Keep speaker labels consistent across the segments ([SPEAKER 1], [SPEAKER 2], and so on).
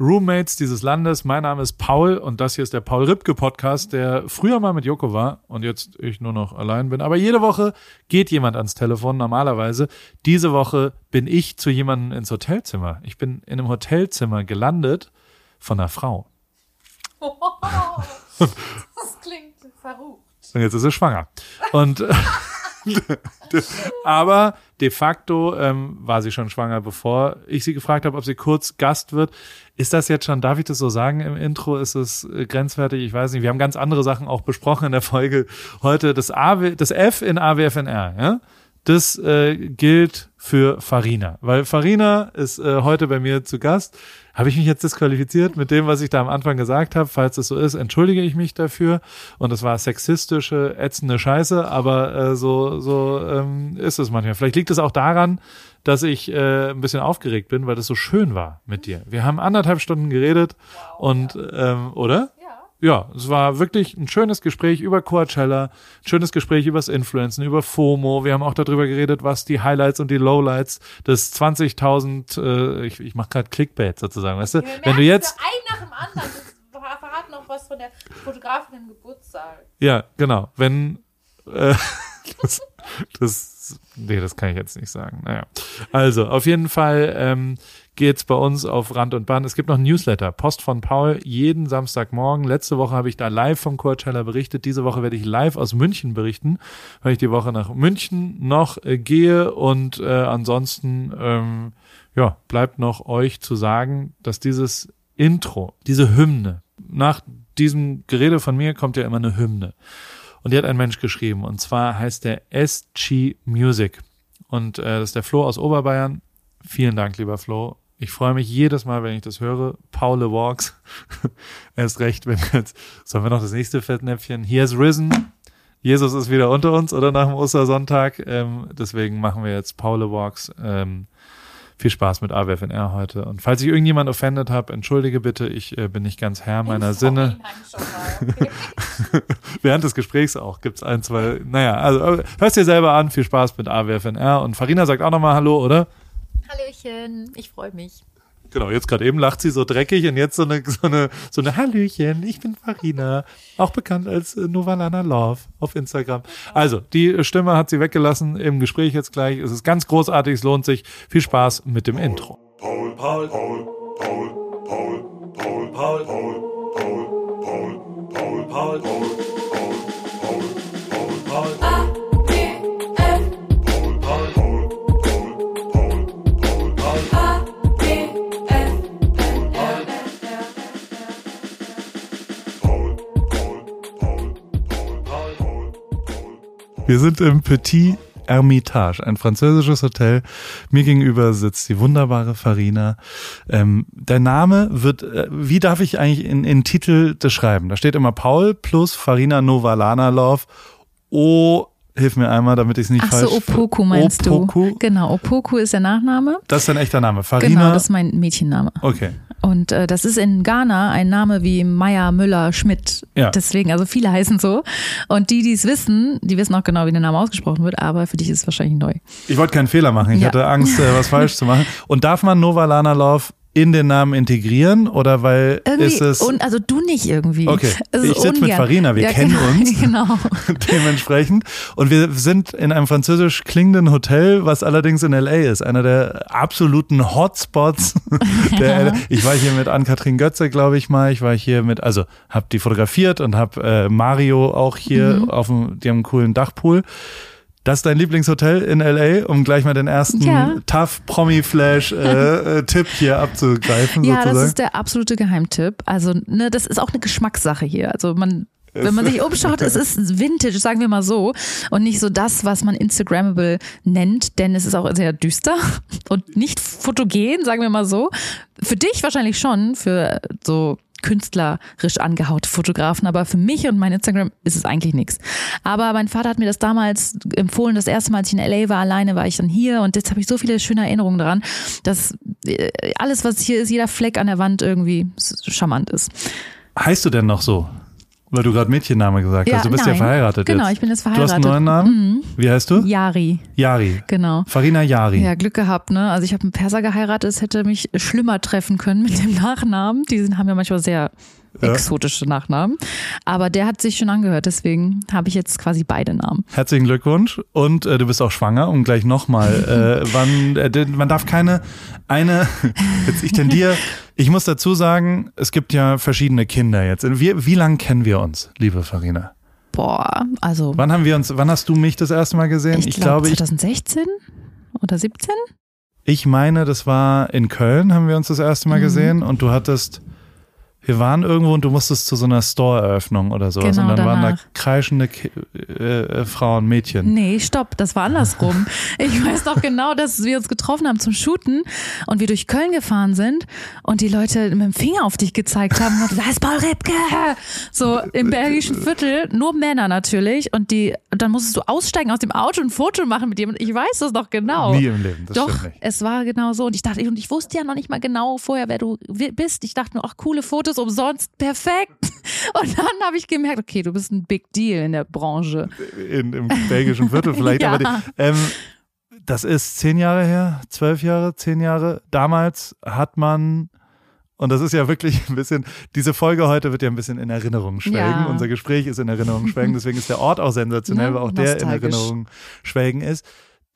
[SPEAKER 1] Roommates dieses Landes. Mein Name ist Paul und das hier ist der Paul Ripke Podcast, der früher mal mit Joko war und jetzt ich nur noch allein bin. Aber jede Woche geht jemand ans Telefon normalerweise. Diese Woche bin ich zu jemandem ins Hotelzimmer. Ich bin in einem Hotelzimmer gelandet von einer Frau.
[SPEAKER 2] das klingt verrucht.
[SPEAKER 1] Und jetzt ist sie schwanger. Und aber de facto ähm, war sie schon schwanger, bevor ich sie gefragt habe, ob sie kurz Gast wird. Ist das jetzt schon, darf ich das so sagen im Intro? Ist es äh, grenzwertig? Ich weiß nicht. Wir haben ganz andere Sachen auch besprochen in der Folge heute. Das, AW, das F in AWFNR, ja? Das äh, gilt für Farina, weil Farina ist äh, heute bei mir zu Gast. Habe ich mich jetzt disqualifiziert mit dem, was ich da am Anfang gesagt habe? Falls es so ist, entschuldige ich mich dafür. Und es war sexistische, ätzende Scheiße, aber äh, so, so ähm, ist es manchmal. Vielleicht liegt es auch daran, dass ich äh, ein bisschen aufgeregt bin, weil das so schön war mit dir. Wir haben anderthalb Stunden geredet wow, und ja. ähm, oder? Ja, es war wirklich ein schönes Gespräch über Coachella, ein schönes Gespräch übers Influencen, über FOMO. Wir haben auch darüber geredet, was die Highlights und die Lowlights des 20.000, äh, ich, ich mache gerade Clickbait sozusagen, weißt du?
[SPEAKER 2] Wenn du jetzt ein nach dem anderen, das verraten noch was von der Fotografin im Geburtstag.
[SPEAKER 1] Ja, genau. Wenn äh, das, das, nee, das kann ich jetzt nicht sagen. Naja, also auf jeden Fall. Ähm, geht's bei uns auf Rand und Band. Es gibt noch ein Newsletter, Post von Paul, jeden Samstagmorgen. Letzte Woche habe ich da live vom Coachella berichtet. Diese Woche werde ich live aus München berichten, weil ich die Woche nach München noch äh, gehe. Und äh, ansonsten, ähm, ja, bleibt noch euch zu sagen, dass dieses Intro, diese Hymne, nach diesem Gerede von mir kommt ja immer eine Hymne. Und die hat ein Mensch geschrieben. Und zwar heißt der SG Music. Und äh, das ist der Flo aus Oberbayern. Vielen Dank, lieber Flo. Ich freue mich jedes Mal, wenn ich das höre. Paul Walks. Erst recht, wenn jetzt, sollen wir noch das nächste Fettnäpfchen? He has risen. Jesus ist wieder unter uns oder nach dem Ostersonntag. Ähm, deswegen machen wir jetzt Paul Walks. Ähm, viel Spaß mit AWFNR heute. Und falls ich irgendjemand offended habe, entschuldige bitte, ich äh, bin nicht ganz Herr meiner Sinne. Während des Gesprächs auch gibt's ein, zwei, naja, also hörst dir selber an, viel Spaß mit AWFNR. Und Farina sagt auch nochmal Hallo, oder?
[SPEAKER 2] Hallöchen, ich freue mich.
[SPEAKER 1] Genau, jetzt gerade eben lacht sie so dreckig und jetzt so eine, so eine, so eine Hallöchen, ich bin Farina, auch bekannt als äh, Novalana Love auf Instagram. Also, die Stimme hat sie weggelassen im Gespräch jetzt gleich. Es ist ganz großartig, es lohnt sich. Viel Spaß mit dem Intro. Paul, Paul, Paul, Paul, Paul, Paul, Paul, Paul, Paul, Paul, Paul, Paul, Paul. Wir sind im Petit Hermitage, ein französisches Hotel. Mir gegenüber sitzt die wunderbare Farina. Ähm, der Name wird, äh, wie darf ich eigentlich in, in Titel das schreiben? Da steht immer Paul plus Farina Novalana Love. O Hilf mir einmal, damit ich es nicht Ach falsch...
[SPEAKER 2] Ach so, Opoku meinst Opoku? du? Genau, Opoku ist der Nachname.
[SPEAKER 1] Das ist dein echter Name, Farina?
[SPEAKER 2] Genau, das ist mein Mädchenname.
[SPEAKER 1] Okay.
[SPEAKER 2] Und äh, das ist in Ghana ein Name wie Meier, Müller, Schmidt. Ja. Deswegen, also viele heißen so. Und die, die es wissen, die wissen auch genau, wie der Name ausgesprochen wird, aber für dich ist es wahrscheinlich neu.
[SPEAKER 1] Ich wollte keinen Fehler machen. Ich ja. hatte Angst, äh, was falsch zu machen. Und darf man Novalana Love in den Namen integrieren oder weil
[SPEAKER 2] irgendwie
[SPEAKER 1] ist es.
[SPEAKER 2] Un, also du nicht irgendwie.
[SPEAKER 1] Okay. Ich sitze mit Farina, wir ja, kennen
[SPEAKER 2] genau,
[SPEAKER 1] uns.
[SPEAKER 2] Genau.
[SPEAKER 1] dementsprechend. Und wir sind in einem französisch klingenden Hotel, was allerdings in LA ist. Einer der absoluten Hotspots. der, ja. Ich war hier mit Ann-Kathrin Götze, glaube ich mal. Ich war hier mit, also habe die fotografiert und habe äh, Mario auch hier mhm. auf dem, die haben einen coolen Dachpool. Das ist dein Lieblingshotel in LA, um gleich mal den ersten ja. Tough Promi Flash äh, äh, Tipp hier abzugreifen.
[SPEAKER 2] Ja,
[SPEAKER 1] sozusagen.
[SPEAKER 2] das ist der absolute Geheimtipp. Also, ne, das ist auch eine Geschmackssache hier. Also man wenn man sich umschaut, es ist Vintage, sagen wir mal so. Und nicht so das, was man Instagrammable nennt, denn es ist auch sehr düster und nicht fotogen, sagen wir mal so. Für dich wahrscheinlich schon, für so künstlerisch angehaute Fotografen, aber für mich und mein Instagram ist es eigentlich nichts. Aber mein Vater hat mir das damals empfohlen, das erste Mal, als ich in LA war, alleine war ich dann hier und jetzt habe ich so viele schöne Erinnerungen daran, dass äh, alles, was hier ist, jeder Fleck an der Wand irgendwie charmant ist.
[SPEAKER 1] Heißt du denn noch so? Weil du gerade Mädchenname gesagt
[SPEAKER 2] Ja,
[SPEAKER 1] hast. Du bist ja
[SPEAKER 2] nein.
[SPEAKER 1] verheiratet
[SPEAKER 2] Genau,
[SPEAKER 1] jetzt.
[SPEAKER 2] ich bin jetzt
[SPEAKER 1] Du hast einen
[SPEAKER 2] verheiratet.
[SPEAKER 1] neuen Namen?
[SPEAKER 2] Mhm.
[SPEAKER 1] Wie heißt du?
[SPEAKER 2] Yari,
[SPEAKER 1] Yari.
[SPEAKER 2] genau.
[SPEAKER 1] Farina Yari.
[SPEAKER 2] Ja, Glück gehabt, ne? Also ich habe einen Perser geheiratet, es hätte mich schlimmer treffen können mit dem Nachnamen. Die haben ja manchmal sehr
[SPEAKER 1] Ja.
[SPEAKER 2] exotische Nachnamen. Aber der hat sich schon angehört, deswegen habe ich jetzt quasi beide Namen.
[SPEAKER 1] Herzlichen Glückwunsch und äh, du bist auch schwanger und gleich nochmal, äh, wann, äh, man darf keine, eine, jetzt ich tendiere, ich muss dazu sagen, es gibt ja verschiedene Kinder jetzt. Wie, wie lange kennen wir uns, liebe Farina?
[SPEAKER 2] Boah, also
[SPEAKER 1] Wann haben wir uns, wann hast du mich das erste Mal gesehen?
[SPEAKER 2] ich,
[SPEAKER 1] ich
[SPEAKER 2] glaube
[SPEAKER 1] glaube, ich,
[SPEAKER 2] 2016 oder 17?
[SPEAKER 1] ich meine, das war in Köln, haben wir uns das erste Mal
[SPEAKER 2] Mhm.
[SPEAKER 1] gesehen und du hattest, wir waren irgendwo und du musstest zu so einer Store-Eröffnung oder sowas
[SPEAKER 2] Genau,
[SPEAKER 1] und dann waren da
[SPEAKER 2] danach.
[SPEAKER 1] kreischende Ki äh, äh, Frauen, Mädchen.
[SPEAKER 2] Nee, stopp, das war andersrum. Ich weiß noch genau, dass wir uns getroffen haben zum Shooten und wir durch Köln gefahren sind und die Leute mit dem Finger auf dich gezeigt haben und da ist Paul Ripke. So im belgischen Viertel, nur Männer natürlich und die und dann musstest du aussteigen aus dem Auto und ein Foto machen mit jemandem. Ich weiß das noch genau.
[SPEAKER 1] Nie im Leben, das
[SPEAKER 2] Doch,
[SPEAKER 1] stimmt nicht.
[SPEAKER 2] es war genau so. Und ich dachte, und ich wusste ja noch nicht mal genau vorher, wer du bist. Ich dachte nur, ach, coole Fotos umsonst, perfekt. Und dann habe ich gemerkt, okay, du bist ein Big Deal in der Branche.
[SPEAKER 1] in, im belgischen Viertel vielleicht,
[SPEAKER 2] Ja.
[SPEAKER 1] aber die, ähm, das ist zehn Jahre her, zwölf Jahre, zehn Jahre. Damals hat man, und das ist ja wirklich ein bisschen, diese Folge heute wird ja ein bisschen in Erinnerung schwelgen.
[SPEAKER 2] Ja.
[SPEAKER 1] Unser Gespräch ist in Erinnerung schwelgen, deswegen ist der Ort auch sensationell,
[SPEAKER 2] Ne?
[SPEAKER 1] weil auch der in. Erinnerung schwelgen ist.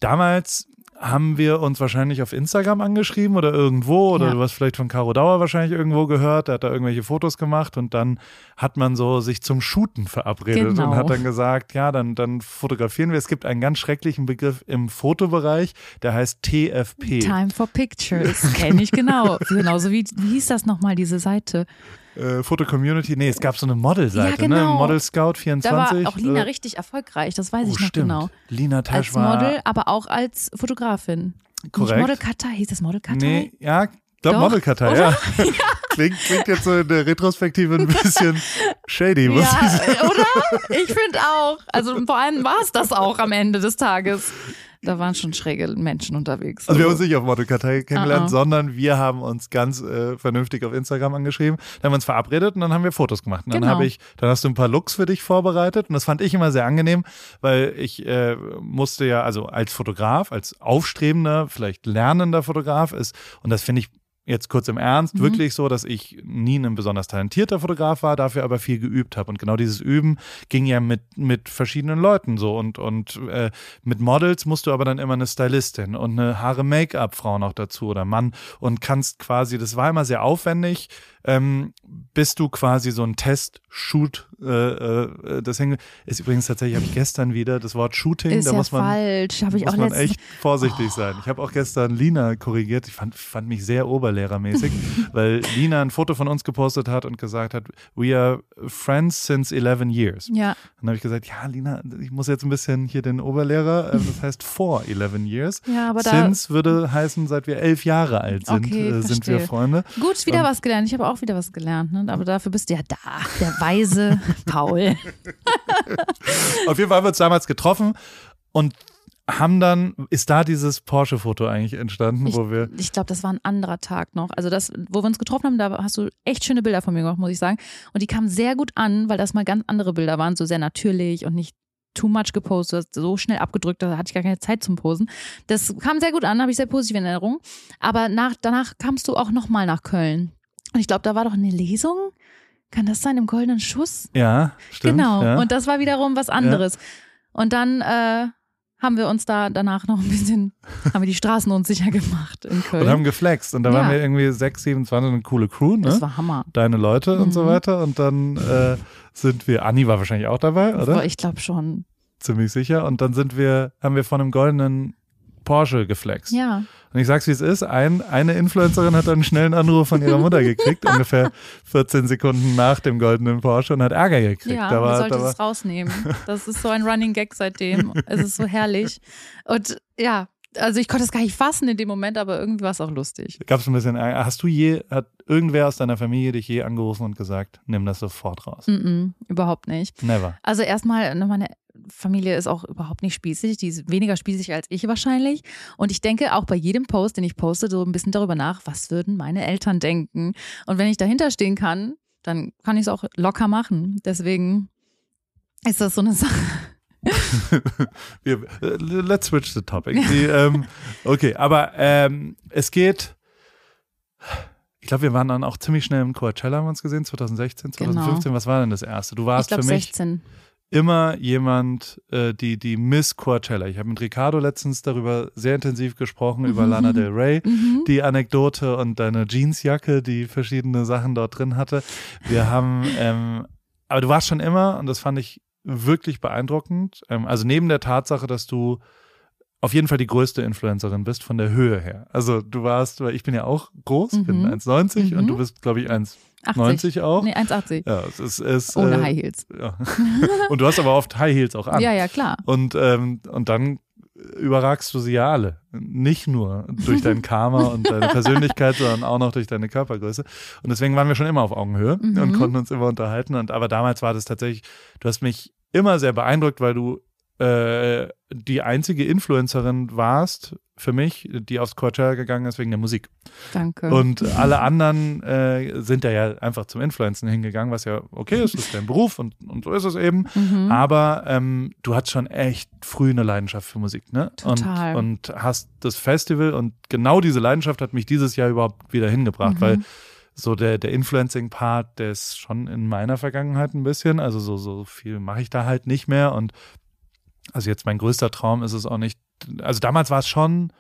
[SPEAKER 1] Damals haben wir uns wahrscheinlich auf Instagram angeschrieben oder irgendwo oder
[SPEAKER 2] Ja.
[SPEAKER 1] du hast vielleicht von Caro Dauer wahrscheinlich irgendwo gehört, der hat da irgendwelche Fotos gemacht und dann hat man so sich zum Shooten verabredet
[SPEAKER 2] Genau.
[SPEAKER 1] und hat dann gesagt, ja, dann, dann fotografieren wir. Es gibt einen ganz schrecklichen Begriff im Fotobereich, der heißt TFP.
[SPEAKER 2] Time for Pictures, kenne ich genau. Genauso wie, wie hieß das nochmal, diese Seite?
[SPEAKER 1] Äh, Foto Community, nee, es gab so eine Modelseite,
[SPEAKER 2] Ja, genau.
[SPEAKER 1] ne? Model Scout
[SPEAKER 2] Da
[SPEAKER 1] 24.
[SPEAKER 2] war auch Lina
[SPEAKER 1] äh,
[SPEAKER 2] richtig erfolgreich, das weiß
[SPEAKER 1] oh,
[SPEAKER 2] ich noch
[SPEAKER 1] stimmt.
[SPEAKER 2] genau.
[SPEAKER 1] Lina
[SPEAKER 2] Als
[SPEAKER 1] Tasch war
[SPEAKER 2] Model, aber auch als Fotografin.
[SPEAKER 1] korrekt.
[SPEAKER 2] Nicht Modelkartei, hieß das Modelkartei?
[SPEAKER 1] Nee, ja,
[SPEAKER 2] Doch,
[SPEAKER 1] Modelkartei,
[SPEAKER 2] oder?
[SPEAKER 1] ja. klingt, klingt jetzt so in der Retrospektive ein bisschen shady, muss
[SPEAKER 2] Ja,
[SPEAKER 1] ich sagen.
[SPEAKER 2] oder? Ich finde auch. Also vor allem war es das auch am Ende des Tages. Da waren schon schräge Menschen unterwegs.
[SPEAKER 1] Also wir haben uns nicht auf Modelkartei kennengelernt,
[SPEAKER 2] Ah, ah.
[SPEAKER 1] sondern wir haben uns ganz äh, vernünftig auf Instagram angeschrieben. Dann haben wir uns verabredet und dann haben wir Fotos gemacht. Und dann
[SPEAKER 2] Genau.
[SPEAKER 1] habe ich, dann hast du ein paar Looks für dich vorbereitet und das fand ich immer sehr angenehm, weil ich äh, musste ja, also als Fotograf, als aufstrebender, vielleicht lernender Fotograf ist, und das finde ich jetzt kurz im Ernst,
[SPEAKER 2] Mhm.
[SPEAKER 1] wirklich so, dass ich nie ein besonders talentierter Fotograf war, dafür aber viel geübt habe. Und genau dieses Üben ging ja mit, mit verschiedenen Leuten so. Und, und äh, mit Models musst du aber dann immer eine Stylistin und eine Haare-Make-up-Frau noch dazu oder Mann und kannst quasi, das war immer sehr aufwendig, ähm, bis du quasi so ein Test-Shoot, äh, äh, das hängt, ist übrigens tatsächlich, habe ich gestern wieder das Wort Shooting,
[SPEAKER 2] ist
[SPEAKER 1] da
[SPEAKER 2] ja
[SPEAKER 1] muss man
[SPEAKER 2] falsch. Habe ich
[SPEAKER 1] muss
[SPEAKER 2] auch
[SPEAKER 1] man echt vorsichtig sein. Ich habe auch gestern Lina korrigiert. Ich fand, fand mich sehr oberlehrermäßig, weil Lina ein Foto von uns gepostet hat und gesagt hat, we are friends since 11 years.
[SPEAKER 2] Ja,
[SPEAKER 1] Dann habe ich gesagt, ja, Lina, ich muss jetzt ein bisschen hier den Oberlehrer, äh, das heißt for 11 years.
[SPEAKER 2] ja, aber da.
[SPEAKER 1] Since würde heißen, seit wir elf Jahre alt sind,
[SPEAKER 2] Okay,
[SPEAKER 1] äh, sind wir. Freunde.
[SPEAKER 2] Gut, wieder
[SPEAKER 1] Und-
[SPEAKER 2] was gelernt. Ich habe auch wieder was gelernt. Ne? Aber dafür bist du ja da. Der weise Paul.
[SPEAKER 1] Auf jeden Fall haben wir uns damals getroffen und haben dann, ist da dieses Porsche-Foto eigentlich entstanden,
[SPEAKER 2] Ich,
[SPEAKER 1] wo wir
[SPEAKER 2] ich glaube, das war ein anderer Tag noch. Also das, wo wir uns getroffen haben, da hast du echt schöne Bilder von mir gemacht, muss ich sagen. Und die kamen sehr gut an, weil das mal ganz andere Bilder waren, so sehr natürlich und nicht too much gepostet, so schnell abgedrückt, da hatte ich gar keine Zeit zum Posen. Das kam sehr gut an, habe ich sehr positive Erinnerungen. Aber nach, danach kamst du auch nochmal nach Köln. Und ich glaube, da war doch eine Lesung. Kann das sein, im Goldenen Schuss?
[SPEAKER 1] Ja, stimmt.
[SPEAKER 2] Genau.
[SPEAKER 1] Ja.
[SPEAKER 2] Und das war wiederum was anderes. Und dann äh, haben wir uns da danach noch ein bisschen, haben wir die Straßen unsicher gemacht in Köln.
[SPEAKER 1] und haben geflext. Und da
[SPEAKER 2] Ja.
[SPEAKER 1] waren wir irgendwie 6, 27, eine coole Crew,
[SPEAKER 2] das
[SPEAKER 1] ne?
[SPEAKER 2] war Hammer.
[SPEAKER 1] Deine Leute und so
[SPEAKER 2] Mhm.
[SPEAKER 1] weiter. Und dann äh, sind wir, Anni war wahrscheinlich auch dabei, oder?
[SPEAKER 2] Boah, ich glaube schon.
[SPEAKER 1] Ziemlich sicher. Und dann sind wir, haben wir von einem goldenen Porsche geflext.
[SPEAKER 2] Ja.
[SPEAKER 1] Und ich sag's wie es ist, ein, eine Influencerin hat dann einen schnellen Anruf von ihrer Mutter gekriegt, ungefähr 14 Sekunden nach dem goldenen Porsche und hat Ärger gekriegt.
[SPEAKER 2] Ja,
[SPEAKER 1] da
[SPEAKER 2] man
[SPEAKER 1] war,
[SPEAKER 2] sollte
[SPEAKER 1] da
[SPEAKER 2] es rausnehmen. Das ist so ein Running Gag seitdem. es ist so herrlich. Und ja, also ich konnte es gar nicht fassen in dem Moment, aber irgendwie war es auch lustig.
[SPEAKER 1] gab's ein bisschen Ärger. Hast du je, hat irgendwer aus deiner Familie dich je angerufen und gesagt, nimm das sofort raus?
[SPEAKER 2] Mm -mm, überhaupt nicht.
[SPEAKER 1] Never.
[SPEAKER 2] Also erstmal, ne, meine Familie ist auch überhaupt nicht spießig. Die ist weniger spießig als ich wahrscheinlich. Und ich denke auch bei jedem Post, den ich poste, so ein bisschen darüber nach, was würden meine Eltern denken? Und wenn ich dahinter stehen kann, dann kann ich es auch locker machen. Deswegen ist das so eine Sache.
[SPEAKER 1] Äh, let's switch the topic. Die, ähm, okay, aber ähm, es geht. Ich glaube, wir waren dann auch ziemlich schnell im Coachella, haben wir uns gesehen, 2016, 2015.
[SPEAKER 2] Genau.
[SPEAKER 1] Was war denn das erste? Du warst
[SPEAKER 2] Ich glaube
[SPEAKER 1] für mich
[SPEAKER 2] 16.
[SPEAKER 1] immer jemand, äh, die, die Miss Coachella. Ich habe mit Ricardo letztens darüber sehr intensiv gesprochen, über Lana Del Rey,
[SPEAKER 2] Mhm.
[SPEAKER 1] die Anekdote und deine Jeansjacke, die verschiedene Sachen dort drin hatte. Wir haben, ähm, aber du warst schon immer, und das fand ich wirklich beeindruckend, ähm, also neben der Tatsache, dass du auf jeden Fall die größte Influencerin bist von der Höhe her. Also du warst, weil ich bin ja auch groß, bin
[SPEAKER 2] Mhm.
[SPEAKER 1] 1,90 und
[SPEAKER 2] Mhm.
[SPEAKER 1] du bist, glaube ich,
[SPEAKER 2] 80.
[SPEAKER 1] 1,90 auch.
[SPEAKER 2] Nee, 1,80.
[SPEAKER 1] Ja, es ist, es,
[SPEAKER 2] Ohne
[SPEAKER 1] äh,
[SPEAKER 2] High Heels.
[SPEAKER 1] ja. Und du hast aber oft High Heels auch an.
[SPEAKER 2] Ja, ja, klar.
[SPEAKER 1] Und, ähm, und dann überragst du sie ja alle. Nicht nur durch dein Karma und deine Persönlichkeit, sondern auch noch durch deine Körpergröße. Und deswegen waren wir schon immer auf Augenhöhe
[SPEAKER 2] Mhm.
[SPEAKER 1] und konnten uns immer unterhalten. Und aber damals war das tatsächlich, du hast mich immer sehr beeindruckt, weil du äh, die einzige Influencerin warst für mich, die aufs Coachella gegangen ist wegen der Musik.
[SPEAKER 2] Danke.
[SPEAKER 1] Und alle anderen äh, sind da ja einfach zum Influenzen hingegangen, was ja okay ist, das ist dein Beruf und, und so ist es eben.
[SPEAKER 2] mhm.
[SPEAKER 1] Aber ähm, du hattest schon echt früh eine Leidenschaft für Musik, ne?
[SPEAKER 2] Total.
[SPEAKER 1] Und, und hast das Festival und genau diese Leidenschaft hat mich dieses Jahr überhaupt wieder hingebracht,
[SPEAKER 2] Mhm.
[SPEAKER 1] weil so der, der Influencing-Part, der ist schon in meiner Vergangenheit ein bisschen. Also so, so viel mache ich da halt nicht mehr. Und also jetzt mein größter Traum ist es auch nicht. Also damals war es schon,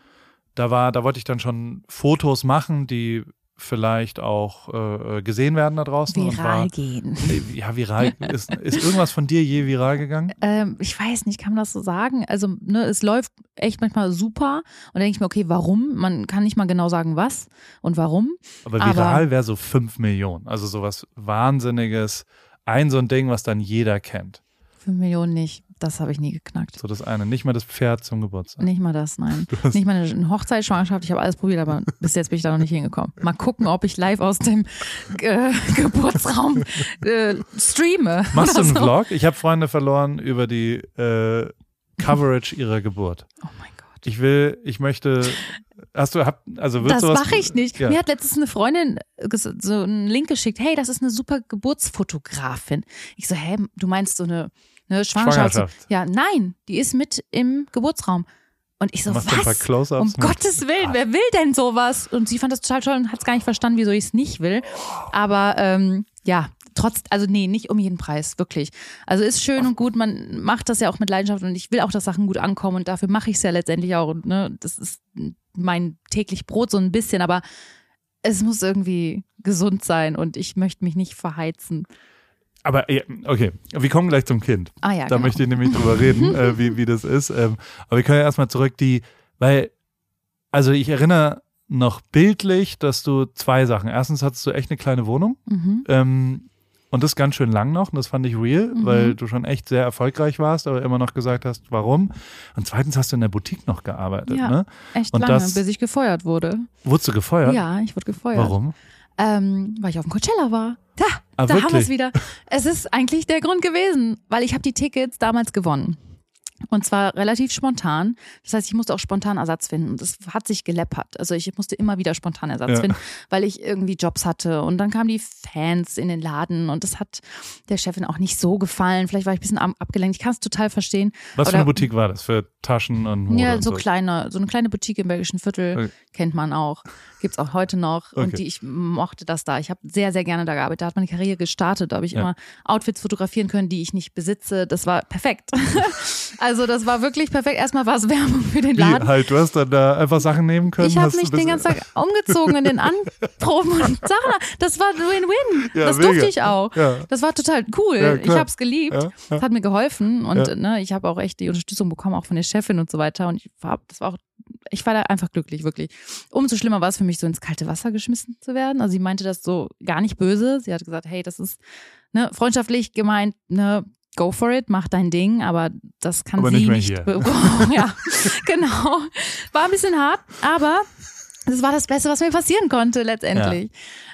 [SPEAKER 1] da war, da wollte ich dann schon Fotos machen, die vielleicht auch äh, gesehen werden da draußen.
[SPEAKER 2] Viral
[SPEAKER 1] war,
[SPEAKER 2] gehen.
[SPEAKER 1] ja, viral. Ist, ist irgendwas von dir je viral gegangen?
[SPEAKER 2] Ähm, ich weiß nicht, kann man das so sagen? Also, ne, es läuft echt manchmal super und dann denke ich mir, okay, warum? Man kann nicht mal genau sagen, was und warum.
[SPEAKER 1] Aber
[SPEAKER 2] Aber-
[SPEAKER 1] viral wäre so 5 Millionen. Also sowas Wahnsinniges. Ein so ein Ding, was dann jeder kennt.
[SPEAKER 2] Fünf Millionen nicht. Das habe ich nie geknackt.
[SPEAKER 1] So das eine. Nicht mal das Pferd zum Geburtstag.
[SPEAKER 2] Nicht mal das, nein. Nicht mal eine Hochzeitsschwangerschaft. Ich habe alles probiert, aber bis jetzt bin ich da noch nicht hingekommen. Mal gucken, ob ich live aus dem äh, Geburtsraum äh, streame.
[SPEAKER 1] Machst du einen
[SPEAKER 2] so.
[SPEAKER 1] Vlog? Ich habe Freunde verloren über die äh, Coverage ihrer Geburt.
[SPEAKER 2] Oh mein Gott.
[SPEAKER 1] Ich will, ich möchte. Hast du, hab, also
[SPEAKER 2] Das mache ich nicht.
[SPEAKER 1] Ja.
[SPEAKER 2] Mir hat letztens eine Freundin so einen Link geschickt. Hey, das ist eine super Geburtsfotografin. Ich so, hä, du meinst so eine, eine Schwangerschaft?
[SPEAKER 1] Schwangerschaft.
[SPEAKER 2] Ja, nein, die ist mit im Geburtsraum. Und ich so,
[SPEAKER 1] Machst
[SPEAKER 2] was? Um
[SPEAKER 1] mit?
[SPEAKER 2] Gottes Willen, wer will denn sowas? Und sie fand das total toll und hat es gar nicht verstanden, wieso ich es nicht will. Aber ähm, ja, trotz, also nee, nicht um jeden Preis, wirklich. Also ist schön und gut, man macht das ja auch mit Leidenschaft und ich will auch, dass Sachen gut ankommen und dafür mache ich es ja letztendlich auch. Und, ne, das ist mein täglich Brot so ein bisschen, aber es muss irgendwie gesund sein und ich möchte mich nicht verheizen.
[SPEAKER 1] Aber okay, wir kommen gleich zum Kind.
[SPEAKER 2] Ah ja,
[SPEAKER 1] Da
[SPEAKER 2] genau.
[SPEAKER 1] möchte ich nämlich drüber reden, äh, wie, wie das ist. Ähm, aber wir können ja erstmal zurück, die, weil, also ich erinnere noch bildlich, dass du zwei Sachen. Erstens hattest du echt eine kleine Wohnung.
[SPEAKER 2] Mhm.
[SPEAKER 1] Ähm, und das ganz schön lang noch. Und das fand ich real,
[SPEAKER 2] Mhm.
[SPEAKER 1] weil du schon echt sehr erfolgreich warst, aber immer noch gesagt hast, warum. Und zweitens hast du in der Boutique noch gearbeitet.
[SPEAKER 2] Ja.
[SPEAKER 1] Ne?
[SPEAKER 2] Echt
[SPEAKER 1] Und
[SPEAKER 2] lange,
[SPEAKER 1] das-
[SPEAKER 2] bis ich gefeuert wurde.
[SPEAKER 1] Wurdest du gefeuert?
[SPEAKER 2] Ja, ich wurde gefeuert.
[SPEAKER 1] Warum?
[SPEAKER 2] Ähm, weil ich auf dem Coachella war. Da,
[SPEAKER 1] Ah,
[SPEAKER 2] da haben wir es wieder. Es ist eigentlich der Grund gewesen, weil ich habe die Tickets damals gewonnen. Und zwar relativ spontan. Das heißt, ich musste auch spontan Ersatz finden. Und das hat sich geleppert. Also ich musste immer wieder spontan Ersatz
[SPEAKER 1] Ja.
[SPEAKER 2] finden, weil ich irgendwie Jobs hatte. Und dann kamen die Fans in den Laden und das hat der Chefin auch nicht so gefallen. Vielleicht war ich ein bisschen ab- abgelenkt. Ich kann es total verstehen.
[SPEAKER 1] Was für
[SPEAKER 2] Oder-
[SPEAKER 1] eine Boutique war das? Für Taschen und Mode
[SPEAKER 2] Ja,
[SPEAKER 1] und
[SPEAKER 2] so
[SPEAKER 1] so?
[SPEAKER 2] kleine, so eine kleine Boutique im Belgischen Viertel
[SPEAKER 1] Okay.
[SPEAKER 2] kennt man auch. Gibt's auch heute noch.
[SPEAKER 1] Okay.
[SPEAKER 2] Und die, ich mochte das da. Ich habe sehr, sehr gerne da gearbeitet. Da hat meine Karriere gestartet. Da habe ich
[SPEAKER 1] Ja.
[SPEAKER 2] immer Outfits fotografieren können, die ich nicht besitze. Das war perfekt. also das war wirklich perfekt. Erstmal war es Werbung für den
[SPEAKER 1] Wie
[SPEAKER 2] Laden.
[SPEAKER 1] halt, du hast dann da einfach Sachen nehmen können?
[SPEAKER 2] Ich habe mich den ganzen Tag umgezogen in den Anproben und Sachen. Das war Win-Win.
[SPEAKER 1] Ja,
[SPEAKER 2] das
[SPEAKER 1] mega.
[SPEAKER 2] durfte ich auch.
[SPEAKER 1] Ja.
[SPEAKER 2] Das war total cool.
[SPEAKER 1] Ja,
[SPEAKER 2] ich habe es geliebt. Das hat mir geholfen und ne, ich habe auch echt die Unterstützung bekommen, auch von der Chefin und so weiter. Und ich war, das war auch, ich war da einfach glücklich, wirklich. Umso schlimmer war es für mich, so ins kalte Wasser geschmissen zu werden. Also sie meinte das so gar nicht böse. Sie hat gesagt, hey, das ist ne, freundschaftlich gemeint, ne, go for it, mach dein Ding, aber das kann
[SPEAKER 1] Aber
[SPEAKER 2] sie
[SPEAKER 1] nicht mehr
[SPEAKER 2] nicht. be- ja, genau. War ein bisschen hart, aber das war das Beste, was mir passieren konnte letztendlich.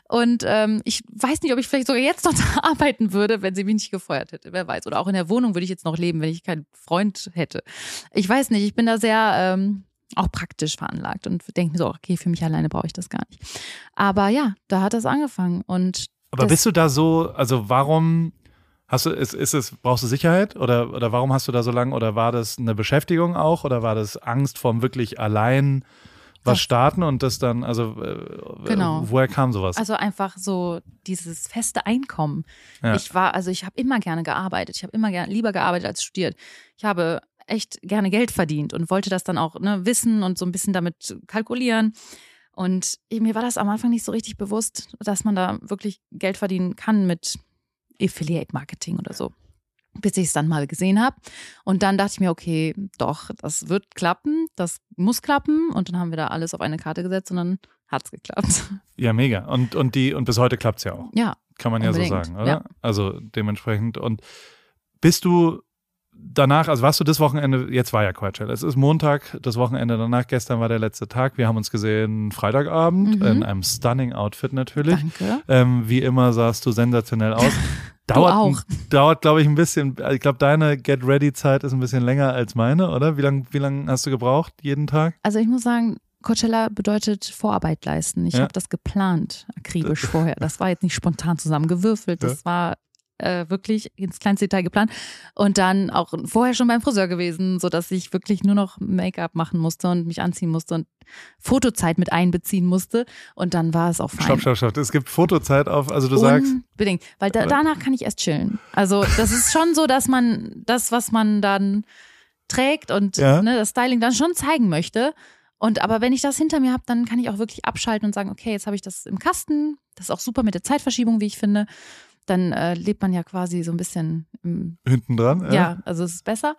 [SPEAKER 2] Und ähm, ich weiß nicht, ob ich vielleicht sogar jetzt noch da arbeiten würde, wenn sie mich nicht gefeuert hätte. Wer weiß. Oder auch in der Wohnung würde ich jetzt noch leben, wenn ich keinen Freund hätte. Ich weiß nicht, ich bin da sehr ähm, auch praktisch veranlagt und denke mir so, okay, für mich alleine brauche ich das gar nicht. Aber ja, da hat das angefangen. Und
[SPEAKER 1] Aber bist du da so, also warum hast du, ist, ist es, brauchst du Sicherheit oder, oder warum hast du da so lange oder war das eine Beschäftigung auch oder war das Angst vorm wirklich allein was
[SPEAKER 2] Das-
[SPEAKER 1] starten und das dann, also äh,
[SPEAKER 2] Genau.
[SPEAKER 1] woher kam sowas?
[SPEAKER 2] Also einfach so dieses feste Einkommen.
[SPEAKER 1] Ja.
[SPEAKER 2] Ich war, also ich habe immer gerne gearbeitet. Ich habe immer gerne lieber gearbeitet als studiert. Ich habe echt gerne Geld verdient und wollte das dann auch ne, wissen und so ein bisschen damit kalkulieren. Und mir war das am Anfang nicht so richtig bewusst, dass man da wirklich Geld verdienen kann mit Affiliate Marketing oder so. Bis ich es dann mal gesehen habe. Und dann dachte ich mir, okay, doch, das wird klappen, das muss klappen. Und dann haben wir da alles auf eine Karte gesetzt und dann hat es geklappt.
[SPEAKER 1] ja, mega. Und, und die, und bis heute klappt's ja auch.
[SPEAKER 2] Ja,
[SPEAKER 1] Kann man ja so
[SPEAKER 2] Unbedingt,
[SPEAKER 1] sagen, oder?
[SPEAKER 2] ja.
[SPEAKER 1] Also dementsprechend. Und bist du danach, also warst du das Wochenende, jetzt war ja Coachella, es ist Montag, das Wochenende danach, gestern war der letzte Tag. Wir haben uns gesehen Freitagabend
[SPEAKER 2] Mhm.
[SPEAKER 1] in einem stunning Outfit natürlich.
[SPEAKER 2] danke.
[SPEAKER 1] Ähm, wie immer sahst du sensationell aus. Dauert,
[SPEAKER 2] auch.
[SPEAKER 1] dauert glaube ich, ein bisschen. Ich glaube, deine Get Ready-Zeit ist ein bisschen länger als meine, oder? Wie lange wie lang hast du gebraucht jeden Tag?
[SPEAKER 2] Also ich muss sagen, Coachella bedeutet Vorarbeit leisten. Ich
[SPEAKER 1] Ja.
[SPEAKER 2] habe das geplant, akribisch vorher. Das war jetzt nicht spontan zusammengewürfelt. Das war äh, wirklich ins kleinste Detail geplant. Und dann auch vorher schon beim Friseur gewesen, sodass ich wirklich nur noch Make-up machen musste und mich anziehen musste und Fotozeit mit einbeziehen musste. Und dann war es auch fein.
[SPEAKER 1] Stopp, stopp, stopp. Es gibt Fotozeit auf, also du sagst,
[SPEAKER 2] Unbedingt, weil da, danach kann ich erst chillen. Also das ist schon so, dass man das, was man dann trägt und
[SPEAKER 1] Ja.
[SPEAKER 2] ne, das Styling dann schon zeigen möchte. Und aber wenn ich das hinter mir habe, dann kann ich auch wirklich abschalten und sagen, okay, jetzt habe ich das im Kasten. Das ist auch super mit der Zeitverschiebung, wie ich finde. Dann äh, lebt man ja quasi so ein bisschen im,
[SPEAKER 1] hinten dran.
[SPEAKER 2] ja. also es ist besser.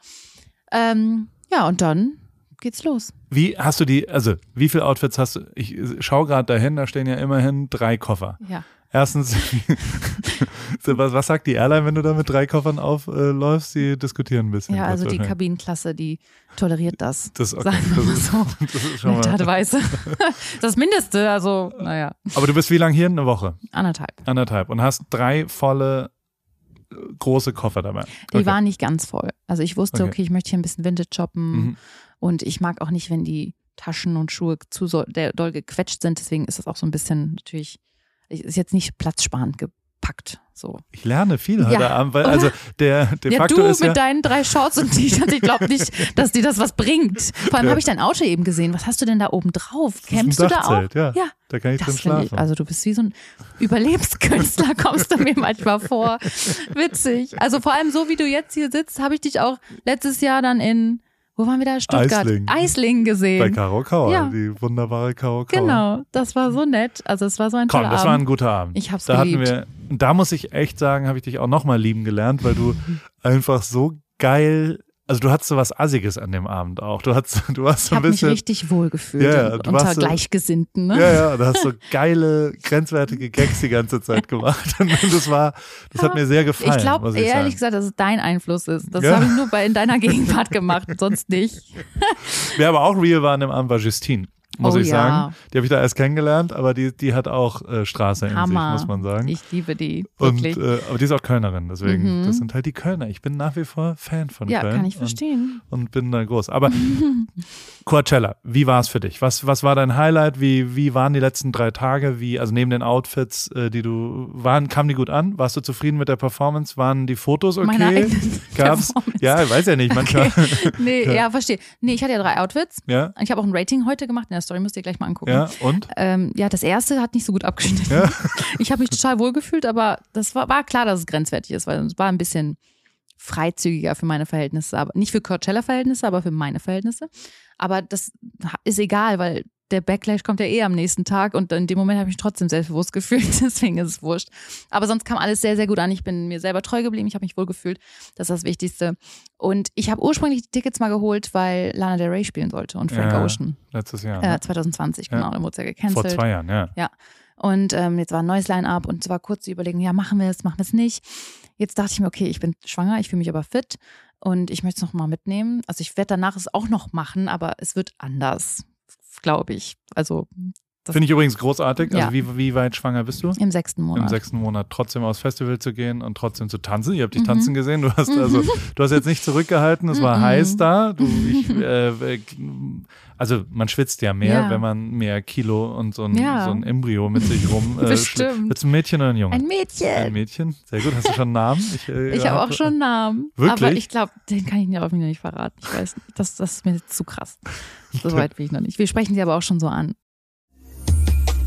[SPEAKER 2] Ähm, ja, und dann geht's los.
[SPEAKER 1] Wie hast du die, also wie viele Outfits hast du? Ich schaue gerade dahin, da stehen ja immerhin drei Koffer.
[SPEAKER 2] Ja.
[SPEAKER 1] Erstens, was, was sagt die Airline, wenn du da mit drei Koffern aufläufst? Die diskutieren ein bisschen.
[SPEAKER 2] Ja, also die. Kabinenklasse, die toleriert das.
[SPEAKER 1] Das, okay,
[SPEAKER 2] Sagen wir
[SPEAKER 1] das
[SPEAKER 2] so.
[SPEAKER 1] das ist schon mal.
[SPEAKER 2] und Weise. Das Mindeste, also, naja,
[SPEAKER 1] Aber du bist wie lange hier? Eine Woche?
[SPEAKER 2] anderthalb.
[SPEAKER 1] Anderthalb. Und hast drei volle äh, große Koffer dabei.
[SPEAKER 2] Die
[SPEAKER 1] Okay.
[SPEAKER 2] waren nicht ganz voll. Also ich wusste,
[SPEAKER 1] Okay.
[SPEAKER 2] okay, ich möchte hier ein bisschen Vintage shoppen
[SPEAKER 1] Mhm.
[SPEAKER 2] und ich mag auch nicht, wenn die Taschen und Schuhe zu so, doll gequetscht sind. Deswegen ist das auch so ein bisschen natürlich, ist jetzt nicht platzsparend gepackt. So.
[SPEAKER 1] Ich lerne viel heute
[SPEAKER 2] Ja,
[SPEAKER 1] Abend, weil
[SPEAKER 2] oder?
[SPEAKER 1] also der de
[SPEAKER 2] ja,
[SPEAKER 1] facto
[SPEAKER 2] du
[SPEAKER 1] ist
[SPEAKER 2] mit
[SPEAKER 1] ja.
[SPEAKER 2] deinen drei Shorts und T-Shirts, ich glaube nicht, dass dir das was bringt. Vor allem
[SPEAKER 1] Ja.
[SPEAKER 2] habe ich dein Auto eben gesehen. Was hast du denn da oben drauf? Campst du da auch?
[SPEAKER 1] Ja,
[SPEAKER 2] Ja,
[SPEAKER 1] da kann ich drin
[SPEAKER 2] Das finde
[SPEAKER 1] schlafen.
[SPEAKER 2] ich, also du bist wie so ein Überlebenskünstler, kommst du mir manchmal vor. Witzig. Also vor allem so, wie du jetzt hier sitzt, habe ich dich auch letztes Jahr dann in, wo waren wir da? Stuttgart.
[SPEAKER 1] Eislingen.
[SPEAKER 2] Eislingen
[SPEAKER 1] Bei
[SPEAKER 2] gesehen.
[SPEAKER 1] Karo Kauer,
[SPEAKER 2] Ja.
[SPEAKER 1] die wunderbare Karo Kauer.
[SPEAKER 2] Genau, das war so nett. Also es war so ein
[SPEAKER 1] Komm,
[SPEAKER 2] toller
[SPEAKER 1] das war ein guter Abend.
[SPEAKER 2] Ich hab's
[SPEAKER 1] da hatten
[SPEAKER 2] geliebt.
[SPEAKER 1] wir, und da muss ich echt sagen, habe ich dich auch nochmal lieben gelernt, weil du einfach so geil, also du hattest so was Assiges an dem Abend auch. Du hast, du hast
[SPEAKER 2] Ich
[SPEAKER 1] so ein
[SPEAKER 2] habe mich
[SPEAKER 1] bisschen.
[SPEAKER 2] richtig wohl gefühlt
[SPEAKER 1] Ja, ja,
[SPEAKER 2] und unter
[SPEAKER 1] warst so-
[SPEAKER 2] Gleichgesinnten. Ne?
[SPEAKER 1] Ja, ja, du hast so geile, grenzwertige Gags die ganze Zeit gemacht. Und das war, das hat mir sehr gefallen.
[SPEAKER 2] Ich glaube
[SPEAKER 1] ich
[SPEAKER 2] ehrlich
[SPEAKER 1] sagen.
[SPEAKER 2] gesagt, dass es dein Einfluss ist. Das
[SPEAKER 1] Ja.
[SPEAKER 2] habe ich nur bei in deiner Gegenwart gemacht, sonst nicht.
[SPEAKER 1] Wer aber auch real war an dem Abend, war Justine. Muss
[SPEAKER 2] Oh
[SPEAKER 1] ich
[SPEAKER 2] ja.
[SPEAKER 1] sagen. Die habe ich da erst kennengelernt, aber die, die hat auch äh, Straße in
[SPEAKER 2] Hammer.
[SPEAKER 1] sich, muss man sagen.
[SPEAKER 2] Ich liebe die,
[SPEAKER 1] und,
[SPEAKER 2] wirklich.
[SPEAKER 1] äh, aber die ist auch Kölnerin, deswegen,
[SPEAKER 2] Mhm.
[SPEAKER 1] das sind halt die Kölner. Ich bin nach wie vor Fan von
[SPEAKER 2] ja,
[SPEAKER 1] Köln.
[SPEAKER 2] kann ich
[SPEAKER 1] und-
[SPEAKER 2] verstehen.
[SPEAKER 1] und bin da groß. Aber Coachella, wie war es für dich? Was, was war dein Highlight? Wie, wie waren die letzten drei Tage? Wie, also neben den Outfits, äh, die du waren, kamen die gut an? Warst du zufrieden mit der Performance? Waren die Fotos okay?
[SPEAKER 2] Meine eigene
[SPEAKER 1] Gab's? Ja, ich weiß ja nicht, manchmal.
[SPEAKER 2] Okay. Nee, ja. verstehe. Nee, ich hatte ja drei Outfits.
[SPEAKER 1] Ja,
[SPEAKER 2] Ich habe auch ein Rating heute gemacht. In der Story müsst ihr gleich mal angucken.
[SPEAKER 1] ja, und?
[SPEAKER 2] Ähm, ja, das erste hat nicht so gut abgeschnitten.
[SPEAKER 1] Ja.
[SPEAKER 2] Ich habe mich total wohl gefühlt, aber das war, war klar, dass es grenzwertig ist, weil es war ein bisschen freizügiger für meine Verhältnisse, aber nicht für Coachella-Verhältnisse, aber für meine Verhältnisse. Aber das ist egal, weil der Backlash kommt ja eh am nächsten Tag und in dem Moment habe ich mich trotzdem selbstbewusst gefühlt, deswegen ist es wurscht. Aber sonst kam alles sehr, sehr gut an. Ich bin mir selber treu geblieben, ich habe mich wohl gefühlt, das ist das Wichtigste. Und ich habe ursprünglich die Tickets mal geholt, weil Lana Del Rey spielen sollte und Frank
[SPEAKER 1] Ja,
[SPEAKER 2] Ocean.
[SPEAKER 1] Letztes Jahr.
[SPEAKER 2] Äh,
[SPEAKER 1] Ne?
[SPEAKER 2] 2020,
[SPEAKER 1] Ja.
[SPEAKER 2] genau, dann wurde es ja
[SPEAKER 1] Vor
[SPEAKER 2] gecancelt.
[SPEAKER 1] zwei Jahren, ja.
[SPEAKER 2] Und ähm, jetzt war ein neues Line-Up und es war kurz zu überlegen, ja, machen wir es, machen wir es nicht. Jetzt dachte ich mir, okay, ich bin schwanger, ich fühle mich aber fit und ich möchte es nochmal mitnehmen. Also ich werde danach es auch noch machen, aber es wird anders, glaube ich. Also
[SPEAKER 1] Finde ich übrigens großartig. Also
[SPEAKER 2] Ja.
[SPEAKER 1] wie, wie weit schwanger bist du?
[SPEAKER 2] Im sechsten Monat.
[SPEAKER 1] Im sechsten Monat trotzdem aufs Festival zu gehen und trotzdem zu tanzen. Ihr habt dich
[SPEAKER 2] Mhm.
[SPEAKER 1] tanzen gesehen. Du hast also, du hast jetzt nicht zurückgehalten. Es war
[SPEAKER 2] Mhm.
[SPEAKER 1] heiß da. Du, ich, äh, äh, also man schwitzt ja mehr,
[SPEAKER 2] Ja.
[SPEAKER 1] wenn man mehr Kilo und so ein,
[SPEAKER 2] Ja.
[SPEAKER 1] so ein Embryo mit sich rum. Äh,
[SPEAKER 2] Bestimmt.
[SPEAKER 1] Willst du ein Mädchen oder ein Junge?
[SPEAKER 2] Ein Mädchen.
[SPEAKER 1] Ein Mädchen. Sehr gut. Hast du schon einen Namen? Ich, äh,
[SPEAKER 2] Ich habe
[SPEAKER 1] hab-
[SPEAKER 2] auch schon einen Namen.
[SPEAKER 1] Wirklich?
[SPEAKER 2] Aber ich glaube, den kann ich dir auch wieder nicht verraten. Ich weiß. Das, das ist mir zu krass. So weit bin ich noch nicht. Wir sprechen sie aber auch schon so an.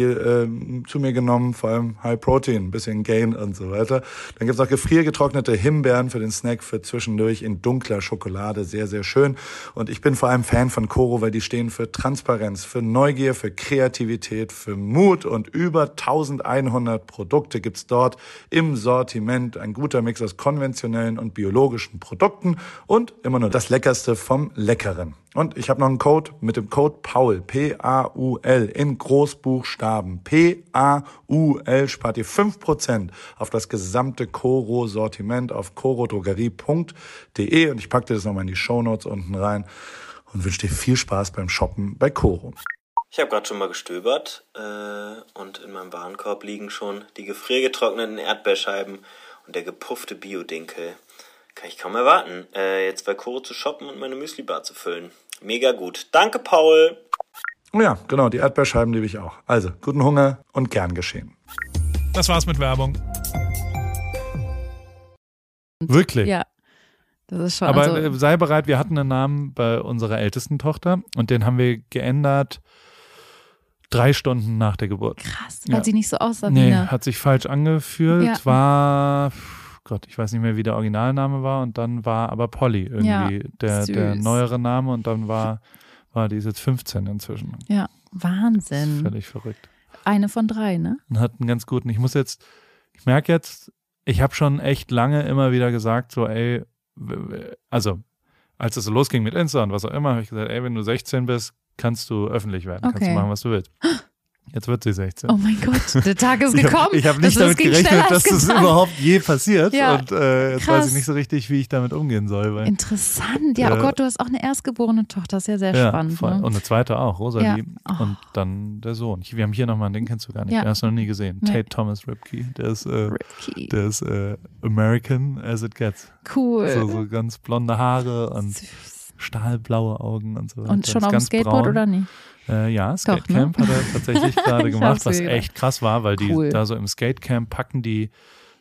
[SPEAKER 3] ähm, zu mir genommen, vor allem High Protein, ein bisschen Gain und so weiter. Dann gibt's auch gefriergetrocknete Himbeeren für den Snack für zwischendurch in dunkler Schokolade, sehr, sehr schön. Und ich bin vor allem Fan von Coro, weil die stehen für Transparenz, für Neugier, für Kreativität, für Mut und über 1100 Produkte gibt's dort im Sortiment. Ein guter Mix aus konventionellen und biologischen Produkten und immer nur das Leckerste vom Leckeren. Und ich habe noch einen Code mit dem Code PAUL, P-A-U-L, in Großbuchstaben. P-A-U-L spart ihr 5% auf das gesamte Coro-Sortiment auf corodrogerie.de und ich packe dir das nochmal in die Shownotes unten rein und wünsche dir viel Spaß beim Shoppen bei Coro.
[SPEAKER 4] Ich habe gerade schon mal gestöbert äh, und in meinem Warenkorb liegen schon die gefriergetrockneten Erdbeerscheiben und der gepuffte Biodinkel. Kann ich kaum erwarten, äh, jetzt bei Koro zu shoppen und meine Müsli-Bar zu füllen. Mega gut. Danke, Paul.
[SPEAKER 3] Oh ja, genau, die Erdbeerscheiben liebe ich auch. Also, guten Hunger und gern geschehen.
[SPEAKER 1] Das war's mit Werbung. Wirklich.
[SPEAKER 2] Ja. Das ist schon.
[SPEAKER 1] Aber
[SPEAKER 2] also,
[SPEAKER 1] äh, sei bereit, wir hatten einen Namen bei unserer ältesten Tochter und den haben wir geändert drei Stunden nach der Geburt.
[SPEAKER 2] krass, weil
[SPEAKER 1] ja.
[SPEAKER 2] sie nicht so aussah wie
[SPEAKER 1] Nee, hat sich falsch angefühlt.
[SPEAKER 2] Ja.
[SPEAKER 1] War, Gott, ich weiß nicht mehr, wie der Originalname war und dann war aber Polly irgendwie
[SPEAKER 2] Ja,
[SPEAKER 1] der, der neuere Name und dann war, war die ist jetzt 15 inzwischen.
[SPEAKER 2] Ja, Wahnsinn.
[SPEAKER 1] Völlig verrückt.
[SPEAKER 2] Eine von drei, ne?
[SPEAKER 1] Und hat einen ganz guten, ich muss jetzt, ich merke jetzt, ich habe schon echt lange immer wieder gesagt, so, ey, also, als es so losging mit Insta und was auch immer, habe ich gesagt, ey, wenn du 16 bist, kannst du öffentlich werden, kannst du
[SPEAKER 2] Okay.
[SPEAKER 1] machen, was du willst. Jetzt wird sie 16.
[SPEAKER 2] Oh mein Gott, der Tag ist
[SPEAKER 1] Ich
[SPEAKER 2] gekommen.
[SPEAKER 1] habe hab nicht
[SPEAKER 2] das
[SPEAKER 1] damit gerechnet, dass das überhaupt je passiert.
[SPEAKER 2] Ja,
[SPEAKER 1] und äh, jetzt weiß
[SPEAKER 2] krass.
[SPEAKER 1] ich nicht so richtig, wie ich damit umgehen soll.
[SPEAKER 2] Interessant. Ja, oh
[SPEAKER 1] Äh,
[SPEAKER 2] Gott, du hast auch eine erstgeborene Tochter. Das ist ja sehr
[SPEAKER 1] ja,
[SPEAKER 2] spannend.
[SPEAKER 1] voll.
[SPEAKER 2] Ne?
[SPEAKER 1] Und eine zweite auch, Rosalie.
[SPEAKER 2] Ja. Oh.
[SPEAKER 1] Und dann der Sohn. Ich, wir haben hier nochmal, den kennst du gar nicht.
[SPEAKER 2] Ja.
[SPEAKER 1] Den hast du noch nie gesehen.
[SPEAKER 2] Nee.
[SPEAKER 1] Tate Thomas Ripke. Der ist, äh,
[SPEAKER 2] Ricky.
[SPEAKER 1] der ist äh, American as it gets.
[SPEAKER 2] Cool.
[SPEAKER 1] So, so ganz blonde Haare und
[SPEAKER 2] Süß.
[SPEAKER 1] stahlblaue Augen und so.
[SPEAKER 2] Und
[SPEAKER 1] weiter.
[SPEAKER 2] schon
[SPEAKER 1] Ist
[SPEAKER 2] auf dem Skateboard
[SPEAKER 1] braun.
[SPEAKER 2] oder nicht?
[SPEAKER 1] Äh, ja, Skatecamp
[SPEAKER 2] ne?
[SPEAKER 1] hat er tatsächlich gerade gemacht, was echt krass war, weil die
[SPEAKER 2] Cool.
[SPEAKER 1] da so im Skatecamp packen die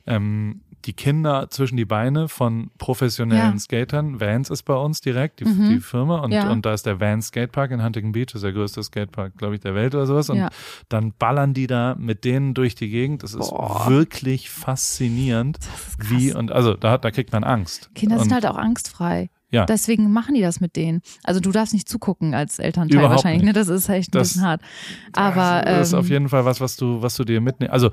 [SPEAKER 1] ähm, die Kinder zwischen die Beine von professionellen
[SPEAKER 2] Ja.
[SPEAKER 1] Skatern. Vans ist bei uns direkt, die,
[SPEAKER 2] Mhm.
[SPEAKER 1] die Firma. Und,
[SPEAKER 2] Ja.
[SPEAKER 1] und da ist der Vans Skatepark in Huntington Beach, das ist der größte Skatepark, glaube ich, der Welt oder sowas. Und
[SPEAKER 2] Ja.
[SPEAKER 1] dann ballern die da mit denen durch die Gegend. Das ist
[SPEAKER 2] Boah.
[SPEAKER 1] wirklich faszinierend.
[SPEAKER 2] Das ist.
[SPEAKER 1] Wie und also da, da kriegt man Angst.
[SPEAKER 2] Kinder sind
[SPEAKER 1] und,
[SPEAKER 2] halt auch angstfrei.
[SPEAKER 1] Ja.
[SPEAKER 2] Deswegen machen die das mit denen. Also du darfst nicht zugucken als Elternteil
[SPEAKER 1] Überhaupt
[SPEAKER 2] wahrscheinlich.
[SPEAKER 1] nicht.
[SPEAKER 2] Ne? Das ist echt ein
[SPEAKER 1] Das-
[SPEAKER 2] bisschen hart. Aber
[SPEAKER 1] das ist
[SPEAKER 2] ähm,
[SPEAKER 1] auf jeden Fall was, was du, was du dir mitnimmst. Also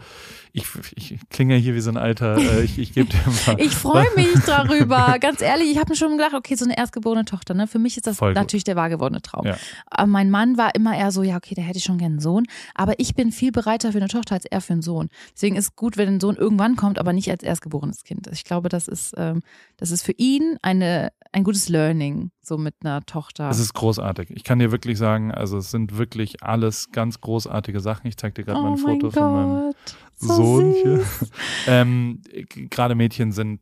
[SPEAKER 1] ich, ich, klinge hier wie so ein alter, äh, ich, ich gebe dir mal.
[SPEAKER 2] ich freue mich darüber. Ganz ehrlich, ich habe mir schon gedacht, okay, so eine erstgeborene Tochter. Ne? Für mich ist das
[SPEAKER 1] Voll gut.
[SPEAKER 2] natürlich der wahr gewordene Traum.
[SPEAKER 1] Ja.
[SPEAKER 2] Aber mein Mann war immer eher so, ja, okay, da hätte ich schon gerne einen Sohn. Aber ich bin viel bereiter für eine Tochter als er für einen Sohn. Deswegen ist gut, wenn ein Sohn irgendwann kommt, aber nicht als erstgeborenes Kind. Ich glaube, das ist, ähm, das ist für ihn eine, ein gutes Learning, so mit einer Tochter.
[SPEAKER 1] Es ist großartig. Ich kann dir wirklich sagen, also es sind wirklich alles ganz großartige Sachen. Ich zeig dir gerade mal
[SPEAKER 2] oh
[SPEAKER 1] ein
[SPEAKER 2] mein
[SPEAKER 1] Foto von meinem.
[SPEAKER 2] So
[SPEAKER 1] Sohn hier.
[SPEAKER 2] süß.
[SPEAKER 1] ähm, gerade Mädchen sind,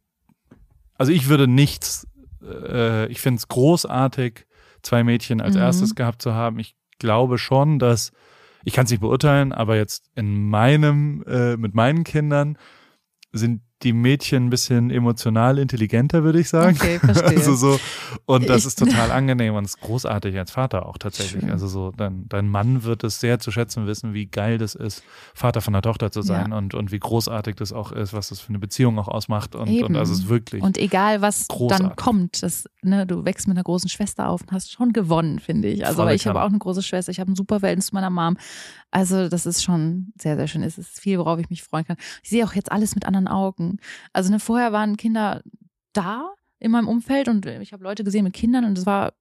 [SPEAKER 1] also ich würde nichts, äh, ich finde es großartig, zwei Mädchen als
[SPEAKER 2] Mhm.
[SPEAKER 1] erstes gehabt zu haben. Ich glaube schon, dass, ich kann es nicht beurteilen, aber jetzt in meinem, äh, mit meinen Kindern sind die Mädchen ein bisschen emotional intelligenter, würde ich sagen.
[SPEAKER 2] Okay, verstehe.
[SPEAKER 1] Also so, und das
[SPEAKER 2] Ich-
[SPEAKER 1] ist total angenehm und ist großartig als Vater auch tatsächlich.
[SPEAKER 2] Schön.
[SPEAKER 1] Also so, dein, dein Mann wird es sehr zu schätzen wissen, wie geil das ist, Vater von einer Tochter zu sein und, und wie großartig das auch ist, was das für eine Beziehung auch ausmacht. Und,
[SPEAKER 2] Eben.
[SPEAKER 1] und also es ist wirklich.
[SPEAKER 2] Und egal, was
[SPEAKER 1] Großartig.
[SPEAKER 2] dann kommt, das, ne, du wächst mit einer großen Schwester auf und hast schon gewonnen, finde ich. Also ich habe auch eine große Schwester, ich habe ein super Verhältnis zu meiner Mom. Also das ist schon sehr, sehr schön. Es ist viel, worauf ich mich freuen kann. Ich sehe auch jetzt alles mit anderen Augen. Also ne, vorher waren Kinder da in meinem Umfeld und ich habe Leute gesehen mit Kindern und es war,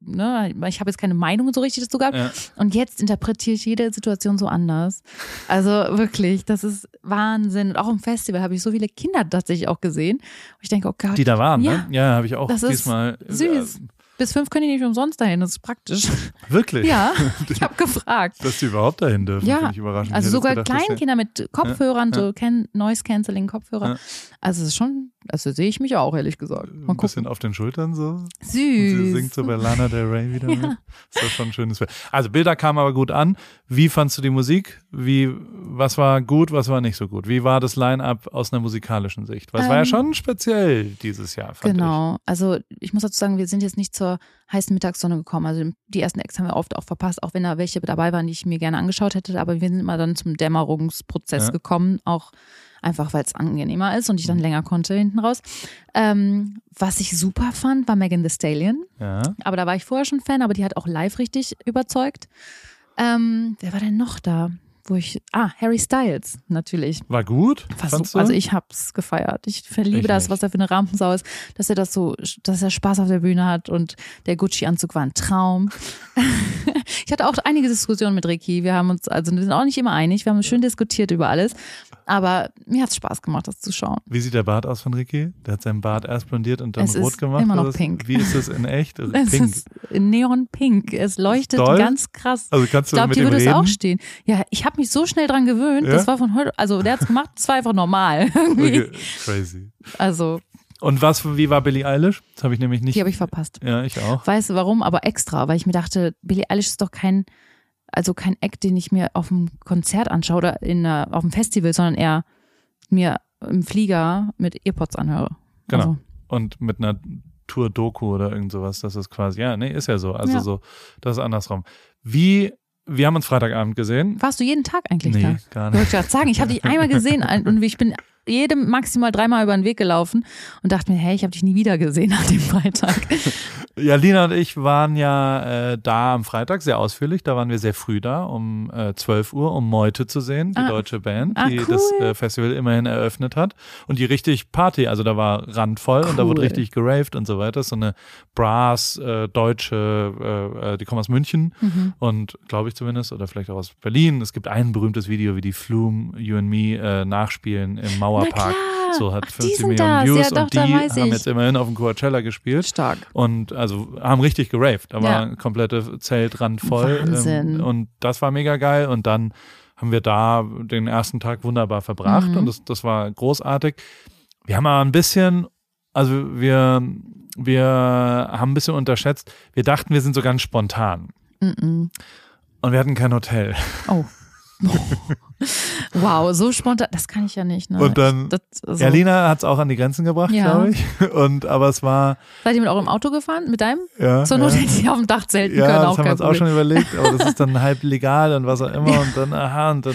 [SPEAKER 2] ne, ich habe jetzt keine Meinung so richtig dazu gehabt.
[SPEAKER 1] ja.
[SPEAKER 2] Und jetzt interpretiere ich jede Situation so anders. Also wirklich, das ist Wahnsinn. Und auch im Festival habe ich so viele Kinder tatsächlich auch gesehen. Und ich denke, oh Gott,
[SPEAKER 1] Die da waren,
[SPEAKER 2] Ja.
[SPEAKER 1] ne? Ja, habe ich auch
[SPEAKER 2] Das ist
[SPEAKER 1] diesmal.
[SPEAKER 2] süß. Bis fünf können die nicht umsonst dahin. Das ist praktisch.
[SPEAKER 1] wirklich?
[SPEAKER 2] Ja, ich habe gefragt.
[SPEAKER 1] Dass die überhaupt dahin dürfen,
[SPEAKER 2] Ja,
[SPEAKER 1] finde ich überraschend.
[SPEAKER 2] Also
[SPEAKER 1] Ich
[SPEAKER 2] sogar
[SPEAKER 1] gedacht,
[SPEAKER 2] Kleinkinder mit Kopfhörern,
[SPEAKER 1] Ja,
[SPEAKER 2] so can Noise Cancelling Kopfhörer.
[SPEAKER 1] Ja.
[SPEAKER 2] Also es ist schon, also sehe ich mich auch, ehrlich gesagt. Mal
[SPEAKER 1] Ein bisschen auf den Schultern so. Und
[SPEAKER 2] Süß.
[SPEAKER 1] sie singt so bei Lana Del Rey wieder
[SPEAKER 2] Ja.
[SPEAKER 1] mit. Ist das schon ein schönes Bild. Also Bilder kamen aber gut an. Wie fandst du die Musik? Wie, was war gut, was war nicht so gut? Wie war das Line-Up aus einer musikalischen Sicht? Weil es war ja
[SPEAKER 2] Ähm,
[SPEAKER 1] schon speziell dieses Jahr, fand
[SPEAKER 2] Genau. Also ich muss dazu sagen, wir sind jetzt nicht zur heißen Mittagssonne gekommen. Also die ersten Acts haben wir oft auch verpasst, auch wenn da welche dabei waren, die ich mir gerne angeschaut hätte. Aber wir sind immer dann zum Dämmerungsprozess
[SPEAKER 1] Ja.
[SPEAKER 2] gekommen, auch einfach, weil es angenehmer ist und ich dann
[SPEAKER 1] Mhm.
[SPEAKER 2] länger konnte hinten raus. Ähm, was ich super fand, war Megan Thee Stallion.
[SPEAKER 1] Ja.
[SPEAKER 2] Aber da war ich vorher schon Fan, aber die hat auch live richtig überzeugt. Ähm, wer war denn noch da? Wo ich, ah, Harry Styles, natürlich.
[SPEAKER 1] War gut? Du?
[SPEAKER 2] also ich hab's gefeiert. Ich verliebe
[SPEAKER 1] Ich
[SPEAKER 2] das,
[SPEAKER 1] nicht.
[SPEAKER 2] was er für eine Rampensau ist, dass er das so, dass er Spaß auf der Bühne hat und der Gucci-Anzug war ein Traum. ich hatte auch einige Diskussionen mit Ricky. Wir haben uns, also wir sind auch nicht immer einig. Wir haben schön diskutiert über alles. Aber mir hat's Spaß gemacht, das zu schauen.
[SPEAKER 1] Wie sieht der Bart aus von Ricky? Der hat seinen Bart erst blondiert und dann
[SPEAKER 2] Es
[SPEAKER 1] rot
[SPEAKER 2] ist
[SPEAKER 1] gemacht.
[SPEAKER 2] immer noch
[SPEAKER 1] was?
[SPEAKER 2] pink.
[SPEAKER 1] Wie ist das in echt? Also
[SPEAKER 2] Es
[SPEAKER 1] pink.
[SPEAKER 2] ist neon-pink. Es leuchtet
[SPEAKER 1] Doll?
[SPEAKER 2] ganz krass.
[SPEAKER 1] Also kannst
[SPEAKER 2] Ich
[SPEAKER 1] du
[SPEAKER 2] glaube,
[SPEAKER 1] mit
[SPEAKER 2] dir würde es auch stehen. Ja, ich habe mich so schnell dran gewöhnt.
[SPEAKER 1] Ja?
[SPEAKER 2] Das war von heute, also der hat's gemacht, das war einfach normal.
[SPEAKER 1] Okay, Crazy.
[SPEAKER 2] Also,
[SPEAKER 1] Und was, wie war Billie Eilish? Das habe ich nämlich nicht.
[SPEAKER 2] die habe ich verpasst.
[SPEAKER 1] ja, ich auch.
[SPEAKER 2] Weißt du warum? Aber extra, weil ich mir dachte, Billie Eilish ist doch kein, also kein Act, den ich mir auf dem Konzert anschaue oder in, einer- auf dem Festival, sondern eher mir im Flieger mit Earpods anhöre.
[SPEAKER 1] Genau.
[SPEAKER 2] Also,
[SPEAKER 1] Und mit einer Tour-Doku oder irgend sowas, das ist quasi, ja, nee, ist ja so. Also
[SPEAKER 2] Ja.
[SPEAKER 1] so, das ist andersrum. Wie, wir haben uns Freitagabend gesehen.
[SPEAKER 2] warst du jeden Tag eigentlich
[SPEAKER 1] Nee,
[SPEAKER 2] da?
[SPEAKER 1] gar
[SPEAKER 2] Wollte
[SPEAKER 1] nicht.
[SPEAKER 2] ich gerade sagen, ich habe dich einmal gesehen und ich bin jedem maximal dreimal über den Weg gelaufen und dachte mir, hey, ich habe dich nie wieder gesehen nach dem Freitag.
[SPEAKER 1] Ja, Lina und ich waren ja äh, da am Freitag sehr ausführlich. Da waren wir sehr früh da, um äh, 12 Uhr, um Meute zu sehen, die
[SPEAKER 2] Ah.
[SPEAKER 1] deutsche Band,
[SPEAKER 2] Ah,
[SPEAKER 1] die
[SPEAKER 2] cool.
[SPEAKER 1] das äh, Festival immerhin eröffnet hat. Und die richtig Party, also da war randvoll und da wurde
[SPEAKER 2] Cool.
[SPEAKER 1] richtig geraved und so weiter. So eine Brass, äh, deutsche, äh, äh, die kommen aus München
[SPEAKER 2] Mhm.
[SPEAKER 1] und glaube ich zumindest, oder vielleicht auch aus Berlin. Es gibt ein berühmtes Video, wie die Flume, You and Me äh, nachspielen im Mauerpark. So hat
[SPEAKER 2] Ach, die
[SPEAKER 1] 50
[SPEAKER 2] sind
[SPEAKER 1] Millionen
[SPEAKER 2] das.
[SPEAKER 1] Views
[SPEAKER 2] Ja, doch,
[SPEAKER 1] und die haben jetzt immerhin auf dem Coachella gespielt
[SPEAKER 2] Stark.
[SPEAKER 1] und also haben richtig geraved. Da war
[SPEAKER 2] Ja.
[SPEAKER 1] komplette Zeltrand voll.
[SPEAKER 2] Wahnsinn.
[SPEAKER 1] Ähm, und das war mega geil. Und dann haben wir da den ersten Tag wunderbar verbracht
[SPEAKER 2] Mhm.
[SPEAKER 1] und das, das war großartig. Wir haben aber ein bisschen, also wir, wir haben ein bisschen unterschätzt. Wir dachten, wir sind so ganz spontan.
[SPEAKER 2] Mhm.
[SPEAKER 1] Und wir hatten kein Hotel.
[SPEAKER 2] Oh. wow, so spontan, das kann ich ja nicht. Ne?
[SPEAKER 1] Und dann-
[SPEAKER 2] das, also,
[SPEAKER 1] Ja, Lina hat es auch an die Grenzen gebracht,
[SPEAKER 2] Ja.
[SPEAKER 1] glaube ich. Und aber es war,
[SPEAKER 2] Seid ihr mit eurem Auto gefahren? Mit deinem?
[SPEAKER 1] ja.
[SPEAKER 2] Zur Not
[SPEAKER 1] ja.
[SPEAKER 2] hätte ich auf dem Dach zelten
[SPEAKER 1] Ja,
[SPEAKER 2] können.
[SPEAKER 1] das
[SPEAKER 2] Auch
[SPEAKER 1] haben wir uns auch schon überlegt, aber das ist dann halb legal und was auch immer und dann, aha, und dann,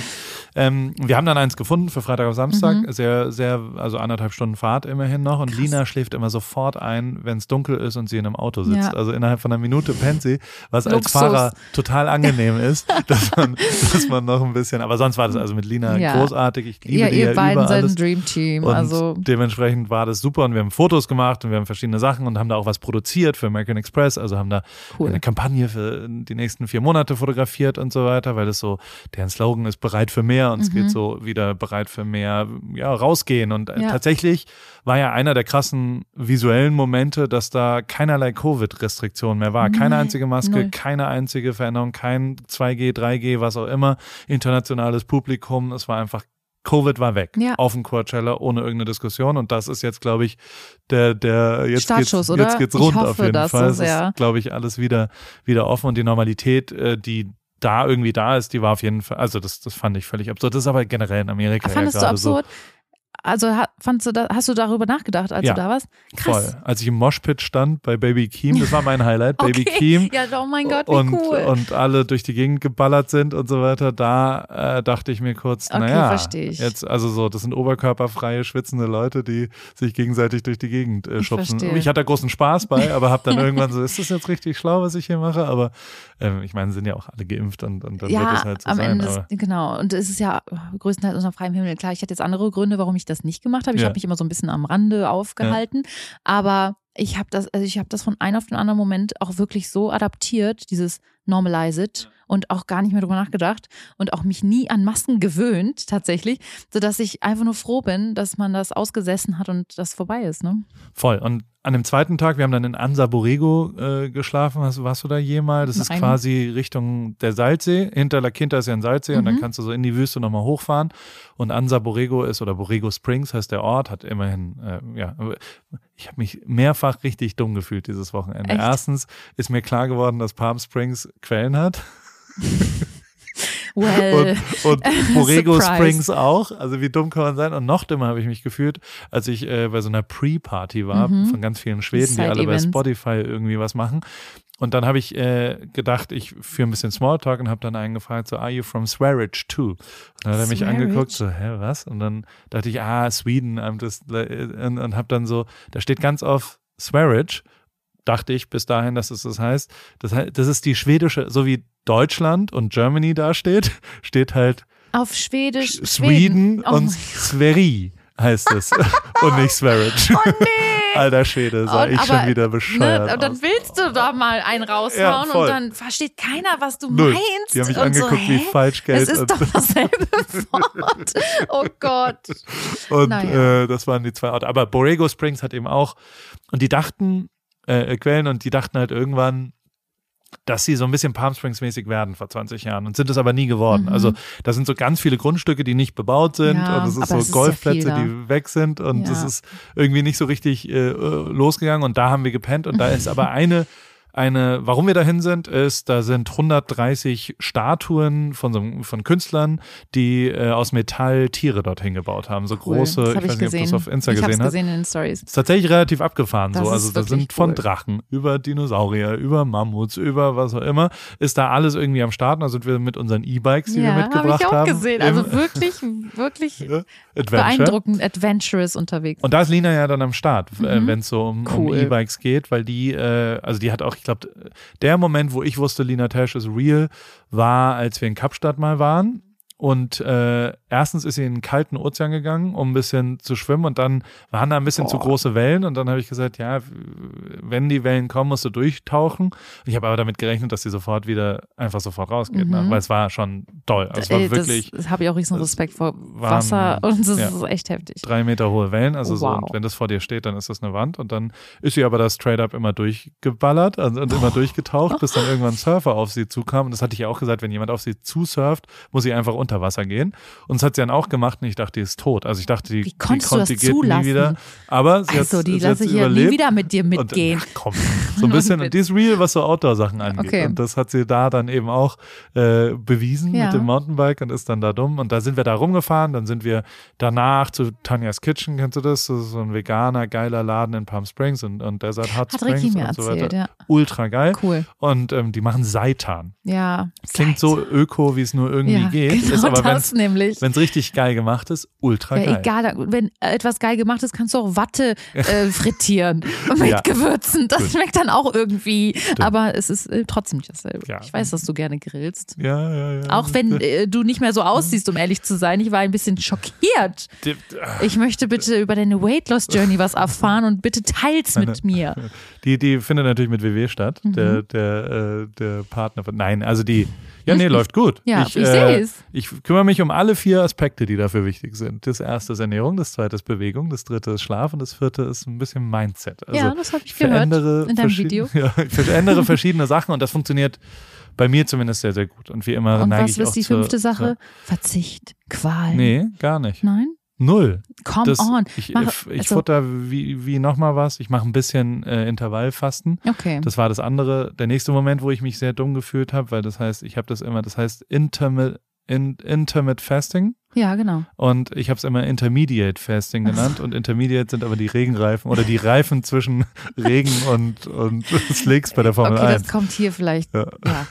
[SPEAKER 1] ähm, wir haben dann eins gefunden für Freitag auf Samstag,
[SPEAKER 2] Mhm.
[SPEAKER 1] sehr, sehr, also anderthalb Stunden Fahrt immerhin noch und Lina schläft immer sofort ein, wenn es dunkel ist und sie in einem Auto sitzt.
[SPEAKER 2] Ja.
[SPEAKER 1] Also innerhalb von einer Minute pennt sie, was als
[SPEAKER 2] Luxus.
[SPEAKER 1] Fahrer total angenehm ist, dass man, dass man noch ein bisschen, aber sonst war das also mit Lina
[SPEAKER 2] Ja.
[SPEAKER 1] großartig, ich liebe
[SPEAKER 2] Ja,
[SPEAKER 1] die
[SPEAKER 2] ihr
[SPEAKER 1] ja
[SPEAKER 2] beiden seid ein Dream Team.
[SPEAKER 1] Und
[SPEAKER 2] Also,
[SPEAKER 1] dementsprechend war das super und wir haben Fotos gemacht und wir haben verschiedene Sachen und haben da auch was produziert für American Express, also haben da
[SPEAKER 2] Cool.
[SPEAKER 1] eine Kampagne für die nächsten vier Monate fotografiert und so weiter, weil es so, deren Slogan ist bereit für mehr und es
[SPEAKER 2] Mhm.
[SPEAKER 1] geht so wieder bereit für mehr, ja, rausgehen und äh,
[SPEAKER 2] Ja.
[SPEAKER 1] tatsächlich war ja einer der krassen visuellen Momente, dass da keinerlei Covid-Restriktion mehr war. Keine
[SPEAKER 2] Nein,
[SPEAKER 1] einzige Maske,
[SPEAKER 2] null.
[SPEAKER 1] keine einzige Veränderung, kein 2G, 3G, was auch immer, internationales Publikum, es war einfach Covid war weg
[SPEAKER 2] Ja.
[SPEAKER 1] auf dem Coachella ohne irgendeine Diskussion und das ist jetzt, glaube ich, der, der, jetzt
[SPEAKER 2] Startschuss,
[SPEAKER 1] geht's,
[SPEAKER 2] oder?
[SPEAKER 1] jetzt geht's rund
[SPEAKER 2] hoffe
[SPEAKER 1] auf jeden
[SPEAKER 2] das
[SPEAKER 1] Fall.
[SPEAKER 2] so
[SPEAKER 1] es ist, glaube ich, alles wieder, wieder offen und die Normalität, äh, die da irgendwie da ist, die war auf jeden Fall, also das, das fand ich völlig absurd. Das ist aber generell in Amerika
[SPEAKER 2] Fandest
[SPEAKER 1] ja
[SPEAKER 2] du
[SPEAKER 1] gerade so.
[SPEAKER 2] Also fandst du da, hast du darüber nachgedacht, als
[SPEAKER 1] Ja.
[SPEAKER 2] du da warst? Krass.
[SPEAKER 1] Voll. Als ich im Moshpit stand bei Baby Keem, das war mein Highlight, Baby
[SPEAKER 2] okay.
[SPEAKER 1] Keem.
[SPEAKER 2] Ja, oh mein Gott, wie
[SPEAKER 1] und,
[SPEAKER 2] cool.
[SPEAKER 1] und alle durch die Gegend geballert sind und so weiter, da äh, dachte ich mir kurz,
[SPEAKER 2] Okay,
[SPEAKER 1] naja,
[SPEAKER 2] ich.
[SPEAKER 1] jetzt, also so, das sind oberkörperfreie, schwitzende Leute, die sich gegenseitig durch die Gegend äh,
[SPEAKER 2] Ich
[SPEAKER 1] schubsen.
[SPEAKER 2] verstehe.
[SPEAKER 1] Ich hatte da großen Spaß bei, aber habe dann irgendwann so, ist das jetzt richtig schlau, was ich hier mache? Aber ähm, ich meine, sind ja auch alle geimpft und, und dann wird
[SPEAKER 2] ja,
[SPEAKER 1] es halt so
[SPEAKER 2] am
[SPEAKER 1] sein.
[SPEAKER 2] Ende, ist, genau. Und es ist ja größtenteils unter freiem Himmel. Klar, ich hatte jetzt andere Gründe, warum ich das nicht gemacht habe. Ich
[SPEAKER 1] Ja.
[SPEAKER 2] habe mich immer so ein bisschen am Rande aufgehalten. Aber ich habe das, also ich habe das von einem auf den anderen Moment auch wirklich so adaptiert, dieses Normalize it und auch gar nicht mehr drüber nachgedacht und auch mich nie an Masken gewöhnt, tatsächlich, sodass ich einfach nur froh bin, dass man das ausgesessen hat und das vorbei ist, ne?
[SPEAKER 1] Voll. Und an dem zweiten Tag, wir haben dann in Ansa Borrego äh, geschlafen. Hast, warst du da jemals? Das ist
[SPEAKER 2] Nein.
[SPEAKER 1] quasi Richtung der Salzsee. Hinter La Quinta ist ja ein Salzsee und dann
[SPEAKER 2] Mhm.
[SPEAKER 1] kannst du so in die Wüste nochmal hochfahren. Und Ansa Borrego ist, oder Borrego Springs heißt der Ort, hat immerhin, äh, ja, ich habe mich mehrfach richtig dumm gefühlt dieses Wochenende.
[SPEAKER 2] Echt?
[SPEAKER 1] Erstens ist mir klar geworden, dass Palm Springs Quellen hat.
[SPEAKER 2] Well,
[SPEAKER 1] Und, und Borrego
[SPEAKER 2] Surprise.
[SPEAKER 1] Springs auch. Also wie dumm kann man sein? Und noch dümmer habe ich mich gefühlt, als ich äh, bei so einer Pre-Party war
[SPEAKER 2] Mhm.
[SPEAKER 1] von ganz vielen Schweden, die alle bei. Spotify irgendwie was machen. Und dann habe ich äh, gedacht, ich führe ein bisschen Smalltalk und habe dann einen gefragt, so, are you from Swearidge too? Und dann hat er mich angeguckt, so, hä, was? Und dann dachte ich, ah, Sweden, I'm just, und, und habe dann so, da steht ganz auf Swearidge, dachte ich bis dahin, dass es das heißt. Das, das ist die schwedische, so wie Deutschland und Germany da steht, halt
[SPEAKER 2] auf Schwedisch.
[SPEAKER 1] Sweden
[SPEAKER 2] Oh
[SPEAKER 1] und Sveri heißt es und nicht Swearidge.
[SPEAKER 2] Oh nee!
[SPEAKER 1] Alter Schwede, sah
[SPEAKER 2] Und
[SPEAKER 1] ich schon
[SPEAKER 2] aber,
[SPEAKER 1] wieder bescheuert
[SPEAKER 2] Ne, und dann willst du da mal einen
[SPEAKER 1] Ja,
[SPEAKER 2] raushauen
[SPEAKER 1] voll.
[SPEAKER 2] und dann versteht keiner, was du
[SPEAKER 1] Null.
[SPEAKER 2] meinst.
[SPEAKER 1] Die haben mich
[SPEAKER 2] und
[SPEAKER 1] angeguckt
[SPEAKER 2] so,
[SPEAKER 1] wie
[SPEAKER 2] hä?
[SPEAKER 1] Falschgeld.
[SPEAKER 2] Es ist
[SPEAKER 1] und-
[SPEAKER 2] doch dasselbe Wort. Oh Gott.
[SPEAKER 1] Und
[SPEAKER 2] Naja.
[SPEAKER 1] äh, das waren die zwei Orte. Aber Borrego Springs hat eben auch, und die dachten, äh, Quellen, und die dachten halt irgendwann, dass sie so ein bisschen Palm Springs mäßig werden vor 20 Jahren und sind es aber nie geworden.
[SPEAKER 2] Mhm.
[SPEAKER 1] Also da sind so ganz viele Grundstücke, die nicht bebaut sind
[SPEAKER 2] Ja,
[SPEAKER 1] und es ist so
[SPEAKER 2] es
[SPEAKER 1] Golfplätze, die weg sind und
[SPEAKER 2] Ja.
[SPEAKER 1] es ist irgendwie nicht so richtig äh, losgegangen und da haben wir gepennt und da ist aber eine eine, warum wir dahin sind, ist, da sind 130 Statuen von, so, von Künstlern, die äh, aus Metall Tiere dorthin gebaut haben. So
[SPEAKER 2] Cool.
[SPEAKER 1] große,
[SPEAKER 2] das
[SPEAKER 1] ich
[SPEAKER 2] habe
[SPEAKER 1] weiß
[SPEAKER 2] ich
[SPEAKER 1] nicht, ob du
[SPEAKER 2] gesehen.
[SPEAKER 1] das auf Insta
[SPEAKER 2] ich
[SPEAKER 1] gesehen
[SPEAKER 2] es
[SPEAKER 1] hast.
[SPEAKER 2] gesehen in den Stories.
[SPEAKER 1] Ist tatsächlich relativ abgefahren
[SPEAKER 2] Das
[SPEAKER 1] so. Also da sind von
[SPEAKER 2] cool.
[SPEAKER 1] Drachen über Dinosaurier, über Mammuts, über was auch immer, ist da alles irgendwie am Start. Da sind wir mit unseren E-Bikes, die wir
[SPEAKER 2] Ja,
[SPEAKER 1] mitgebracht
[SPEAKER 2] habe ich auch
[SPEAKER 1] haben.
[SPEAKER 2] gesehen. Also wirklich, wirklich
[SPEAKER 1] Adventure.
[SPEAKER 2] beeindruckend, adventurous unterwegs.
[SPEAKER 1] Und da ist Lina ja dann am Start, äh,
[SPEAKER 2] Mhm.
[SPEAKER 1] wenn es so um, um
[SPEAKER 2] Cool.
[SPEAKER 1] E-Bikes geht, weil die, äh, also die hat auch, ich glaube, der Moment, wo ich wusste, Lina Tash ist real, war, als wir in Kapstadt mal waren. Und äh, erstens ist sie in den kalten Ozean gegangen, um ein bisschen zu schwimmen und dann waren da ein bisschen zu
[SPEAKER 2] Boah.
[SPEAKER 1] große Wellen und dann habe ich gesagt, ja, wenn die Wellen kommen, musst du durchtauchen. Ich habe aber damit gerechnet, dass sie sofort wieder einfach sofort rausgeht, ne?
[SPEAKER 2] Mhm.
[SPEAKER 1] weil es war schon toll. Also es
[SPEAKER 2] Ey,
[SPEAKER 1] wirklich
[SPEAKER 2] das, das habe ich auch riesen Respekt vor
[SPEAKER 1] waren-
[SPEAKER 2] Wasser und das
[SPEAKER 1] ja.
[SPEAKER 2] ist echt heftig.
[SPEAKER 1] drei Meter hohe Wellen, also so,
[SPEAKER 2] Wow.
[SPEAKER 1] und wenn das vor dir steht, dann ist das eine Wand und dann ist sie aber das Trade-Up immer durchgeballert also, und immer durchgetaucht, bis dann irgendwann ein Surfer auf sie zukam und das hatte ich ja auch gesagt, wenn jemand auf sie zusurft, muss sie einfach unter Wasser gehen und das hat sie dann auch gemacht und ich dachte, die ist tot, also ich dachte, die,
[SPEAKER 2] Wie
[SPEAKER 1] die,
[SPEAKER 2] konntest du
[SPEAKER 1] kommt,
[SPEAKER 2] das
[SPEAKER 1] die geht
[SPEAKER 2] zulassen?
[SPEAKER 1] nie wieder, aber sie
[SPEAKER 2] Also,
[SPEAKER 1] hat
[SPEAKER 2] die
[SPEAKER 1] sie
[SPEAKER 2] lasse ich ja nie wieder mit dir mitgehen.
[SPEAKER 1] Und, ach, komm, so ein bisschen. und die ist real, was so Outdoor-Sachen angeht.
[SPEAKER 2] Okay.
[SPEAKER 1] Und das hat sie da dann eben auch äh, bewiesen
[SPEAKER 2] Ja.
[SPEAKER 1] mit dem Mountainbike und ist dann da dumm. Und da sind wir da rumgefahren. Dann sind wir danach zu Tanya's Kitchen, kennst du das? Das ist so ein veganer, geiler Laden in Palm Springs und, und Desert Hot
[SPEAKER 2] Hat
[SPEAKER 1] Springs
[SPEAKER 2] Ricky mir
[SPEAKER 1] und so
[SPEAKER 2] erzählt,
[SPEAKER 1] weiter.
[SPEAKER 2] ja.
[SPEAKER 1] Ultra geil.
[SPEAKER 2] Cool.
[SPEAKER 1] Und ähm, die machen Seitan.
[SPEAKER 2] Ja.
[SPEAKER 1] Klingt so öko, wie es nur irgendwie
[SPEAKER 2] ja,
[SPEAKER 1] geht.
[SPEAKER 2] Genau
[SPEAKER 1] ist aber, wenn es richtig geil gemacht ist, ultra
[SPEAKER 2] Ja,
[SPEAKER 1] geil.
[SPEAKER 2] egal, wenn etwas geil gemacht ist, kannst du auch Watte äh, frittieren mit
[SPEAKER 1] Ja.
[SPEAKER 2] Gewürzen. Das
[SPEAKER 1] Gut.
[SPEAKER 2] schmeckt dann auch irgendwie. Aber es ist äh, trotzdem nicht dasselbe.
[SPEAKER 1] Ja.
[SPEAKER 2] Ich weiß, dass du gerne grillst.
[SPEAKER 1] Ja, ja, ja.
[SPEAKER 2] Auch wenn äh, du nicht mehr so aussiehst, um ehrlich zu sein. Ich war ein bisschen schockiert.
[SPEAKER 1] Die-
[SPEAKER 2] Ich möchte bitte über deine Weight Loss Journey was erfahren und bitte teils mit mir.
[SPEAKER 1] Die, die findet natürlich mit WW statt,
[SPEAKER 2] Mhm.
[SPEAKER 1] der, der, äh, der Partner von. Nein, also die. Ja, nee, läuft gut.
[SPEAKER 2] Ja, ich
[SPEAKER 1] äh,
[SPEAKER 2] seh's.
[SPEAKER 1] Ich kümmere mich um alle vier Aspekte, die dafür wichtig sind. Das erste ist Ernährung, das zweite ist Bewegung, das dritte ist Schlaf und das vierte ist ein bisschen Mindset. Also
[SPEAKER 2] Ja, das hab ich
[SPEAKER 1] ich
[SPEAKER 2] gehört in deinem Video.
[SPEAKER 1] Ja, ich verändere verschiedene Sachen und das funktioniert bei mir zumindest sehr, sehr gut. Und wie immer
[SPEAKER 2] Und
[SPEAKER 1] neige
[SPEAKER 2] was
[SPEAKER 1] ich
[SPEAKER 2] ist
[SPEAKER 1] auch
[SPEAKER 2] die fünfte Sache?
[SPEAKER 1] zur-
[SPEAKER 2] Verzicht, Qual.
[SPEAKER 1] Nee, gar nicht.
[SPEAKER 2] Nein?
[SPEAKER 1] Null.
[SPEAKER 2] Come
[SPEAKER 1] Das,
[SPEAKER 2] on.
[SPEAKER 1] ich
[SPEAKER 2] Mach-
[SPEAKER 1] ich, ich
[SPEAKER 2] also-
[SPEAKER 1] futter wie, wie nochmal was. Ich mache ein bisschen äh, Intervallfasten.
[SPEAKER 2] Okay.
[SPEAKER 1] Das war das andere, der nächste Moment, wo ich mich sehr dumm gefühlt habe, weil das heißt, ich habe das immer, das heißt Intermittent, in, Intermittent Fasting
[SPEAKER 2] ja, genau.
[SPEAKER 1] und ich habe es immer Intermediate Fasting genannt und Intermediate sind aber die Regenreifen oder die Reifen zwischen Regen und, und Slicks bei der Formel
[SPEAKER 2] okay,
[SPEAKER 1] 1.
[SPEAKER 2] das kommt hier vielleicht.
[SPEAKER 1] Ja.
[SPEAKER 2] Ja.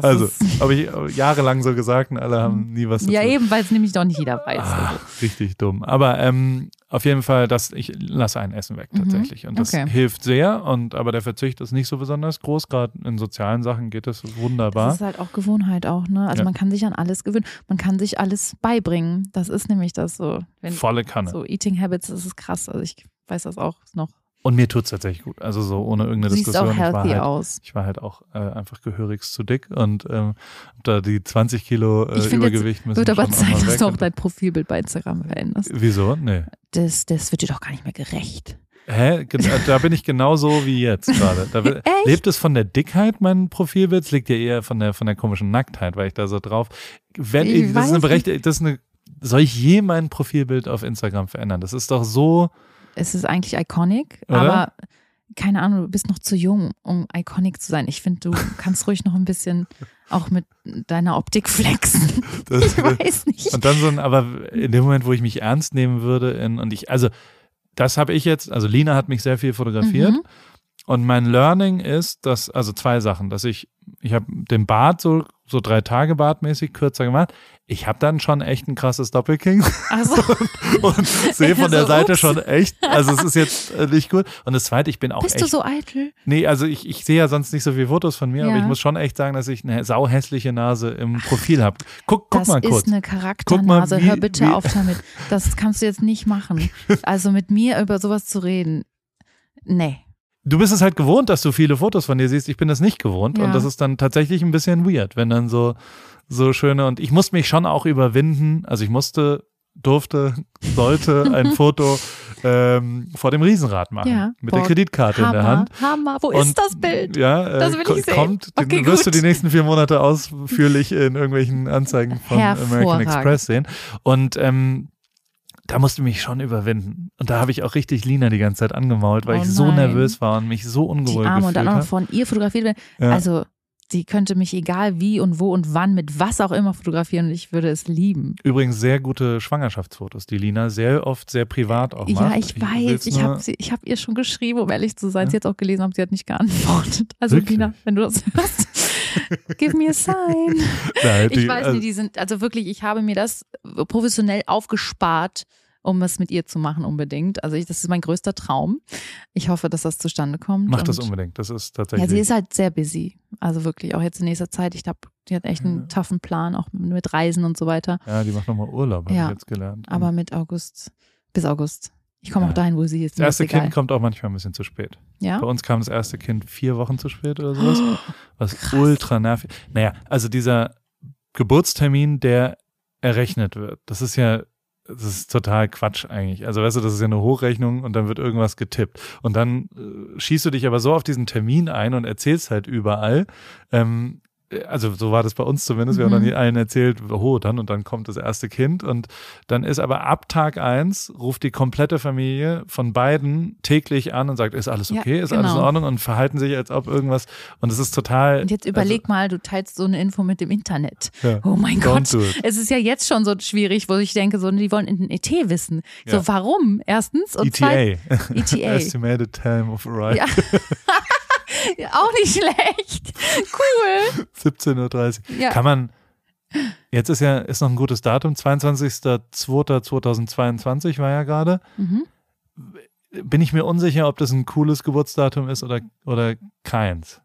[SPEAKER 1] Also, habe ich jahrelang so gesagt und alle haben nie was dazu.
[SPEAKER 2] ja, eben, weil es nämlich doch nicht jeder weiß.
[SPEAKER 1] Ah, richtig dumm. Aber ähm, auf jeden Fall, das, ich lasse ein Essen weg
[SPEAKER 2] Mhm.
[SPEAKER 1] tatsächlich. Und das
[SPEAKER 2] Okay.
[SPEAKER 1] hilft sehr. Und aber der Verzicht ist nicht so besonders groß. Gerade in sozialen Sachen geht das wunderbar.
[SPEAKER 2] Das ist halt auch Gewohnheit auch, ne? Also
[SPEAKER 1] Ja.
[SPEAKER 2] man kann sich an alles gewöhnen. Man kann sich alles beibringen. Das ist nämlich das so.
[SPEAKER 1] Volle Kanne.
[SPEAKER 2] so Eating Habits, das ist krass. Also ich weiß das auch noch.
[SPEAKER 1] Und mir tut's tatsächlich gut. Also so ohne irgendeine
[SPEAKER 2] siehst
[SPEAKER 1] Diskussion.
[SPEAKER 2] auch
[SPEAKER 1] ich, war
[SPEAKER 2] healthy
[SPEAKER 1] halt,
[SPEAKER 2] aus.
[SPEAKER 1] ich war halt auch äh, einfach gehörigst zu dick und ähm, da die 20 Kilo äh,
[SPEAKER 2] Ich jetzt
[SPEAKER 1] Übergewicht müssen
[SPEAKER 2] Wird aber Zeit, dass du auch dein Profilbild bei Instagram veränderst.
[SPEAKER 1] Wieso? Nee.
[SPEAKER 2] Das, das wird dir doch gar nicht mehr gerecht.
[SPEAKER 1] Hä? Äh, Da bin ich genauso wie jetzt gerade. Lebt es von der Dickheit, mein Profilbild? Es liegt ja eher von der, von der komischen Nacktheit, weil ich da so drauf. Wenn
[SPEAKER 2] Ich
[SPEAKER 1] ich, das ist eine berechtigte, das ist eine, soll ich je mein Profilbild auf Instagram verändern? Das ist doch so,
[SPEAKER 2] Es ist eigentlich iconic,
[SPEAKER 1] Oder?
[SPEAKER 2] aber keine Ahnung, du bist noch zu jung, um iconic zu sein. Ich finde, du kannst ruhig noch ein bisschen auch mit deiner Optik flexen.
[SPEAKER 1] das,
[SPEAKER 2] Ich weiß nicht.
[SPEAKER 1] und dann so ein, aber in dem Moment, wo ich mich ernst nehmen würde in, und ich, also, das habe ich jetzt, also Lina hat mich sehr viel fotografiert.
[SPEAKER 2] Mhm.
[SPEAKER 1] Und mein Learning ist, dass, also zwei Sachen, dass ich, ich habe den Bart so, so drei Tage Bartmäßig kürzer gemacht. Ich habe dann schon echt ein krasses Doppelking
[SPEAKER 2] Also,
[SPEAKER 1] und sehe von der
[SPEAKER 2] So,
[SPEAKER 1] Seite
[SPEAKER 2] ups.
[SPEAKER 1] schon echt, also es ist jetzt äh, nicht gut. Und das zweite, ich bin auch
[SPEAKER 2] bist
[SPEAKER 1] echt,
[SPEAKER 2] du so eitel?
[SPEAKER 1] nee, also ich, ich sehe ja sonst nicht so viele Fotos von mir, aber
[SPEAKER 2] Ja.
[SPEAKER 1] ich muss schon echt sagen, dass ich eine sauhässliche Nase im Profil habe. Guck, guck
[SPEAKER 2] das
[SPEAKER 1] mal kurz.
[SPEAKER 2] ist eine Charakternase.
[SPEAKER 1] wie-
[SPEAKER 2] Hör bitte
[SPEAKER 1] wie-
[SPEAKER 2] auf damit. Das kannst du jetzt nicht machen. Also mit mir über sowas zu reden. Nee.
[SPEAKER 1] Du bist es halt gewohnt, dass du viele Fotos von dir siehst. Ich bin das nicht gewohnt.
[SPEAKER 2] Ja.
[SPEAKER 1] Und das ist dann tatsächlich ein bisschen weird, wenn dann so, so schöne, und ich musste mich schon auch überwinden. Also ich musste, durfte, sollte ein Foto ähm, vor dem Riesenrad machen.
[SPEAKER 2] Ja.
[SPEAKER 1] Mit
[SPEAKER 2] Boah,
[SPEAKER 1] der Kreditkarte in der
[SPEAKER 2] Hammer,
[SPEAKER 1] Hand.
[SPEAKER 2] Hammer. Wo
[SPEAKER 1] Und,
[SPEAKER 2] ist das Bild?
[SPEAKER 1] Ja, äh,
[SPEAKER 2] Das will ich sehen.
[SPEAKER 1] kommt, den
[SPEAKER 2] Okay,
[SPEAKER 1] wirst
[SPEAKER 2] gut.
[SPEAKER 1] du die nächsten vier Monate ausführlich in irgendwelchen Anzeigen von American. Express sehen. Und ähm, da musste ich mich schon überwinden. Und da habe ich auch richtig Lina die ganze Zeit angemault, weil
[SPEAKER 2] Oh
[SPEAKER 1] ich so nervös war und mich so
[SPEAKER 2] Die
[SPEAKER 1] ungewohl
[SPEAKER 2] Arme und dann auch noch von ihr fotografiert werden.
[SPEAKER 1] Ja.
[SPEAKER 2] Also, die könnte mich egal wie und wo und wann mit was auch immer fotografieren und ich würde es lieben.
[SPEAKER 1] Übrigens sehr gute Schwangerschaftsfotos, die Lina sehr oft sehr privat auch macht.
[SPEAKER 2] Ja, ich weiß.
[SPEAKER 1] will's
[SPEAKER 2] Ich habe ich hab ihr schon geschrieben, um ehrlich zu sein. Sie hat auch gelesen, aber sie hat nicht geantwortet. Also,
[SPEAKER 1] Wirklich?
[SPEAKER 2] Lina, wenn du das hörst, give me a sign.
[SPEAKER 1] Nein,
[SPEAKER 2] Ich
[SPEAKER 1] die-
[SPEAKER 2] weiß
[SPEAKER 1] also-
[SPEAKER 2] nicht, die sind, also wirklich, ich habe mir das professionell aufgespart, um es mit ihr zu machen unbedingt. Also ich, das ist mein größter Traum. Ich hoffe, dass das zustande kommt.
[SPEAKER 1] Mach das unbedingt. Das ist
[SPEAKER 2] Ja,
[SPEAKER 1] tatsächlich.
[SPEAKER 2] sie ist halt sehr busy. Also wirklich, auch jetzt in nächster Zeit. Ich glaube, die hat echt einen
[SPEAKER 1] Ja.
[SPEAKER 2] toughen Plan, auch mit Reisen und so weiter.
[SPEAKER 1] ja, die macht nochmal Urlaub, habe
[SPEAKER 2] Ja,
[SPEAKER 1] ich jetzt gelernt.
[SPEAKER 2] Aber mit August, bis August. Ich komme
[SPEAKER 1] Ja.
[SPEAKER 2] auch dahin, wo sie ist.
[SPEAKER 1] das erste
[SPEAKER 2] egal.
[SPEAKER 1] Kind kommt auch manchmal ein bisschen zu spät.
[SPEAKER 2] Ja?
[SPEAKER 1] Bei uns kam das erste Kind vier Wochen zu spät oder sowas. Was
[SPEAKER 2] Krass.
[SPEAKER 1] ultra nervig. Naja, also dieser Geburtstermin, der errechnet wird, das ist ja, das ist total Quatsch eigentlich. Also weißt du, das ist ja eine Hochrechnung und dann wird irgendwas getippt. Und dann äh, schießt du dich aber so auf diesen Termin ein und erzählst halt überall. Ähm, also so war das bei uns zumindest. Wir haben
[SPEAKER 2] Mhm.
[SPEAKER 1] dann allen erzählt, oh, dann und dann kommt das erste Kind. Und dann ist aber ab Tag eins ruft die komplette Familie von beiden täglich an und sagt, ist alles
[SPEAKER 2] Ja,
[SPEAKER 1] okay, ist alles in
[SPEAKER 2] genau.
[SPEAKER 1] Ordnung und verhalten sich, als ob irgendwas. Und es ist total.
[SPEAKER 2] Und jetzt überleg mal, du teilst so eine Info mit dem Internet.
[SPEAKER 1] Also, ja,
[SPEAKER 2] Oh mein Gott. Es ist ja jetzt schon so schwierig, wo ich denke, so, die wollen in den ET wissen.
[SPEAKER 1] Ja.
[SPEAKER 2] So, warum? Erstens. Und
[SPEAKER 1] ETA.
[SPEAKER 2] ETA.
[SPEAKER 1] Estimated Time of Arrival.
[SPEAKER 2] Ja. Ja, auch nicht schlecht. Cool.
[SPEAKER 1] 17.30 Uhr.
[SPEAKER 2] Ja.
[SPEAKER 1] Kann man. Jetzt ist ja ist noch ein gutes Datum. 22.02.2022 war ja gerade.
[SPEAKER 2] Mhm.
[SPEAKER 1] Bin ich mir unsicher, ob das ein cooles Geburtsdatum ist oder, oder keins.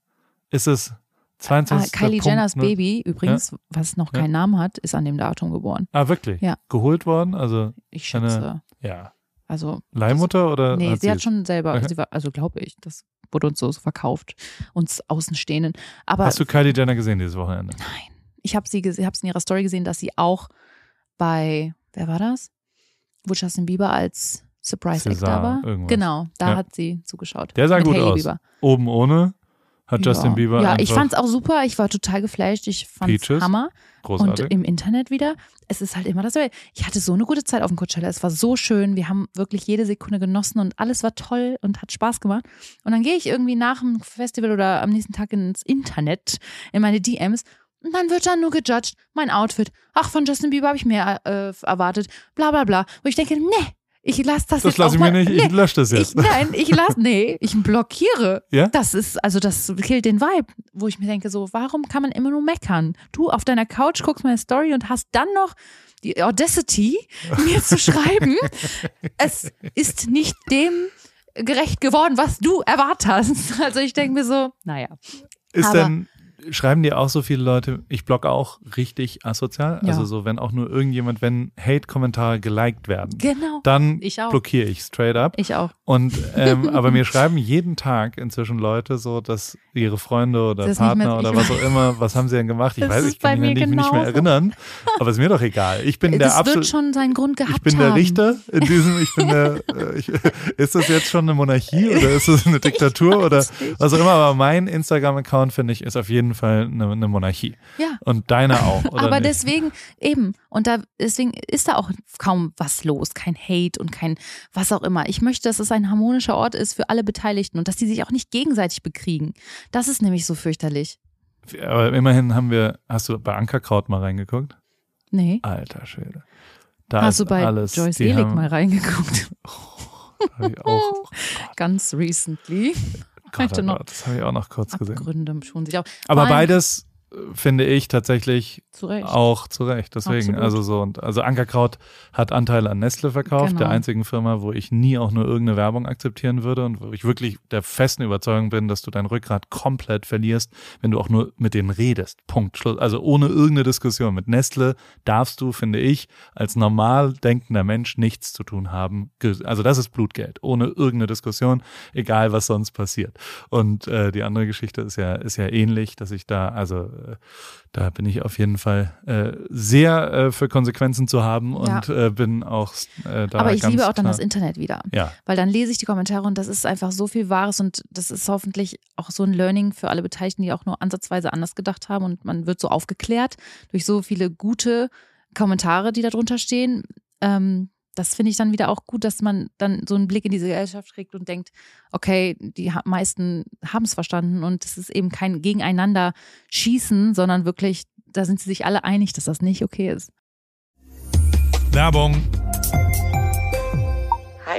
[SPEAKER 1] Ist es
[SPEAKER 2] Ah,
[SPEAKER 1] 22.
[SPEAKER 2] Kylie
[SPEAKER 1] Punkt
[SPEAKER 2] Jenners
[SPEAKER 1] null-
[SPEAKER 2] Baby, übrigens, was noch
[SPEAKER 1] Ja.
[SPEAKER 2] keinen Namen hat, ist an dem Datum geboren.
[SPEAKER 1] Ah, wirklich?
[SPEAKER 2] Ja.
[SPEAKER 1] Geholt worden? Also,
[SPEAKER 2] Ich
[SPEAKER 1] Eine-
[SPEAKER 2] schätze.
[SPEAKER 1] ja.
[SPEAKER 2] Also,
[SPEAKER 1] Leihmutter oder?
[SPEAKER 2] nee, sie hat schon selber,
[SPEAKER 1] Okay.
[SPEAKER 2] sie war, also glaube ich, das wurde uns so verkauft, uns Außenstehenden. Aber
[SPEAKER 1] Hast du Kylie Jenner gesehen dieses Wochenende?
[SPEAKER 2] nein, ich habe sie, habe es in ihrer Story gesehen, dass sie auch bei, wer war das? Wo Justin Bieber als Surprise
[SPEAKER 1] César,
[SPEAKER 2] da war.
[SPEAKER 1] irgendwas.
[SPEAKER 2] Genau, da
[SPEAKER 1] Ja.
[SPEAKER 2] hat sie zugeschaut.
[SPEAKER 1] Der sah
[SPEAKER 2] Mit
[SPEAKER 1] gut
[SPEAKER 2] Hailey
[SPEAKER 1] aus.
[SPEAKER 2] Bieber.
[SPEAKER 1] Oben ohne, Hat Justin
[SPEAKER 2] ja.
[SPEAKER 1] Bieber
[SPEAKER 2] Ja, ich fand's auch super. Ich war total geflasht. Ich fand's
[SPEAKER 1] Peaches?
[SPEAKER 2] Hammer.
[SPEAKER 1] großartig.
[SPEAKER 2] Und im Internet wieder, es ist halt immer dasselbe. Ich hatte so eine gute Zeit auf dem Coachella. Es war so schön. Wir haben wirklich jede Sekunde genossen und alles war toll und hat Spaß gemacht. Und dann gehe ich irgendwie nach dem Festival oder am nächsten Tag ins Internet, in meine DMs und dann wird dann nur gejudged, mein Outfit. Ach, von Justin Bieber habe ich mehr äh, erwartet. Bla bla bla. Wo ich denke, nee, ich lasse das,
[SPEAKER 1] das
[SPEAKER 2] jetzt
[SPEAKER 1] lasse
[SPEAKER 2] auch
[SPEAKER 1] ich mir
[SPEAKER 2] mal,
[SPEAKER 1] nicht, ich
[SPEAKER 2] nee,
[SPEAKER 1] lösche das
[SPEAKER 2] ich,
[SPEAKER 1] jetzt.
[SPEAKER 2] nein, ich lasse, nee, ich blockiere.
[SPEAKER 1] Ja?
[SPEAKER 2] Das ist, also das killt den Vibe, wo ich mir denke, so, warum kann man immer nur meckern? Du auf deiner Couch guckst meine Story und hast dann noch die Audacity, mir zu schreiben, es ist nicht dem gerecht geworden, was du erwartet hast. Also ich denke mir so, naja.
[SPEAKER 1] Ist denn, schreiben dir auch so viele Leute, ich blogge auch richtig asozial?
[SPEAKER 2] Ja.
[SPEAKER 1] Also so, wenn auch nur irgendjemand, wenn Hate-Kommentare geliked werden,
[SPEAKER 2] Genau.
[SPEAKER 1] dann
[SPEAKER 2] Ich
[SPEAKER 1] blockiere ich straight up.
[SPEAKER 2] Ich auch.
[SPEAKER 1] Und ähm, aber mir schreiben jeden Tag inzwischen Leute so, dass ihre Freunde oder
[SPEAKER 2] Das nicht
[SPEAKER 1] Partner oder was auch immer, was haben sie denn gemacht? Ich
[SPEAKER 2] Das
[SPEAKER 1] weiß, ich kann mich die nicht mehr erinnern. Aber ist mir doch egal. Ich bin der
[SPEAKER 2] Das wird schon seinen Grund gehabt
[SPEAKER 1] Ich bin der Richter in diesem, ich bin der, äh, ich, ist das jetzt schon eine Monarchie oder ist das eine Diktatur oder
[SPEAKER 2] nicht.
[SPEAKER 1] was auch immer, aber mein Instagram-Account, finde ich, ist auf jeden Fall eine, eine Monarchie.
[SPEAKER 2] Ja.
[SPEAKER 1] Und deine auch,
[SPEAKER 2] Aber
[SPEAKER 1] nicht?
[SPEAKER 2] deswegen eben und da deswegen ist da auch kaum was los, kein Hate und kein was auch immer. Ich möchte, dass es ein harmonischer Ort ist für alle Beteiligten und dass die sich auch nicht gegenseitig bekriegen. Das ist nämlich so fürchterlich.
[SPEAKER 1] Aber immerhin haben wir, hast du bei Ankerkraut mal reingeguckt?
[SPEAKER 2] Nee.
[SPEAKER 1] Alter Schwede. Da
[SPEAKER 2] Hast du bei
[SPEAKER 1] alles,
[SPEAKER 2] Joyce
[SPEAKER 1] haben,
[SPEAKER 2] mal reingeguckt?
[SPEAKER 1] hab ich auch,
[SPEAKER 2] Ganz recently.
[SPEAKER 1] Gott, oh
[SPEAKER 2] noch
[SPEAKER 1] Gott, das habe ich auch noch kurz gesehen.
[SPEAKER 2] Schon sich auch.
[SPEAKER 1] Aber beides finde ich tatsächlich
[SPEAKER 2] Zu
[SPEAKER 1] auch zu Recht. Deswegen,
[SPEAKER 2] Absolut.
[SPEAKER 1] also so und also Ankerkraut hat Anteile an Nestle verkauft,
[SPEAKER 2] Genau.
[SPEAKER 1] der einzigen Firma, wo ich nie auch nur irgendeine Werbung akzeptieren würde und wo ich wirklich der festen Überzeugung bin, dass du dein Rückgrat komplett verlierst, wenn du auch nur mit denen redest. Punkt. Schluss. Also ohne irgendeine Diskussion. Mit Nestle darfst du, finde ich, als normal denkender Mensch nichts zu tun haben. Also das ist Blutgeld. Ohne irgendeine Diskussion, egal was sonst passiert. Und äh, die andere Geschichte ist ja, ist ja ähnlich, dass ich da, also da bin ich auf jeden Fall äh, sehr äh, für Konsequenzen zu haben und äh, bin auch äh, da
[SPEAKER 2] Aber ich liebe auch dann das Internet wieder.
[SPEAKER 1] Ja,
[SPEAKER 2] Weil dann lese ich die Kommentare und das ist einfach so viel Wahres und das ist hoffentlich auch so ein Learning für alle Beteiligten, die auch nur ansatzweise anders gedacht haben und man wird so aufgeklärt durch so viele gute Kommentare, die da drunter stehen. Ähm, das finde ich dann wieder auch gut, dass man dann so einen Blick in diese Gesellschaft kriegt und denkt, okay, die meisten haben es verstanden und es ist eben kein Gegeneinander schießen, sondern wirklich, da sind sie sich alle einig, dass das nicht okay ist.
[SPEAKER 1] Werbung.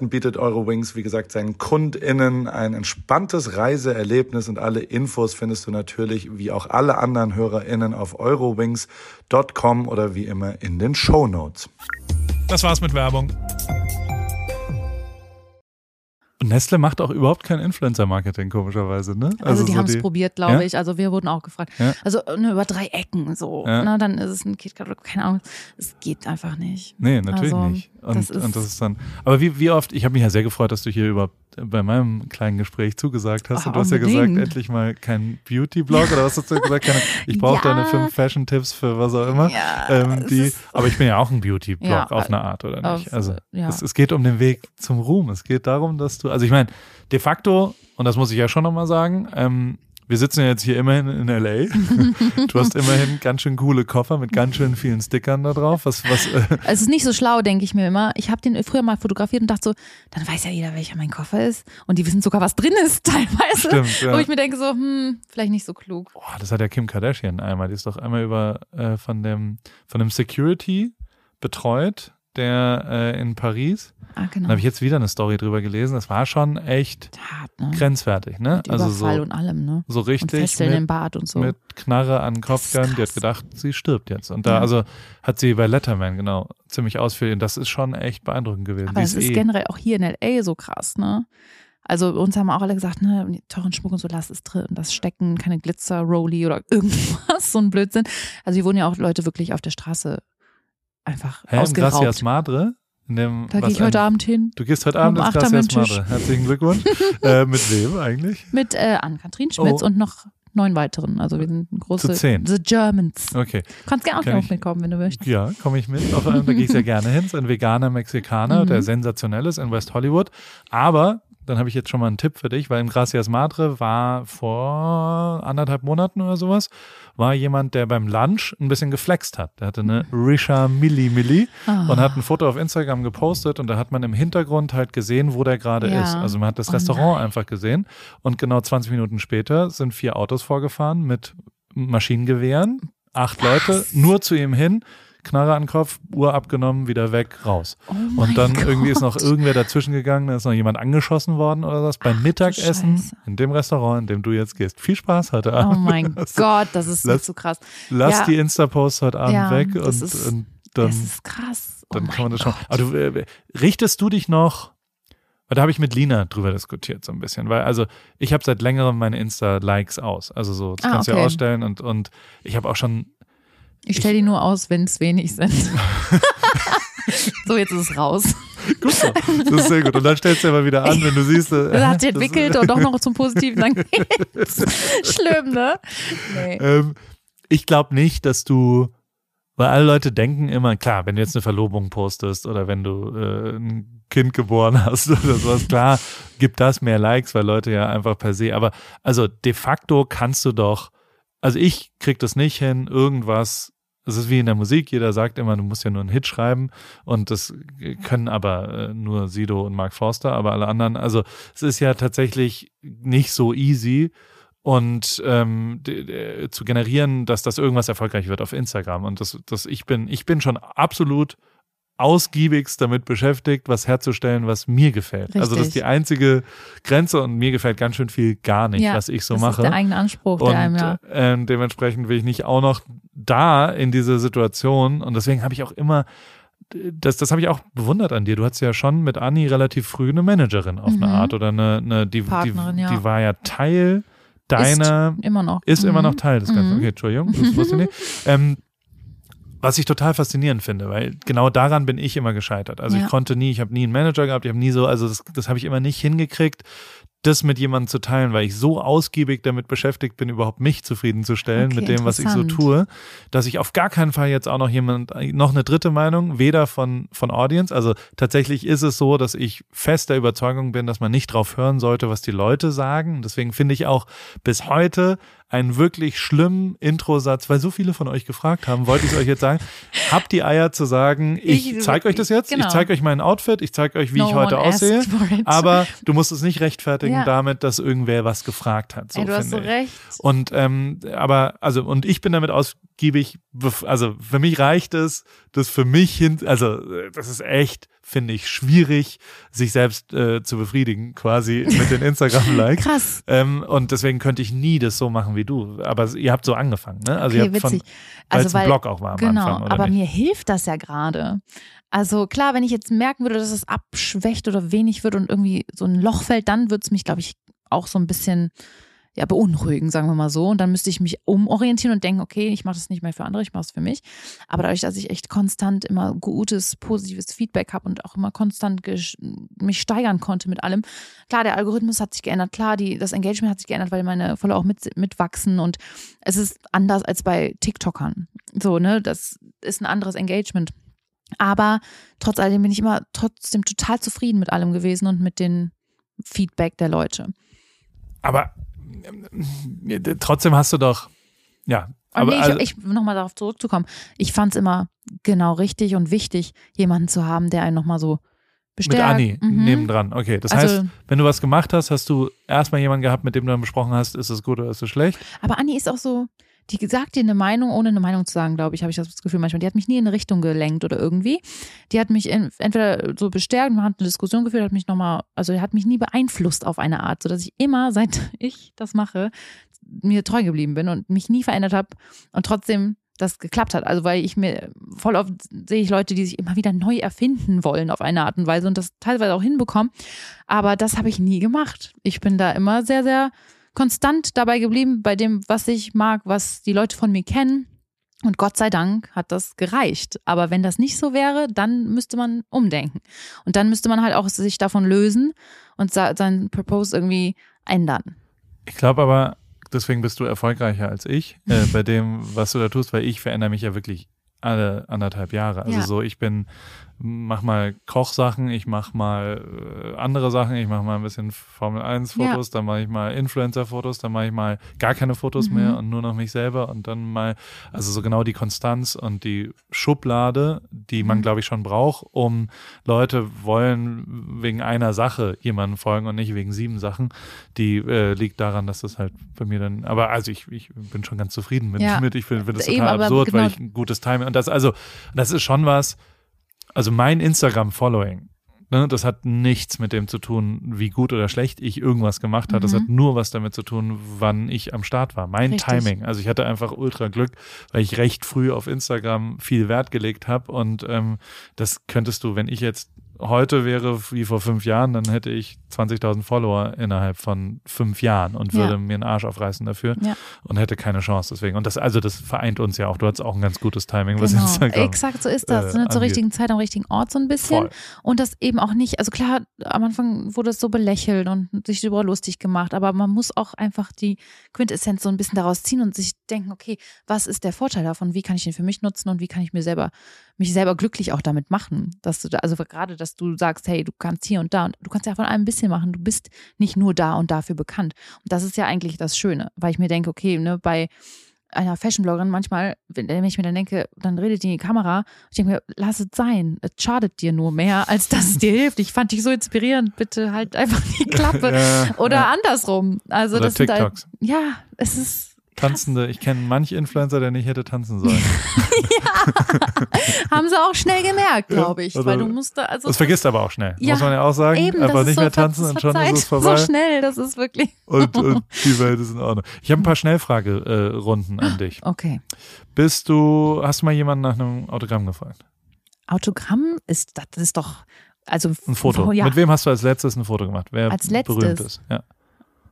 [SPEAKER 3] bietet Eurowings, wie gesagt, seinen KundInnen ein entspanntes Reiseerlebnis und alle Infos findest du natürlich wie auch alle anderen HörerInnen auf eurowings.com oder wie immer in den Show Notes.
[SPEAKER 1] Das war's mit Werbung. Und Nestle macht auch überhaupt kein Influencer-Marketing, komischerweise, ne?
[SPEAKER 2] Also, die
[SPEAKER 1] so
[SPEAKER 2] haben es probiert, glaube
[SPEAKER 1] Ja?
[SPEAKER 2] ich. Also wir wurden auch gefragt.
[SPEAKER 1] Ja.
[SPEAKER 2] Also ne, über drei Ecken so.
[SPEAKER 1] Ja.
[SPEAKER 2] Ne, dann ist es ein KitKat oder keine Ahnung. Es geht einfach nicht.
[SPEAKER 1] Nee, natürlich
[SPEAKER 2] Also,
[SPEAKER 1] nicht. Und
[SPEAKER 2] das
[SPEAKER 1] und das ist dann. Aber wie, wie oft, ich habe mich ja sehr gefreut, dass du hier überhaupt bei meinem kleinen Gespräch zugesagt hast.
[SPEAKER 2] Ach,
[SPEAKER 1] und du hast ja gesagt, endlich mal kein Beauty-Blog oder was hast du gesagt? Keine, ich brauche deine fünf Fashion-Tipps für was auch immer.
[SPEAKER 2] Ja,
[SPEAKER 1] ähm, die, aber ich bin ja auch ein Beauty-Blog auf eine Art, oder nicht?
[SPEAKER 2] auf-
[SPEAKER 1] Also es, es geht um den Weg zum Ruhm. Es geht darum, dass du, also ich meine, de facto, und das muss ich ja schon nochmal sagen, ähm, wir sitzen ja jetzt hier immerhin in LA. du hast immerhin ganz schön coole Koffer mit ganz schön vielen Stickern da drauf. Was, was, äh,
[SPEAKER 2] Es ist nicht so schlau, denke ich mir immer. Ich habe den früher mal fotografiert und dachte so, dann weiß ja jeder, welcher mein Koffer ist. Und die wissen sogar, was drin ist teilweise.
[SPEAKER 1] Stimmt, ja.
[SPEAKER 2] Wo ich mir denke so, hm, vielleicht nicht so klug.
[SPEAKER 1] Boah, das hat ja Kim Kardashian einmal. Die ist doch einmal über äh, von dem von dem Security betreut, der äh, in Paris.
[SPEAKER 2] Ah, genau.
[SPEAKER 1] Da habe ich jetzt wieder eine Story drüber gelesen. Das war schon echt
[SPEAKER 2] Hart, ne?
[SPEAKER 1] grenzwertig, ne?
[SPEAKER 2] Mit
[SPEAKER 1] Also
[SPEAKER 2] Überfall
[SPEAKER 1] so,
[SPEAKER 2] und allem, ne?
[SPEAKER 1] so
[SPEAKER 2] Und
[SPEAKER 1] richtig
[SPEAKER 2] im
[SPEAKER 1] mit,
[SPEAKER 2] Bad und so.
[SPEAKER 1] mit Knarre an den Kopf gegangen. Die hat gedacht, sie stirbt jetzt. Und da
[SPEAKER 2] Ja.
[SPEAKER 1] also hat sie bei Letterman genau ziemlich ausführlich. Und das ist schon echt beeindruckend gewesen.
[SPEAKER 2] Aber das ist
[SPEAKER 1] eh,
[SPEAKER 2] generell auch hier in L.A. so krass, ne? Also uns haben auch alle gesagt, ne, teuren Schmuck und so, lass es drin, das stecken, keine Glitzer, Rolli oder irgendwas, so ein Blödsinn. Also hier wurden ja auch Leute wirklich auf der Straße einfach
[SPEAKER 1] Hä, im Gracias
[SPEAKER 2] ausgeraubt.
[SPEAKER 1] Madre? In dem,
[SPEAKER 2] Da gehe ich heute
[SPEAKER 1] ein-
[SPEAKER 2] Abend hin
[SPEAKER 1] Du gehst heute Abend
[SPEAKER 2] um
[SPEAKER 1] ins Gracias. Madre. Herzlichen Glückwunsch. äh, mit wem eigentlich?
[SPEAKER 2] mit äh, Ann-Kathrin Schmitz
[SPEAKER 1] Oh.
[SPEAKER 2] und noch neun weiteren. Also wir sind große
[SPEAKER 1] Zu zehn.
[SPEAKER 2] The Germans.
[SPEAKER 1] Okay.
[SPEAKER 2] Du kannst gerne auch
[SPEAKER 1] Kann
[SPEAKER 2] noch mitkommen, wenn du möchtest.
[SPEAKER 1] Ja, komme ich mit. Auf einem, da gehe ich sehr gerne hin. Ist ein veganer Mexikaner,
[SPEAKER 2] Mhm.
[SPEAKER 1] der sensationell ist in West Hollywood. Aber, dann habe ich jetzt schon mal einen Tipp für dich, weil im Gracias Madre war vor anderthalb Monaten oder sowas, war jemand, der beim Lunch ein bisschen geflext hat. Der hatte eine Risha Milli Milli
[SPEAKER 2] Ah.
[SPEAKER 1] und hat ein Foto auf Instagram gepostet und da hat man im Hintergrund halt gesehen, wo der gerade
[SPEAKER 2] Ja.
[SPEAKER 1] ist. Also man hat das
[SPEAKER 2] Oh
[SPEAKER 1] Restaurant
[SPEAKER 2] nein.
[SPEAKER 1] einfach gesehen und genau 20 Minuten später sind vier Autos vorgefahren mit Maschinengewehren, acht Leute, nur zu ihm hin, Knarre an den Kopf, Uhr abgenommen, wieder weg, raus.
[SPEAKER 2] Oh
[SPEAKER 1] und dann irgendwie ist noch
[SPEAKER 2] Gott.
[SPEAKER 1] irgendwer dazwischen gegangen, da ist noch jemand angeschossen worden oder was beim Mittagessen
[SPEAKER 2] Scheiße.
[SPEAKER 1] in dem Restaurant, in dem du jetzt gehst. Viel Spaß heute Abend.
[SPEAKER 2] Oh mein Gott, das ist
[SPEAKER 1] lass-
[SPEAKER 2] so krass.
[SPEAKER 1] Lass
[SPEAKER 2] Ja.
[SPEAKER 1] die Insta-Posts heute Abend
[SPEAKER 2] Ja,
[SPEAKER 1] weg
[SPEAKER 2] das
[SPEAKER 1] und,
[SPEAKER 2] ist-
[SPEAKER 1] und dann,
[SPEAKER 2] das ist krass. Oh
[SPEAKER 1] dann kann man das schon.
[SPEAKER 2] Gott.
[SPEAKER 1] Aber du, äh, richtest du dich noch, weil da habe ich mit Lina drüber diskutiert so ein bisschen, weil also ich habe seit längerem meine Insta-Likes aus. Also so, das
[SPEAKER 2] Ah,
[SPEAKER 1] kannst du ja
[SPEAKER 2] okay.
[SPEAKER 1] ausstellen und, und ich habe auch schon
[SPEAKER 2] Ich stelle die nur aus, wenn es wenig sind. so, jetzt ist es raus.
[SPEAKER 1] Gut so. Das ist sehr gut. Und dann stellst du mal wieder an, wenn du siehst. Äh,
[SPEAKER 2] Das hat sich entwickelt und doch noch zum Positiven. Dann geht's. Schlimm, ne? Nee.
[SPEAKER 1] Ähm, ich glaube nicht, dass du, weil alle Leute denken immer, klar, wenn du jetzt eine Verlobung postest oder wenn du äh, ein Kind geboren hast oder sowas, klar, gibt das mehr Likes, weil Leute ja einfach per se, aber also de facto kannst du doch, also ich krieg das nicht hin, irgendwas, es ist wie in der Musik, jeder sagt immer, du musst ja nur einen Hit schreiben und das können aber äh, nur Sido und Mark Forster, aber alle anderen, also es ist ja tatsächlich nicht so easy, und ähm, zu generieren, dass das irgendwas erfolgreich wird auf Instagram. Und das, das ich bin, ich bin schon absolut ausgiebigst damit beschäftigt, was herzustellen, was mir gefällt. Also das ist
[SPEAKER 2] Richtig.
[SPEAKER 1] die einzige Grenze und mir gefällt ganz schön viel gar nicht,
[SPEAKER 2] Ja,
[SPEAKER 1] was ich so
[SPEAKER 2] das
[SPEAKER 1] mache.
[SPEAKER 2] ist der eigene Anspruch,
[SPEAKER 1] und
[SPEAKER 2] der einem ja.
[SPEAKER 1] ähm, dementsprechend will ich nicht auch noch da in diese Situation. Und deswegen habe ich auch immer das, das habe ich auch bewundert an dir. Du hattest ja schon mit Anni relativ früh eine Managerin auf eine
[SPEAKER 2] Mhm.
[SPEAKER 1] Art oder eine, eine die,
[SPEAKER 2] Partnerin,
[SPEAKER 1] die,
[SPEAKER 2] ja.
[SPEAKER 1] die war ja Teil deiner,
[SPEAKER 2] Ist immer noch.
[SPEAKER 1] ist immer
[SPEAKER 2] Mhm.
[SPEAKER 1] noch Teil des Ganzen.
[SPEAKER 2] Mhm.
[SPEAKER 1] Okay, Entschuldigung, das wusste ich nicht. Ähm, was ich total faszinierend finde, weil genau daran bin ich immer gescheitert. Also
[SPEAKER 2] Ja.
[SPEAKER 1] ich konnte nie, ich habe nie einen Manager gehabt, ich habe nie so, also das, das habe ich immer nicht hingekriegt, das mit jemandem zu teilen, weil ich so ausgiebig damit beschäftigt bin, überhaupt mich zufriedenzustellen
[SPEAKER 2] Okay,
[SPEAKER 1] mit dem, was ich so tue, dass ich auf gar keinen Fall jetzt auch noch jemand, noch eine dritte Meinung, weder von, von Audience, also tatsächlich ist es so, dass ich fest der Überzeugung bin, dass man nicht drauf hören sollte, was die Leute sagen. Deswegen finde ich auch bis heute einen wirklich schlimmen Introsatz, weil so viele von euch gefragt haben, wollte ich es euch jetzt sagen. Habt die Eier zu sagen, ich,
[SPEAKER 2] Ich-
[SPEAKER 1] zeige euch das jetzt,
[SPEAKER 2] genau.
[SPEAKER 1] ich zeige euch mein Outfit, ich zeige euch, wie
[SPEAKER 2] No
[SPEAKER 1] ich heute aussehe, aber du musst es nicht rechtfertigen
[SPEAKER 2] Ja.
[SPEAKER 1] damit, dass irgendwer was gefragt hat. So
[SPEAKER 2] Ey, du hast so recht.
[SPEAKER 1] Und ähm, aber also und ich bin damit ausgiebig ausgiebig, also für mich reicht es, das für mich hin, also das ist echt, finde ich, schwierig, sich selbst äh, zu befriedigen, quasi mit den Instagram-Likes.
[SPEAKER 2] Krass.
[SPEAKER 1] Ähm, und deswegen könnte ich nie das so machen wie du. Aber ihr habt so angefangen, ne? Also
[SPEAKER 2] Okay,
[SPEAKER 1] ihr habt
[SPEAKER 2] witzig.
[SPEAKER 1] von,
[SPEAKER 2] Also
[SPEAKER 1] es ein
[SPEAKER 2] weil-
[SPEAKER 1] Blog auch war am
[SPEAKER 2] Genau,
[SPEAKER 1] Anfang,
[SPEAKER 2] aber
[SPEAKER 1] nicht?
[SPEAKER 2] mir hilft das ja gerade. Also klar, wenn ich jetzt merken würde, dass es abschwächt oder wenig wird und irgendwie so ein Loch fällt, dann würde es mich, glaube ich, auch so ein bisschen ja, beunruhigen, sagen wir mal so. Und dann müsste ich mich umorientieren und denken, okay, ich mache das nicht mehr für andere, ich mache es für mich. Aber dadurch, dass ich echt konstant immer gutes, positives Feedback habe und auch immer konstant mich steigern konnte mit allem, klar, der Algorithmus hat sich geändert, klar, die, das Engagement hat sich geändert, weil meine Follower auch mit, mitwachsen und es ist anders als bei TikTokern. So, ne, das ist ein anderes Engagement. Aber trotz alledem bin ich immer trotzdem total zufrieden mit allem gewesen und mit dem Feedback der Leute.
[SPEAKER 1] Aber trotzdem hast du doch, ja.
[SPEAKER 2] Und
[SPEAKER 1] Aber
[SPEAKER 2] nee, ich,
[SPEAKER 1] also,
[SPEAKER 2] ich nochmal darauf zurückzukommen. Ich fand es immer genau richtig und wichtig, jemanden zu haben, der einen nochmal so
[SPEAKER 1] mit
[SPEAKER 2] bestärkt.
[SPEAKER 1] Anni
[SPEAKER 2] Mhm.
[SPEAKER 1] nebendran. Okay, das
[SPEAKER 2] Also-
[SPEAKER 1] heißt, wenn du was gemacht hast, hast du erstmal jemanden gehabt, mit dem du dann besprochen hast, ist es gut oder ist es schlecht?
[SPEAKER 2] Aber Anni ist auch so, die sagt dir eine Meinung, ohne eine Meinung zu sagen, glaube ich, habe ich das Gefühl manchmal. Die hat mich nie in eine Richtung gelenkt oder irgendwie. Die hat mich in, entweder so bestärkt, man hat eine Diskussion geführt, hat mich nochmal, also hat mich nie beeinflusst auf eine Art, sodass ich immer, seit ich das mache, mir treu geblieben bin und mich nie verändert habe und trotzdem das geklappt hat. Also weil ich mir voll oft sehe ich Leute, die sich immer wieder neu erfinden wollen auf eine Art und Weise und das teilweise auch hinbekommen. Aber das habe ich nie gemacht. Ich bin da immer sehr, sehr konstant dabei geblieben bei dem, was ich mag, was die Leute von mir kennen. Und Gott sei Dank hat das gereicht. Aber wenn das nicht so wäre, dann müsste man umdenken. Und dann müsste man halt auch sich davon lösen und seinen Purpose irgendwie ändern.
[SPEAKER 1] Ich glaube aber, deswegen bist du erfolgreicher als ich äh, bei dem, was du da tust, weil ich verändere mich ja wirklich alle anderthalb Jahre. Also
[SPEAKER 2] Ja.
[SPEAKER 1] so, ich bin, mach mal Kochsachen, ich mach mal äh, andere Sachen, ich mach mal ein bisschen Formel 1 Fotos, dann mache ich mal Influencer Fotos, dann mache ich mal gar keine Fotos
[SPEAKER 2] Mhm.
[SPEAKER 1] mehr und nur noch mich selber und dann mal, also so genau die Konstanz und die Schublade, die man
[SPEAKER 2] Mhm.
[SPEAKER 1] glaube ich schon braucht, um Leute wollen wegen einer Sache jemanden folgen und nicht wegen sieben Sachen, die äh, liegt daran, dass das halt bei mir dann, aber also ich, ich bin schon ganz zufrieden mit,
[SPEAKER 2] Ja.
[SPEAKER 1] mit ich finde find das
[SPEAKER 2] Eben,
[SPEAKER 1] total absurd, weil
[SPEAKER 2] genau-
[SPEAKER 1] ich ein gutes Timing und das, also, das ist schon was, also mein Instagram-Following, ne, das hat nichts mit dem zu tun, wie gut oder schlecht ich irgendwas gemacht habe. Das
[SPEAKER 2] Mhm.
[SPEAKER 1] hat nur was damit zu tun, wann ich am Start war. Mein
[SPEAKER 2] Richtig.
[SPEAKER 1] Timing. Also ich hatte einfach ultra Glück, weil ich recht früh auf Instagram viel Wert gelegt habe und ähm, das könntest du, wenn ich jetzt heute wäre wie vor fünf Jahren, dann hätte ich 20.000 Follower innerhalb von fünf Jahren und würde
[SPEAKER 2] Ja.
[SPEAKER 1] mir einen Arsch aufreißen dafür
[SPEAKER 2] Ja.
[SPEAKER 1] und hätte keine Chance deswegen. Und das, also das vereint uns ja auch. Du hattest auch ein ganz gutes Timing, was
[SPEAKER 2] Genau,
[SPEAKER 1] Instagram.
[SPEAKER 2] exakt so ist das.
[SPEAKER 1] äh,
[SPEAKER 2] ne? Zur richtigen Zeit am richtigen Ort so ein bisschen.
[SPEAKER 1] Voll.
[SPEAKER 2] Und das eben auch nicht, also klar, am Anfang wurde es so belächelt und sich darüber lustig gemacht, aber man muss auch einfach die Quintessenz so ein bisschen daraus ziehen und sich denken, okay, was ist der Vorteil davon? Wie kann ich den für mich nutzen und wie kann ich mir selber, mich selber glücklich auch damit machen? Dass du da, also gerade, dass du sagst, hey, du kannst hier und da und du kannst ja von allem ein bisschen machen. Du bist nicht nur da und dafür bekannt. Und das ist ja eigentlich das Schöne, weil ich mir denke, okay, ne, bei einer Fashion-Bloggerin manchmal, wenn wenn ich mir dann denke, dann redet die in die Kamera. Ich denke mir, lass es sein. Es schadet dir nur mehr, als dass es dir hilft. Ich fand dich so inspirierend. Bitte halt einfach die Klappe.
[SPEAKER 1] Ja,
[SPEAKER 2] Oder
[SPEAKER 1] ja.
[SPEAKER 2] andersrum. Also
[SPEAKER 1] Oder
[SPEAKER 2] das halt,
[SPEAKER 1] TikToks.
[SPEAKER 2] ja, es ist
[SPEAKER 1] Tanzende, ich kenne manche Influencer, der nicht hätte tanzen sollen.
[SPEAKER 2] haben sie auch schnell gemerkt, glaube ich,
[SPEAKER 1] also
[SPEAKER 2] weil du musst da also
[SPEAKER 1] Das vergisst aber auch schnell,
[SPEAKER 2] Ja,
[SPEAKER 1] muss man ja auch sagen.
[SPEAKER 2] eben das
[SPEAKER 1] nicht
[SPEAKER 2] so
[SPEAKER 1] mehr tanzen und schon ist es vorbei.
[SPEAKER 2] So schnell, das ist wirklich
[SPEAKER 1] Und, und die Welt ist in Ordnung. Ich habe ein paar Schnellfragerunden an dich.
[SPEAKER 2] okay.
[SPEAKER 1] Bist du, hast du mal jemanden nach einem Autogramm gefragt?
[SPEAKER 2] Autogramm ist das ist doch also
[SPEAKER 1] Ein Foto.
[SPEAKER 2] Ja.
[SPEAKER 1] Mit wem hast du als letztes ein Foto gemacht? Wer
[SPEAKER 2] Als letztes?
[SPEAKER 1] berühmt ist? Ja.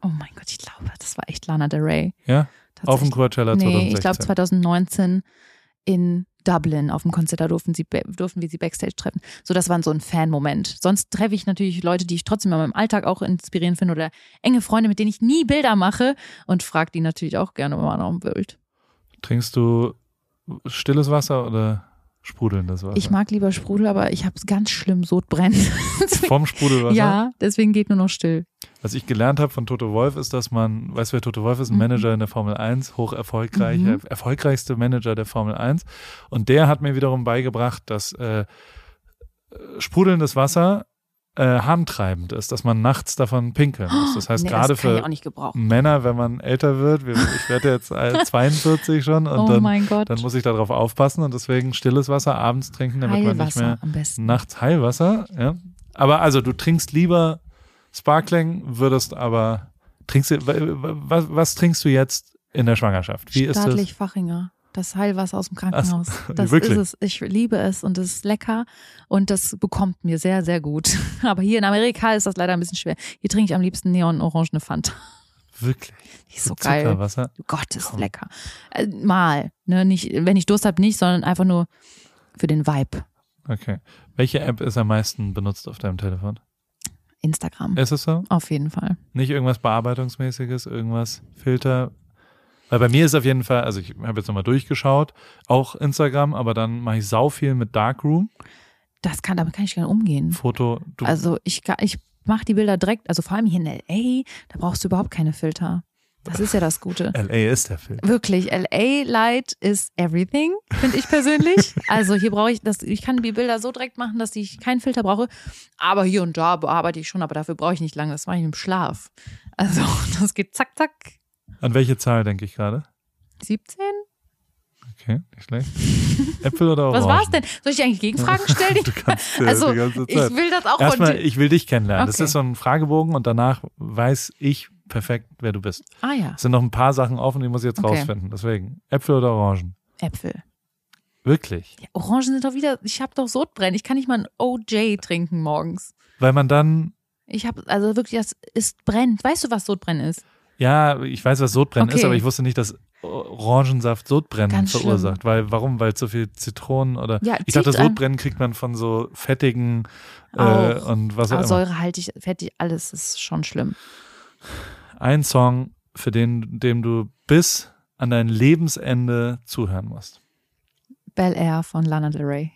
[SPEAKER 2] Oh mein Gott, ich glaube, das war echt Lana Del Rey.
[SPEAKER 1] ja? Auf dem. Coachella
[SPEAKER 2] Nee,
[SPEAKER 1] 2016.
[SPEAKER 2] ich glaube 2019 in Dublin auf dem Konzert, da durften, sie, durften wir sie Backstage treffen. So, das war so ein Fan-Moment. Sonst treffe ich natürlich Leute, die ich trotzdem in meinem Alltag auch inspirierend finde oder enge Freunde, mit denen ich nie Bilder mache und frage die natürlich auch gerne mal nach dem Bild.
[SPEAKER 1] Trinkst du stilles Wasser oder sprudelndes Wasser?
[SPEAKER 2] Ich mag lieber Sprudel, aber ich habe ganz schlimm Sodbrennen.
[SPEAKER 1] Vom Sprudelwasser?
[SPEAKER 2] ja, deswegen geht nur noch still.
[SPEAKER 1] Was ich gelernt habe von Toto Wolf ist, dass man, weißt du, wer Toto Wolf ist? Ein
[SPEAKER 2] Mhm.
[SPEAKER 1] Manager in der Formel 1, hoch erfolgreich,
[SPEAKER 2] Mhm.
[SPEAKER 1] erfolgreichste Manager der Formel 1. Und der hat mir wiederum beigebracht, dass äh, sprudelndes Wasser äh, harntreibend ist, dass man nachts davon pinkeln muss. Das heißt,
[SPEAKER 2] Nee,
[SPEAKER 1] gerade für. Männer, wenn man älter wird, wir- ich werde jetzt äh, 42 schon und
[SPEAKER 2] Oh
[SPEAKER 1] dann, dann muss ich darauf aufpassen und deswegen stilles Wasser abends trinken, damit man nicht
[SPEAKER 2] Heilwasser
[SPEAKER 1] mehr
[SPEAKER 2] am besten.
[SPEAKER 1] nachts Heilwasser. Ja. Aber also du trinkst lieber Sparkling, würdest aber trinkst du, wa- wa- was, was trinkst du jetzt in der Schwangerschaft? Wie ist das?
[SPEAKER 2] Staatlich Fachinger. Das Heilwasser aus dem Krankenhaus.
[SPEAKER 1] Ach,
[SPEAKER 2] das
[SPEAKER 1] wirklich?
[SPEAKER 2] ist es. Ich liebe es und es ist lecker und das bekommt mir sehr, sehr gut. Aber hier in Amerika ist das leider ein bisschen schwer. Hier trinke ich am liebsten Neon-orangene Fanta.
[SPEAKER 1] Wirklich?
[SPEAKER 2] Die ist so
[SPEAKER 1] Mit
[SPEAKER 2] geil.
[SPEAKER 1] Zuckerwasser?
[SPEAKER 2] Gott, ist
[SPEAKER 1] Komm.
[SPEAKER 2] lecker. Äh, mal, ne, nicht, wenn ich Durst habe, nicht, sondern einfach nur für den Vibe.
[SPEAKER 1] Okay. Welche App ist am meisten benutzt auf deinem Telefon?
[SPEAKER 2] Instagram.
[SPEAKER 1] Ist es so?
[SPEAKER 2] Auf jeden Fall.
[SPEAKER 1] Nicht irgendwas Bearbeitungsmäßiges, irgendwas Filter? Weil bei mir ist auf jeden Fall, also ich habe jetzt nochmal durchgeschaut, auch Instagram, aber dann mache ich sau viel mit Darkroom,
[SPEAKER 2] Das kann, damit kann ich gerne umgehen.
[SPEAKER 1] Foto. Du,
[SPEAKER 2] Also ich, ich mache die Bilder direkt, also vor allem hier in LA, da brauchst du überhaupt keine Filter. Das ist ja das Gute.
[SPEAKER 1] LA ist der Film.
[SPEAKER 2] Wirklich, LA Light is everything, finde ich persönlich. Also hier brauche ich das, ich kann die Bilder so direkt machen, dass ich keinen Filter brauche. Aber hier und da bearbeite ich schon, aber dafür brauche ich nicht lange. Das mache ich im Schlaf. Also das geht zack, zack.
[SPEAKER 1] An welche Zahl denke ich gerade?
[SPEAKER 2] 17?
[SPEAKER 1] Okay, nicht schlecht. Äpfel oder Orangen?
[SPEAKER 2] Was war's denn? Soll ich dir eigentlich Gegenfragen stellen?
[SPEAKER 1] Du kannst äh,
[SPEAKER 2] Also,
[SPEAKER 1] die ganze
[SPEAKER 2] ich will das auch
[SPEAKER 1] Erstmal, ich will dich kennenlernen. Das
[SPEAKER 2] Okay.
[SPEAKER 1] ist so ein Fragebogen und danach weiß ich perfekt, wer du bist.
[SPEAKER 2] Ah ja,
[SPEAKER 1] Es sind noch ein paar Sachen offen, die muss ich jetzt
[SPEAKER 2] Okay.
[SPEAKER 1] rausfinden. Deswegen, Äpfel oder Orangen?
[SPEAKER 2] Äpfel.
[SPEAKER 1] Wirklich?
[SPEAKER 2] Ja, Orangen sind doch wieder, ich habe doch Sodbrennen. Ich kann nicht mal ein OJ trinken morgens.
[SPEAKER 1] Weil man dann,
[SPEAKER 2] Ich habe, also wirklich, das ist brennt. Weißt du, was Sodbrennen ist?
[SPEAKER 1] Ja, ich weiß, was Sodbrennen ist,
[SPEAKER 2] Okay.
[SPEAKER 1] aber ich wusste nicht, dass Orangensaft Sodbrennen
[SPEAKER 2] Ganz
[SPEAKER 1] verursacht. Weil, warum? Weil so viel Zitronen oder.
[SPEAKER 2] Ja,
[SPEAKER 1] ich dachte,
[SPEAKER 2] an-
[SPEAKER 1] Sodbrennen kriegt man von so fettigen äh, und was auch
[SPEAKER 2] Aber
[SPEAKER 1] immer.
[SPEAKER 2] säurehaltig, fettig, alles ist schon schlimm.
[SPEAKER 1] Ein Song, für den, dem du bis an dein Lebensende zuhören musst.
[SPEAKER 2] Bel Air von Lana Del Rey.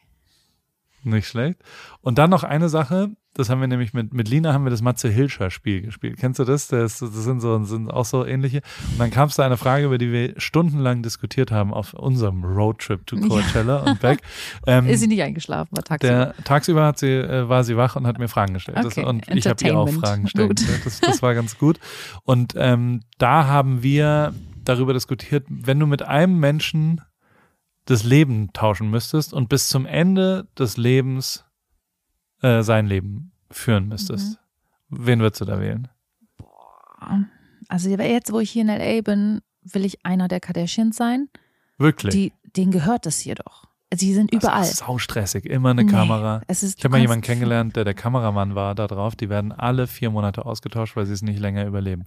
[SPEAKER 1] Nicht schlecht. Und dann noch eine Sache, das haben wir nämlich mit, mit Lina haben wir das Matze Hilscher Spiel gespielt. Kennst du das? Das, das sind so, sind auch so ähnliche. Und dann kam es da eine Frage, über die wir stundenlang diskutiert haben auf unserem Roadtrip to Coachella und back. Ähm,
[SPEAKER 2] Ist sie nicht eingeschlafen, war tagsüber.
[SPEAKER 1] der, tagsüber hat sie, äh, war sie wach und hat mir Fragen gestellt.
[SPEAKER 2] Okay,
[SPEAKER 1] das, und ich habe ihr auch. Fragen gestellt. Das, das war ganz gut. Und ähm, da haben wir darüber diskutiert, wenn du mit einem Menschen das Leben tauschen müsstest und bis zum Ende des Lebens äh, sein Leben führen müsstest,
[SPEAKER 2] Mhm.
[SPEAKER 1] wen würdest du da wählen?
[SPEAKER 2] Also jetzt, wo ich hier in L.A. bin, will ich einer der Kardashians sein.
[SPEAKER 1] Wirklich?
[SPEAKER 2] Die, denen gehört das hier doch. Sie sind überall.
[SPEAKER 1] Das ist saustressig. Immer eine
[SPEAKER 2] Nee,
[SPEAKER 1] Kamera.
[SPEAKER 2] Es ist,
[SPEAKER 1] Ich habe mal jemanden kennengelernt, der der Kameramann war da drauf. Die werden alle vier Monate ausgetauscht, weil sie es nicht länger überleben.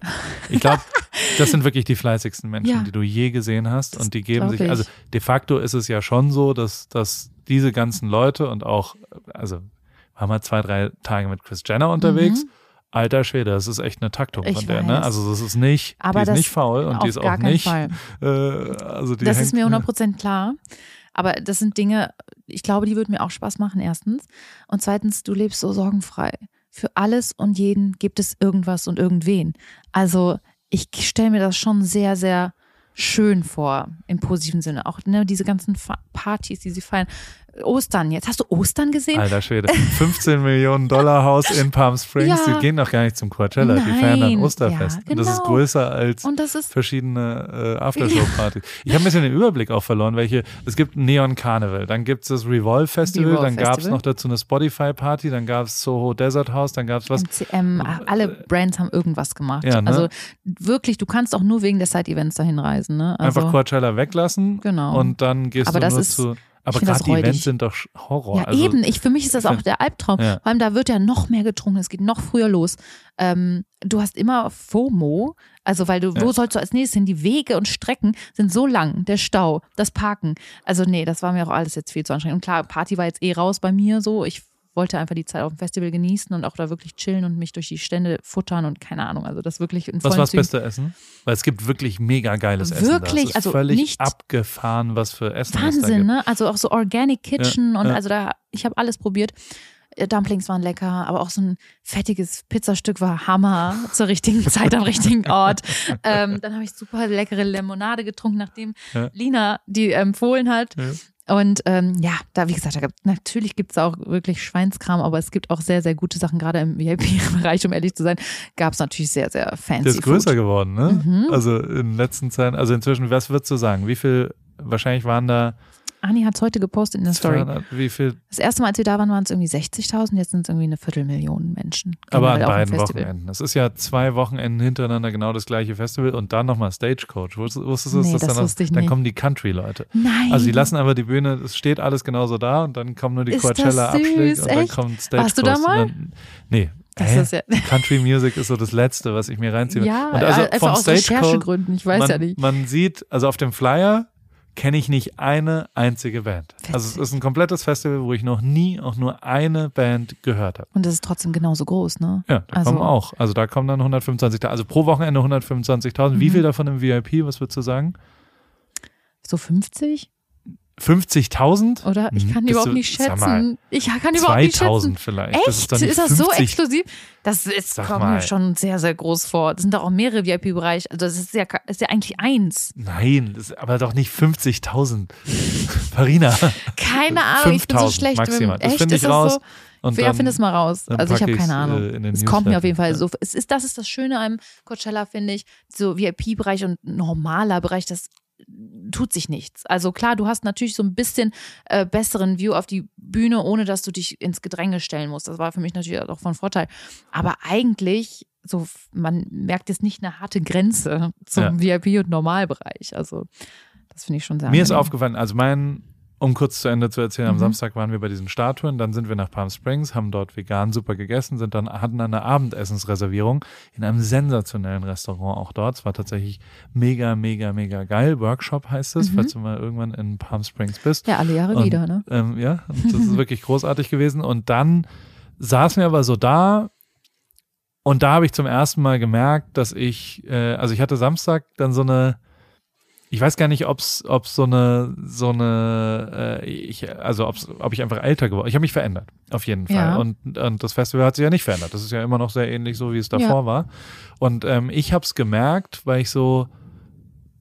[SPEAKER 1] Ich glaube, das sind wirklich die fleißigsten Menschen,
[SPEAKER 2] Ja.
[SPEAKER 1] die du je gesehen hast.
[SPEAKER 2] Das
[SPEAKER 1] und die geben sich,
[SPEAKER 2] ich.
[SPEAKER 1] also de facto ist es ja schon so, dass, dass diese ganzen Leute und auch, also wir haben mal zwei, drei Tage mit Chris Jenner unterwegs.
[SPEAKER 2] Mhm.
[SPEAKER 1] Alter Schwede, das ist echt eine Taktung
[SPEAKER 2] Ich
[SPEAKER 1] von der, ne?
[SPEAKER 2] weiß.
[SPEAKER 1] Also das ist nicht,
[SPEAKER 2] Aber
[SPEAKER 1] die ist nicht faul und die ist auch nicht,
[SPEAKER 2] Fall.
[SPEAKER 1] äh, also die
[SPEAKER 2] Das
[SPEAKER 1] hängt,
[SPEAKER 2] ist mir 100% klar. Aber das sind Dinge, ich glaube, die würden mir auch Spaß machen, erstens. Und zweitens, du lebst so sorgenfrei. Für alles und jeden gibt es irgendwas und irgendwen. Also ich stelle mir das schon sehr, sehr schön vor, im positiven Sinne. Auch ne, diese ganzen Partys, die sie feiern. Ostern jetzt. Hast du Ostern gesehen?
[SPEAKER 1] Alter Schwede. 15 Millionen Dollar Haus in Palm Springs.
[SPEAKER 2] Ja.
[SPEAKER 1] Die gehen doch gar nicht zum Coachella. die feiern dann
[SPEAKER 2] Nein.
[SPEAKER 1] Osterfest.
[SPEAKER 2] Ja,
[SPEAKER 1] Und das ist
[SPEAKER 2] genau.
[SPEAKER 1] größer als
[SPEAKER 2] Und das ist
[SPEAKER 1] verschiedene äh, Aftershow-Partys. Ich habe ein bisschen den Überblick auch verloren, welche. Es gibt Neon Carnival, dann gibt es das Revolve Festival,
[SPEAKER 2] Revolve
[SPEAKER 1] dann gab es noch dazu eine Spotify-Party, dann gab es Soho Desert House, dann gab es was.
[SPEAKER 2] MCM, alle Brands haben irgendwas gemacht.
[SPEAKER 1] Ja, ne?
[SPEAKER 2] Also wirklich, du kannst auch nur wegen der Side-Events dahin reisen. Ne? Also,
[SPEAKER 1] Einfach Coachella weglassen
[SPEAKER 2] Genau.
[SPEAKER 1] und dann gehst
[SPEAKER 2] Aber
[SPEAKER 1] du
[SPEAKER 2] das
[SPEAKER 1] nur
[SPEAKER 2] ist-
[SPEAKER 1] zu. Aber gerade die Events sind doch Horror.
[SPEAKER 2] Ja,
[SPEAKER 1] also,
[SPEAKER 2] eben. Ich, für mich ist das auch der Albtraum.
[SPEAKER 1] Ja.
[SPEAKER 2] Vor allem, da wird ja noch mehr getrunken. Es geht noch früher los. Ähm, du hast immer FOMO. Also, weil du,
[SPEAKER 1] Ja.
[SPEAKER 2] wo sollst du als nächstes hin? Die Wege und Strecken sind so lang. Der Stau, das Parken. Also, nee, das war mir auch alles jetzt viel zu anstrengend. Und klar, Party war jetzt eh raus bei mir so. Ich wollte einfach die Zeit auf dem Festival genießen und auch da wirklich chillen und mich durch die Stände futtern und keine Ahnung. Also, das wirklich in
[SPEAKER 1] Was war das
[SPEAKER 2] Zügen.
[SPEAKER 1] beste Essen? Weil es gibt wirklich mega geiles Essen.
[SPEAKER 2] Wirklich?
[SPEAKER 1] Da. Es ist
[SPEAKER 2] Also
[SPEAKER 1] völlig
[SPEAKER 2] nicht-
[SPEAKER 1] abgefahren, was für Essen es da
[SPEAKER 2] Wahnsinn,
[SPEAKER 1] gibt.
[SPEAKER 2] ne? Also auch so Organic Kitchen
[SPEAKER 1] Ja,
[SPEAKER 2] und
[SPEAKER 1] ja.
[SPEAKER 2] also da, ich habe alles probiert. Äh, Dumplings waren lecker, aber auch so ein fettiges Pizzastück war Hammer zur richtigen Zeit am richtigen Ort. Ähm, dann habe ich super leckere Limonade getrunken, nachdem
[SPEAKER 1] Ja.
[SPEAKER 2] Lina die empfohlen hat.
[SPEAKER 1] Ja.
[SPEAKER 2] Und ähm, ja, da, wie gesagt, da gibt, natürlich gibt es auch wirklich Schweinskram, aber es gibt auch sehr, sehr gute Sachen, gerade im VIP-Bereich, um ehrlich zu sein, gab es natürlich sehr, sehr fancy.
[SPEAKER 1] Der ist größer
[SPEAKER 2] Food.
[SPEAKER 1] geworden, ne?
[SPEAKER 2] Mhm.
[SPEAKER 1] Also in letzten Zeiten, also inzwischen, was würdest du sagen? Wie viel, wahrscheinlich waren da
[SPEAKER 2] Ani hat es heute gepostet in der Story.
[SPEAKER 1] 200, wie viel,
[SPEAKER 2] Das erste Mal, als wir da waren, waren es irgendwie 60.000, jetzt sind es irgendwie eine Viertelmillion Menschen.
[SPEAKER 1] aber an
[SPEAKER 2] auf dem
[SPEAKER 1] beiden. Wochenenden. Es ist ja zwei Wochenenden hintereinander genau das gleiche Festival und dann nochmal Stagecoach. Wusstest, du,
[SPEAKER 2] Nee,
[SPEAKER 1] dass
[SPEAKER 2] das
[SPEAKER 1] dann,
[SPEAKER 2] wusste ich
[SPEAKER 1] dann
[SPEAKER 2] nicht.
[SPEAKER 1] kommen die Country-Leute.
[SPEAKER 2] Nein.
[SPEAKER 1] Also die lassen einfach die Bühne, es steht alles genauso da und dann kommen nur die
[SPEAKER 2] das
[SPEAKER 1] Coachella-Abschläge und dann kommt Stagecoach.
[SPEAKER 2] Warst du da mal?
[SPEAKER 1] Dann, nee.
[SPEAKER 2] Das ja-
[SPEAKER 1] Country Music ist so das Letzte, was ich mir reinziehe.
[SPEAKER 2] Ja,
[SPEAKER 1] und also
[SPEAKER 2] einfach
[SPEAKER 1] vom
[SPEAKER 2] aus
[SPEAKER 1] Stagecoach,
[SPEAKER 2] Recherchegründen, ich weiß
[SPEAKER 1] man,
[SPEAKER 2] ja nicht.
[SPEAKER 1] Man sieht, also auf dem Flyer kenne ich nicht eine einzige Band. Also es
[SPEAKER 2] Witzig.
[SPEAKER 1] ist ein komplettes Festival, wo ich noch nie auch nur eine Band gehört habe.
[SPEAKER 2] Und das ist trotzdem genauso groß, ne?
[SPEAKER 1] Ja, da
[SPEAKER 2] Also-
[SPEAKER 1] kommen auch. Also da kommen dann 125.000. Also pro Wochenende 125.000.
[SPEAKER 2] Mhm.
[SPEAKER 1] Wie viel davon im VIP? Was würdest du sagen?
[SPEAKER 2] So 50?
[SPEAKER 1] 50.000?
[SPEAKER 2] Oder? Ich
[SPEAKER 1] Hm,
[SPEAKER 2] kann
[SPEAKER 1] bist
[SPEAKER 2] überhaupt
[SPEAKER 1] du-
[SPEAKER 2] nicht
[SPEAKER 1] sag mal,
[SPEAKER 2] schätzen. Ich kann überhaupt nicht
[SPEAKER 1] 2000
[SPEAKER 2] schätzen.
[SPEAKER 1] vielleicht.
[SPEAKER 2] Echt?
[SPEAKER 1] Das ist, nicht
[SPEAKER 2] das so
[SPEAKER 1] 50.
[SPEAKER 2] exklusiv? Das ist,
[SPEAKER 1] Sag
[SPEAKER 2] kommt
[SPEAKER 1] mal.
[SPEAKER 2] mir schon sehr, sehr groß vor. Das sind doch auch mehrere VIP-Bereiche. Also das ist ja, ist ja eigentlich eins.
[SPEAKER 1] Nein, ist aber doch nicht 50.000. Farina.
[SPEAKER 2] Keine Ahnung, ich bin so
[SPEAKER 1] 5000
[SPEAKER 2] schlecht.
[SPEAKER 1] maximal. Das
[SPEAKER 2] echt,
[SPEAKER 1] finde ich
[SPEAKER 2] ist das
[SPEAKER 1] raus.
[SPEAKER 2] so?
[SPEAKER 1] Und
[SPEAKER 2] ja,
[SPEAKER 1] dann-
[SPEAKER 2] find es mal raus. Also ich habe keine Ahnung.
[SPEAKER 1] äh,
[SPEAKER 2] es kommt mir auf jeden Fall
[SPEAKER 1] Newsletter.
[SPEAKER 2] so. Es ist, das ist das Schöne am Coachella, finde ich. So VIP-Bereich und normaler Bereich, das tut sich nichts. Also klar, du hast natürlich so ein bisschen äh, besseren View auf die Bühne, ohne dass du dich ins Gedränge stellen musst. Das war für mich natürlich auch von Vorteil. Aber eigentlich, so, man merkt jetzt nicht eine harte Grenze zum VIP- und Normalbereich. Also das finde ich schon sehr
[SPEAKER 1] Mir ist
[SPEAKER 2] angenehm.
[SPEAKER 1] aufgefallen, also mein, um kurz zu Ende zu erzählen, am
[SPEAKER 2] Mhm.
[SPEAKER 1] Samstag waren wir bei diesen Statuen, dann sind wir nach Palm Springs, haben dort vegan super gegessen, sind dann, hatten eine Abendessensreservierung in einem sensationellen Restaurant auch dort. Es war tatsächlich mega, mega, mega geil. Workshop heißt es,
[SPEAKER 2] Mhm.
[SPEAKER 1] falls du mal irgendwann in Palm Springs bist.
[SPEAKER 2] Ja, alle Jahre
[SPEAKER 1] Und,
[SPEAKER 2] wieder, ne?
[SPEAKER 1] Ähm, ja, und das ist wirklich großartig gewesen. Und dann saßen wir aber so da und da habe ich zum ersten Mal gemerkt, dass ich, äh, also ich hatte Samstag dann so eine, ich weiß gar nicht, ob's, ob's so eine, so eine, äh, ich, also ob's, ob ich einfach älter geworden, ich habe mich verändert, auf jeden Fall.
[SPEAKER 2] Ja.
[SPEAKER 1] Und, und das Festival hat sich ja nicht verändert. Das ist ja immer noch sehr ähnlich so, wie es davor
[SPEAKER 2] Ja.
[SPEAKER 1] war. Und ähm, ich habe es gemerkt, weil ich so,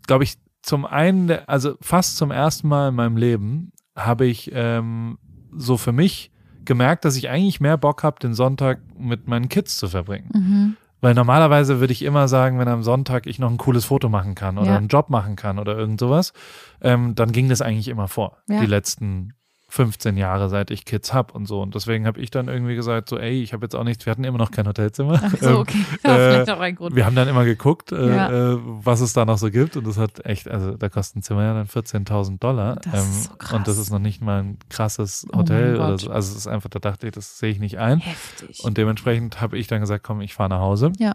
[SPEAKER 1] glaube ich, zum einen, also fast zum ersten Mal in meinem Leben habe ich ähm, so für mich gemerkt, dass ich eigentlich mehr Bock habe, den Sonntag mit meinen Kids zu verbringen.
[SPEAKER 2] Mhm.
[SPEAKER 1] Weil normalerweise würde ich immer sagen, wenn am Sonntag ich noch ein cooles Foto machen kann oder
[SPEAKER 2] Ja.
[SPEAKER 1] einen Job machen kann oder irgend sowas, ähm, dann ging das eigentlich immer vor.
[SPEAKER 2] Ja.
[SPEAKER 1] Die letzten 15 Jahre, seit ich Kids hab und so. Und deswegen habe ich dann irgendwie gesagt, so, ey, ich habe jetzt auch nichts, wir hatten immer noch kein Hotelzimmer.
[SPEAKER 2] Ach so,
[SPEAKER 1] Ähm,
[SPEAKER 2] okay. Ja,
[SPEAKER 1] äh,
[SPEAKER 2] vielleicht auch ein Grund.
[SPEAKER 1] wir haben dann immer geguckt, äh,
[SPEAKER 2] Ja.
[SPEAKER 1] äh, was es da noch so gibt. Und das hat echt, also da kostet ein Zimmer ja dann 14.000 Dollar.
[SPEAKER 2] Das ist so krass.
[SPEAKER 1] Und das ist noch nicht mal ein krasses
[SPEAKER 2] Oh
[SPEAKER 1] Hotel
[SPEAKER 2] mein
[SPEAKER 1] oder so. Also es ist einfach, da dachte ich, das sehe ich nicht ein.
[SPEAKER 2] Heftig.
[SPEAKER 1] Und dementsprechend habe ich dann gesagt, komm, ich fahre nach Hause.
[SPEAKER 2] Ja.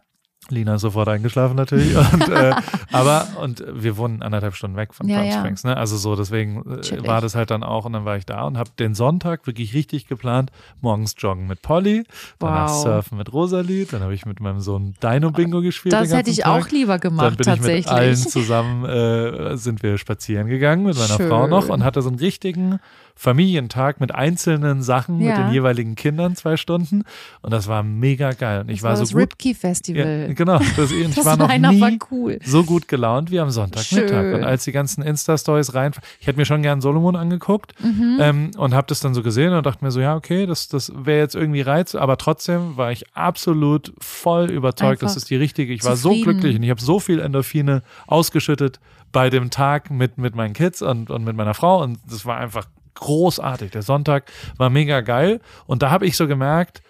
[SPEAKER 1] Lina ist sofort eingeschlafen natürlich. Und, äh, aber, und wir wohnen anderthalb Stunden weg von
[SPEAKER 2] Ja,
[SPEAKER 1] Palm. Springs. Ne? Also so, deswegen äh, war das halt dann auch. Und dann war ich da und habe den Sonntag wirklich richtig geplant. Morgens joggen mit Polly, danach
[SPEAKER 2] Wow.
[SPEAKER 1] surfen mit Rosalie. Dann habe ich mit meinem Sohn Dino-Bingo gespielt.
[SPEAKER 2] das hätte ich
[SPEAKER 1] Tag.
[SPEAKER 2] auch lieber
[SPEAKER 1] Dann
[SPEAKER 2] gemacht,
[SPEAKER 1] bin ich mit allen zusammen, äh, sind wir spazieren gegangen mit meiner
[SPEAKER 2] Schön.
[SPEAKER 1] Frau noch und hatte so einen richtigen Familientag mit einzelnen Sachen mit
[SPEAKER 2] Ja.
[SPEAKER 1] den jeweiligen Kindern zwei Stunden und das war mega geil und ich
[SPEAKER 2] das
[SPEAKER 1] war,
[SPEAKER 2] war
[SPEAKER 1] so
[SPEAKER 2] das
[SPEAKER 1] gut.
[SPEAKER 2] Ripkey
[SPEAKER 1] Ja,
[SPEAKER 2] Festival.
[SPEAKER 1] genau, das, ich
[SPEAKER 2] das
[SPEAKER 1] war noch nie
[SPEAKER 2] war cool.
[SPEAKER 1] so gut gelaunt wie am Sonntagmittag. Und als die ganzen Insta-Stories rein, ich hätte mir schon gern Solomon angeguckt
[SPEAKER 2] Mhm.
[SPEAKER 1] ähm, und habe das dann so gesehen und dachte mir so, ja, okay, das, das wäre jetzt irgendwie Reiz, aber trotzdem war ich absolut voll überzeugt, das
[SPEAKER 2] Einfach
[SPEAKER 1] ist die richtige. Ich war so glücklich und ich habe so viel Endorphine ausgeschüttet bei dem Tag mit, mit meinen Kids und, und mit meiner Frau und das war einfach großartig. Der Sonntag war mega geil und da habe ich so gemerkt,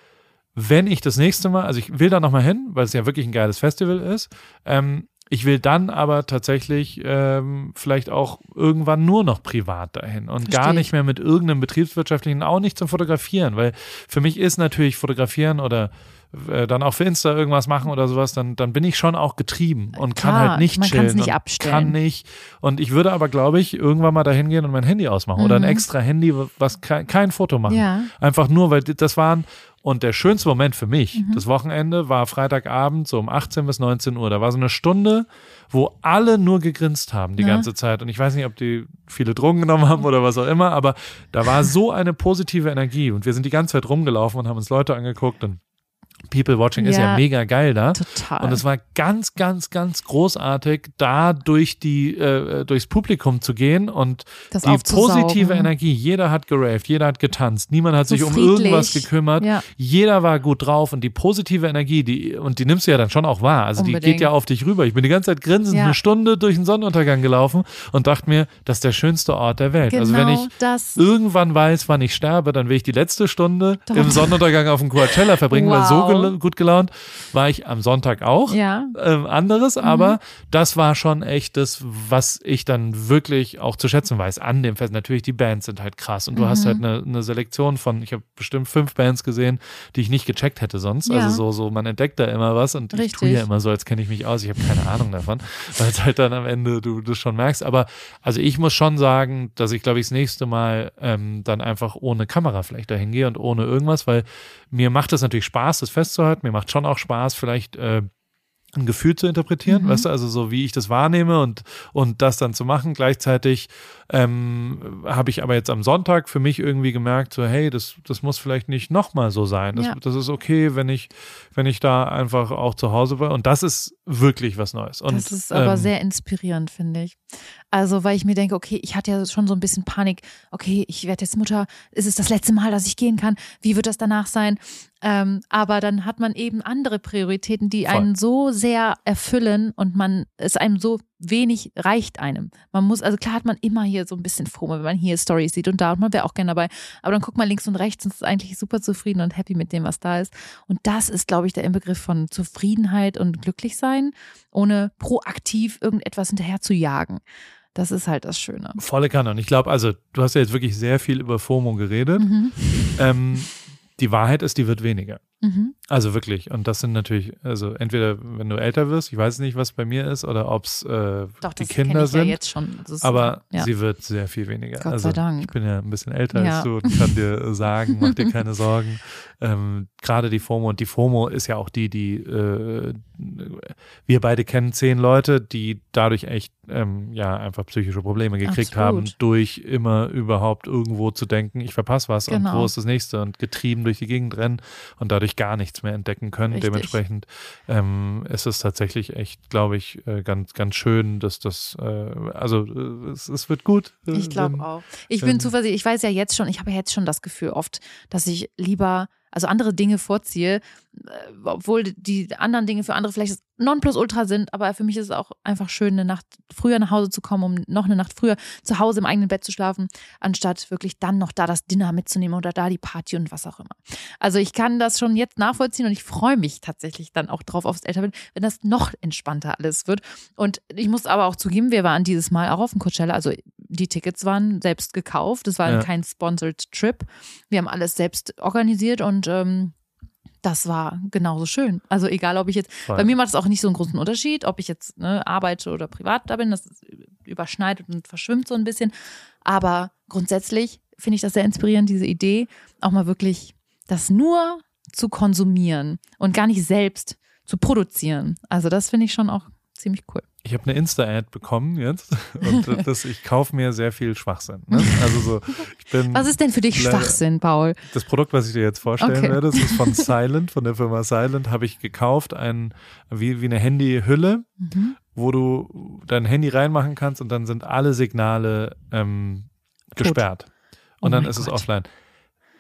[SPEAKER 1] wenn ich das nächste Mal, also ich will da nochmal hin, weil es ja wirklich ein geiles Festival ist, ähm, ich will dann aber tatsächlich ähm, vielleicht auch irgendwann nur noch privat dahin und
[SPEAKER 2] Versteh
[SPEAKER 1] gar
[SPEAKER 2] ich.
[SPEAKER 1] nicht mehr mit irgendeinem betriebswirtschaftlichen, auch nicht zum Fotografieren, weil für mich ist natürlich Fotografieren oder äh, dann auch für Insta irgendwas machen oder sowas, dann, dann bin ich schon auch getrieben und kann
[SPEAKER 2] Klar,
[SPEAKER 1] halt nicht
[SPEAKER 2] man
[SPEAKER 1] chillen.
[SPEAKER 2] kann's nicht abstellen.
[SPEAKER 1] Kann nicht. Und ich würde aber, glaube ich, irgendwann mal dahin gehen und mein Handy ausmachen oder ein
[SPEAKER 2] Mhm.
[SPEAKER 1] extra Handy, was kein, kein Foto machen.
[SPEAKER 2] Ja.
[SPEAKER 1] Einfach nur, weil das waren, und der schönste Moment für mich,
[SPEAKER 2] Mhm.
[SPEAKER 1] das Wochenende war Freitagabend, so um 18 bis 19 Uhr. Da war so eine Stunde, wo alle nur gegrinst haben die
[SPEAKER 2] Ja.
[SPEAKER 1] ganze Zeit. Und ich weiß nicht, ob die viele Drogen genommen haben oder was auch immer, aber da war so eine positive Energie. Und wir sind die ganze Zeit rumgelaufen und haben uns Leute angeguckt und People Watching ist ja
[SPEAKER 2] Ja.
[SPEAKER 1] mega geil da.
[SPEAKER 2] Total.
[SPEAKER 1] Und es war ganz, ganz, ganz großartig, da durch die, äh, durchs Publikum zu gehen und
[SPEAKER 2] Das
[SPEAKER 1] die positive Energie. Jeder hat geraved, jeder hat getanzt, niemand hat
[SPEAKER 2] So
[SPEAKER 1] sich um
[SPEAKER 2] friedlich.
[SPEAKER 1] irgendwas gekümmert.
[SPEAKER 2] Ja.
[SPEAKER 1] Jeder war gut drauf und die positive Energie, die, und die nimmst du ja dann schon auch wahr. Also die
[SPEAKER 2] Unbedingt.
[SPEAKER 1] geht ja auf dich rüber. Ich bin die ganze Zeit grinsend
[SPEAKER 2] Ja.
[SPEAKER 1] eine Stunde durch den Sonnenuntergang gelaufen und dachte mir, das ist der schönste Ort der Welt. also wenn
[SPEAKER 2] Genau
[SPEAKER 1] ich
[SPEAKER 2] das.
[SPEAKER 1] irgendwann weiß, wann ich sterbe, dann will ich die letzte Stunde
[SPEAKER 2] Doch.
[SPEAKER 1] im Sonnenuntergang auf dem Coachella verbringen, weil so
[SPEAKER 2] Wow.
[SPEAKER 1] Gel gut gelaunt war ich am Sonntag auch.
[SPEAKER 2] Ja.
[SPEAKER 1] Ähm, anderes,
[SPEAKER 2] Mhm.
[SPEAKER 1] aber das war schon echt das, was ich dann wirklich auch zu schätzen weiß an dem Fest. Natürlich, die Bands sind halt krass und du hast
[SPEAKER 2] Mhm.
[SPEAKER 1] halt eine, eine Selektion von, ich habe bestimmt fünf Bands gesehen, die ich nicht gecheckt hätte sonst.
[SPEAKER 2] Ja.
[SPEAKER 1] Also so, so, man entdeckt da immer was und ich tue
[SPEAKER 2] Richtig.
[SPEAKER 1] ja immer so, als kenne ich mich aus. Ich habe keine Ahnung davon, weil es halt dann am Ende du das schon merkst. Aber also ich muss schon sagen, dass ich glaube ich das nächste Mal ähm, dann einfach ohne Kamera vielleicht dahin gehe und ohne irgendwas, weil mir macht es natürlich Spaß, das festzuhalten. Mir macht schon auch Spaß, vielleicht äh, ein Gefühl zu interpretieren,
[SPEAKER 2] Mhm.
[SPEAKER 1] weißt du, also so wie ich das wahrnehme und, und das dann zu machen. Gleichzeitig ähm, habe ich aber jetzt am Sonntag für mich irgendwie gemerkt, so hey, das, das muss vielleicht nicht nochmal so sein. Das,
[SPEAKER 2] Ja.
[SPEAKER 1] das ist okay, wenn ich, wenn ich da einfach auch zu Hause war. Und das ist wirklich was Neues. Und,
[SPEAKER 2] das ist aber
[SPEAKER 1] ähm,
[SPEAKER 2] sehr inspirierend, finde ich. Also, weil ich mir denke, okay, ich hatte ja schon so ein bisschen Panik. Okay, ich werde jetzt Mutter. Ist es das letzte Mal, dass ich gehen kann? Wie wird das danach sein? Ähm, aber dann hat man eben andere Prioritäten, die
[SPEAKER 1] Voll.
[SPEAKER 2] einen so sehr erfüllen und man es einem so wenig reicht einem. Man muss, also klar hat man immer hier so ein bisschen FOMO, wenn man hier Stories sieht und da und man wäre auch gerne dabei. Aber dann guckt man links und rechts und ist eigentlich super zufrieden und happy mit dem, was da ist. Und das ist, glaube ich, der Inbegriff von Zufriedenheit und glücklich sein, ohne proaktiv irgendetwas hinterher zu jagen. Das ist halt das Schöne.
[SPEAKER 1] Volle Kanne. Und ich glaube, also du hast ja jetzt wirklich sehr viel über FOMO geredet.
[SPEAKER 2] Mhm.
[SPEAKER 1] Ähm, die Wahrheit ist, die wird weniger.
[SPEAKER 2] Mhm.
[SPEAKER 1] Also wirklich. Und das sind natürlich, also entweder wenn du älter wirst, ich weiß nicht, was bei mir ist, oder ob es äh,
[SPEAKER 2] Doch,
[SPEAKER 1] die Kinder
[SPEAKER 2] ich ja
[SPEAKER 1] sind.
[SPEAKER 2] jetzt schon. Ist,
[SPEAKER 1] Aber
[SPEAKER 2] ja.
[SPEAKER 1] sie wird sehr viel weniger.
[SPEAKER 2] Gott
[SPEAKER 1] also
[SPEAKER 2] sei Dank.
[SPEAKER 1] ich bin ja ein bisschen älter
[SPEAKER 2] Ja.
[SPEAKER 1] als du und kann dir sagen, mach dir keine Sorgen. Ähm, Gerade die FOMO und die FOMO ist ja auch die, die äh, wir beide kennen zehn Leute, die dadurch echt ähm, ja einfach psychische Probleme gekriegt
[SPEAKER 2] Absolut.
[SPEAKER 1] haben, durch immer überhaupt irgendwo zu denken, ich verpasse was und
[SPEAKER 2] Genau.
[SPEAKER 1] wo ist das nächste und getrieben durch die Gegend rennen und dadurch gar nichts mehr entdecken können.
[SPEAKER 2] Richtig.
[SPEAKER 1] Dementsprechend ähm, ist es tatsächlich echt, glaube ich, äh, ganz, ganz schön, dass das, äh, also äh, es, es wird gut.
[SPEAKER 2] Ich glaube
[SPEAKER 1] wenn-
[SPEAKER 2] auch. Ich bin zuversichtlich. Ich weiß ja jetzt schon, ich habe ja jetzt schon das Gefühl oft, dass ich lieber, also andere Dinge vorziehe, äh, obwohl die anderen Dinge für andere vielleicht das Nonplusultra sind, aber für mich ist es auch einfach schön, eine Nacht früher nach Hause zu kommen, um noch eine Nacht früher zu Hause im eigenen Bett zu schlafen, anstatt wirklich dann noch da das Dinner mitzunehmen oder da die Party und was auch immer. Also ich kann das schon jetzt nachvollziehen und ich freue mich tatsächlich dann auch drauf aufs Älterwerden, wenn das noch entspannter alles wird. Und ich muss aber auch zugeben, wir waren dieses Mal auch auf dem Coachella, also die Tickets waren selbst gekauft, es war
[SPEAKER 1] Ja.
[SPEAKER 2] kein sponsored Trip. Wir haben alles selbst organisiert und ähm, das war genauso schön. Also egal, ob ich jetzt,
[SPEAKER 1] Voll.
[SPEAKER 2] bei mir macht es auch nicht so einen großen Unterschied, ob ich jetzt ne, arbeite oder privat da bin, das überschneidet und verschwimmt so ein bisschen. Aber grundsätzlich finde ich das sehr inspirierend, diese Idee, auch mal wirklich das nur zu konsumieren und gar nicht selbst zu produzieren. Also das finde ich schon auch ziemlich cool.
[SPEAKER 1] Ich habe eine Insta-Ad bekommen jetzt und das, ich kaufe mir sehr viel Schwachsinn. Ne? Also so, ich bin
[SPEAKER 2] Was ist denn für dich
[SPEAKER 1] leider-
[SPEAKER 2] Schwachsinn, Paul?
[SPEAKER 1] Das Produkt, was ich dir jetzt vorstellen
[SPEAKER 2] Okay.
[SPEAKER 1] werde, das ist von Silent, von der Firma Silent, habe ich gekauft, ein, wie, wie eine Handyhülle,
[SPEAKER 2] Mhm.
[SPEAKER 1] wo du dein Handy reinmachen kannst und dann sind alle Signale ähm, gesperrt. Und
[SPEAKER 2] Oh
[SPEAKER 1] dann ist es
[SPEAKER 2] Gott.
[SPEAKER 1] offline.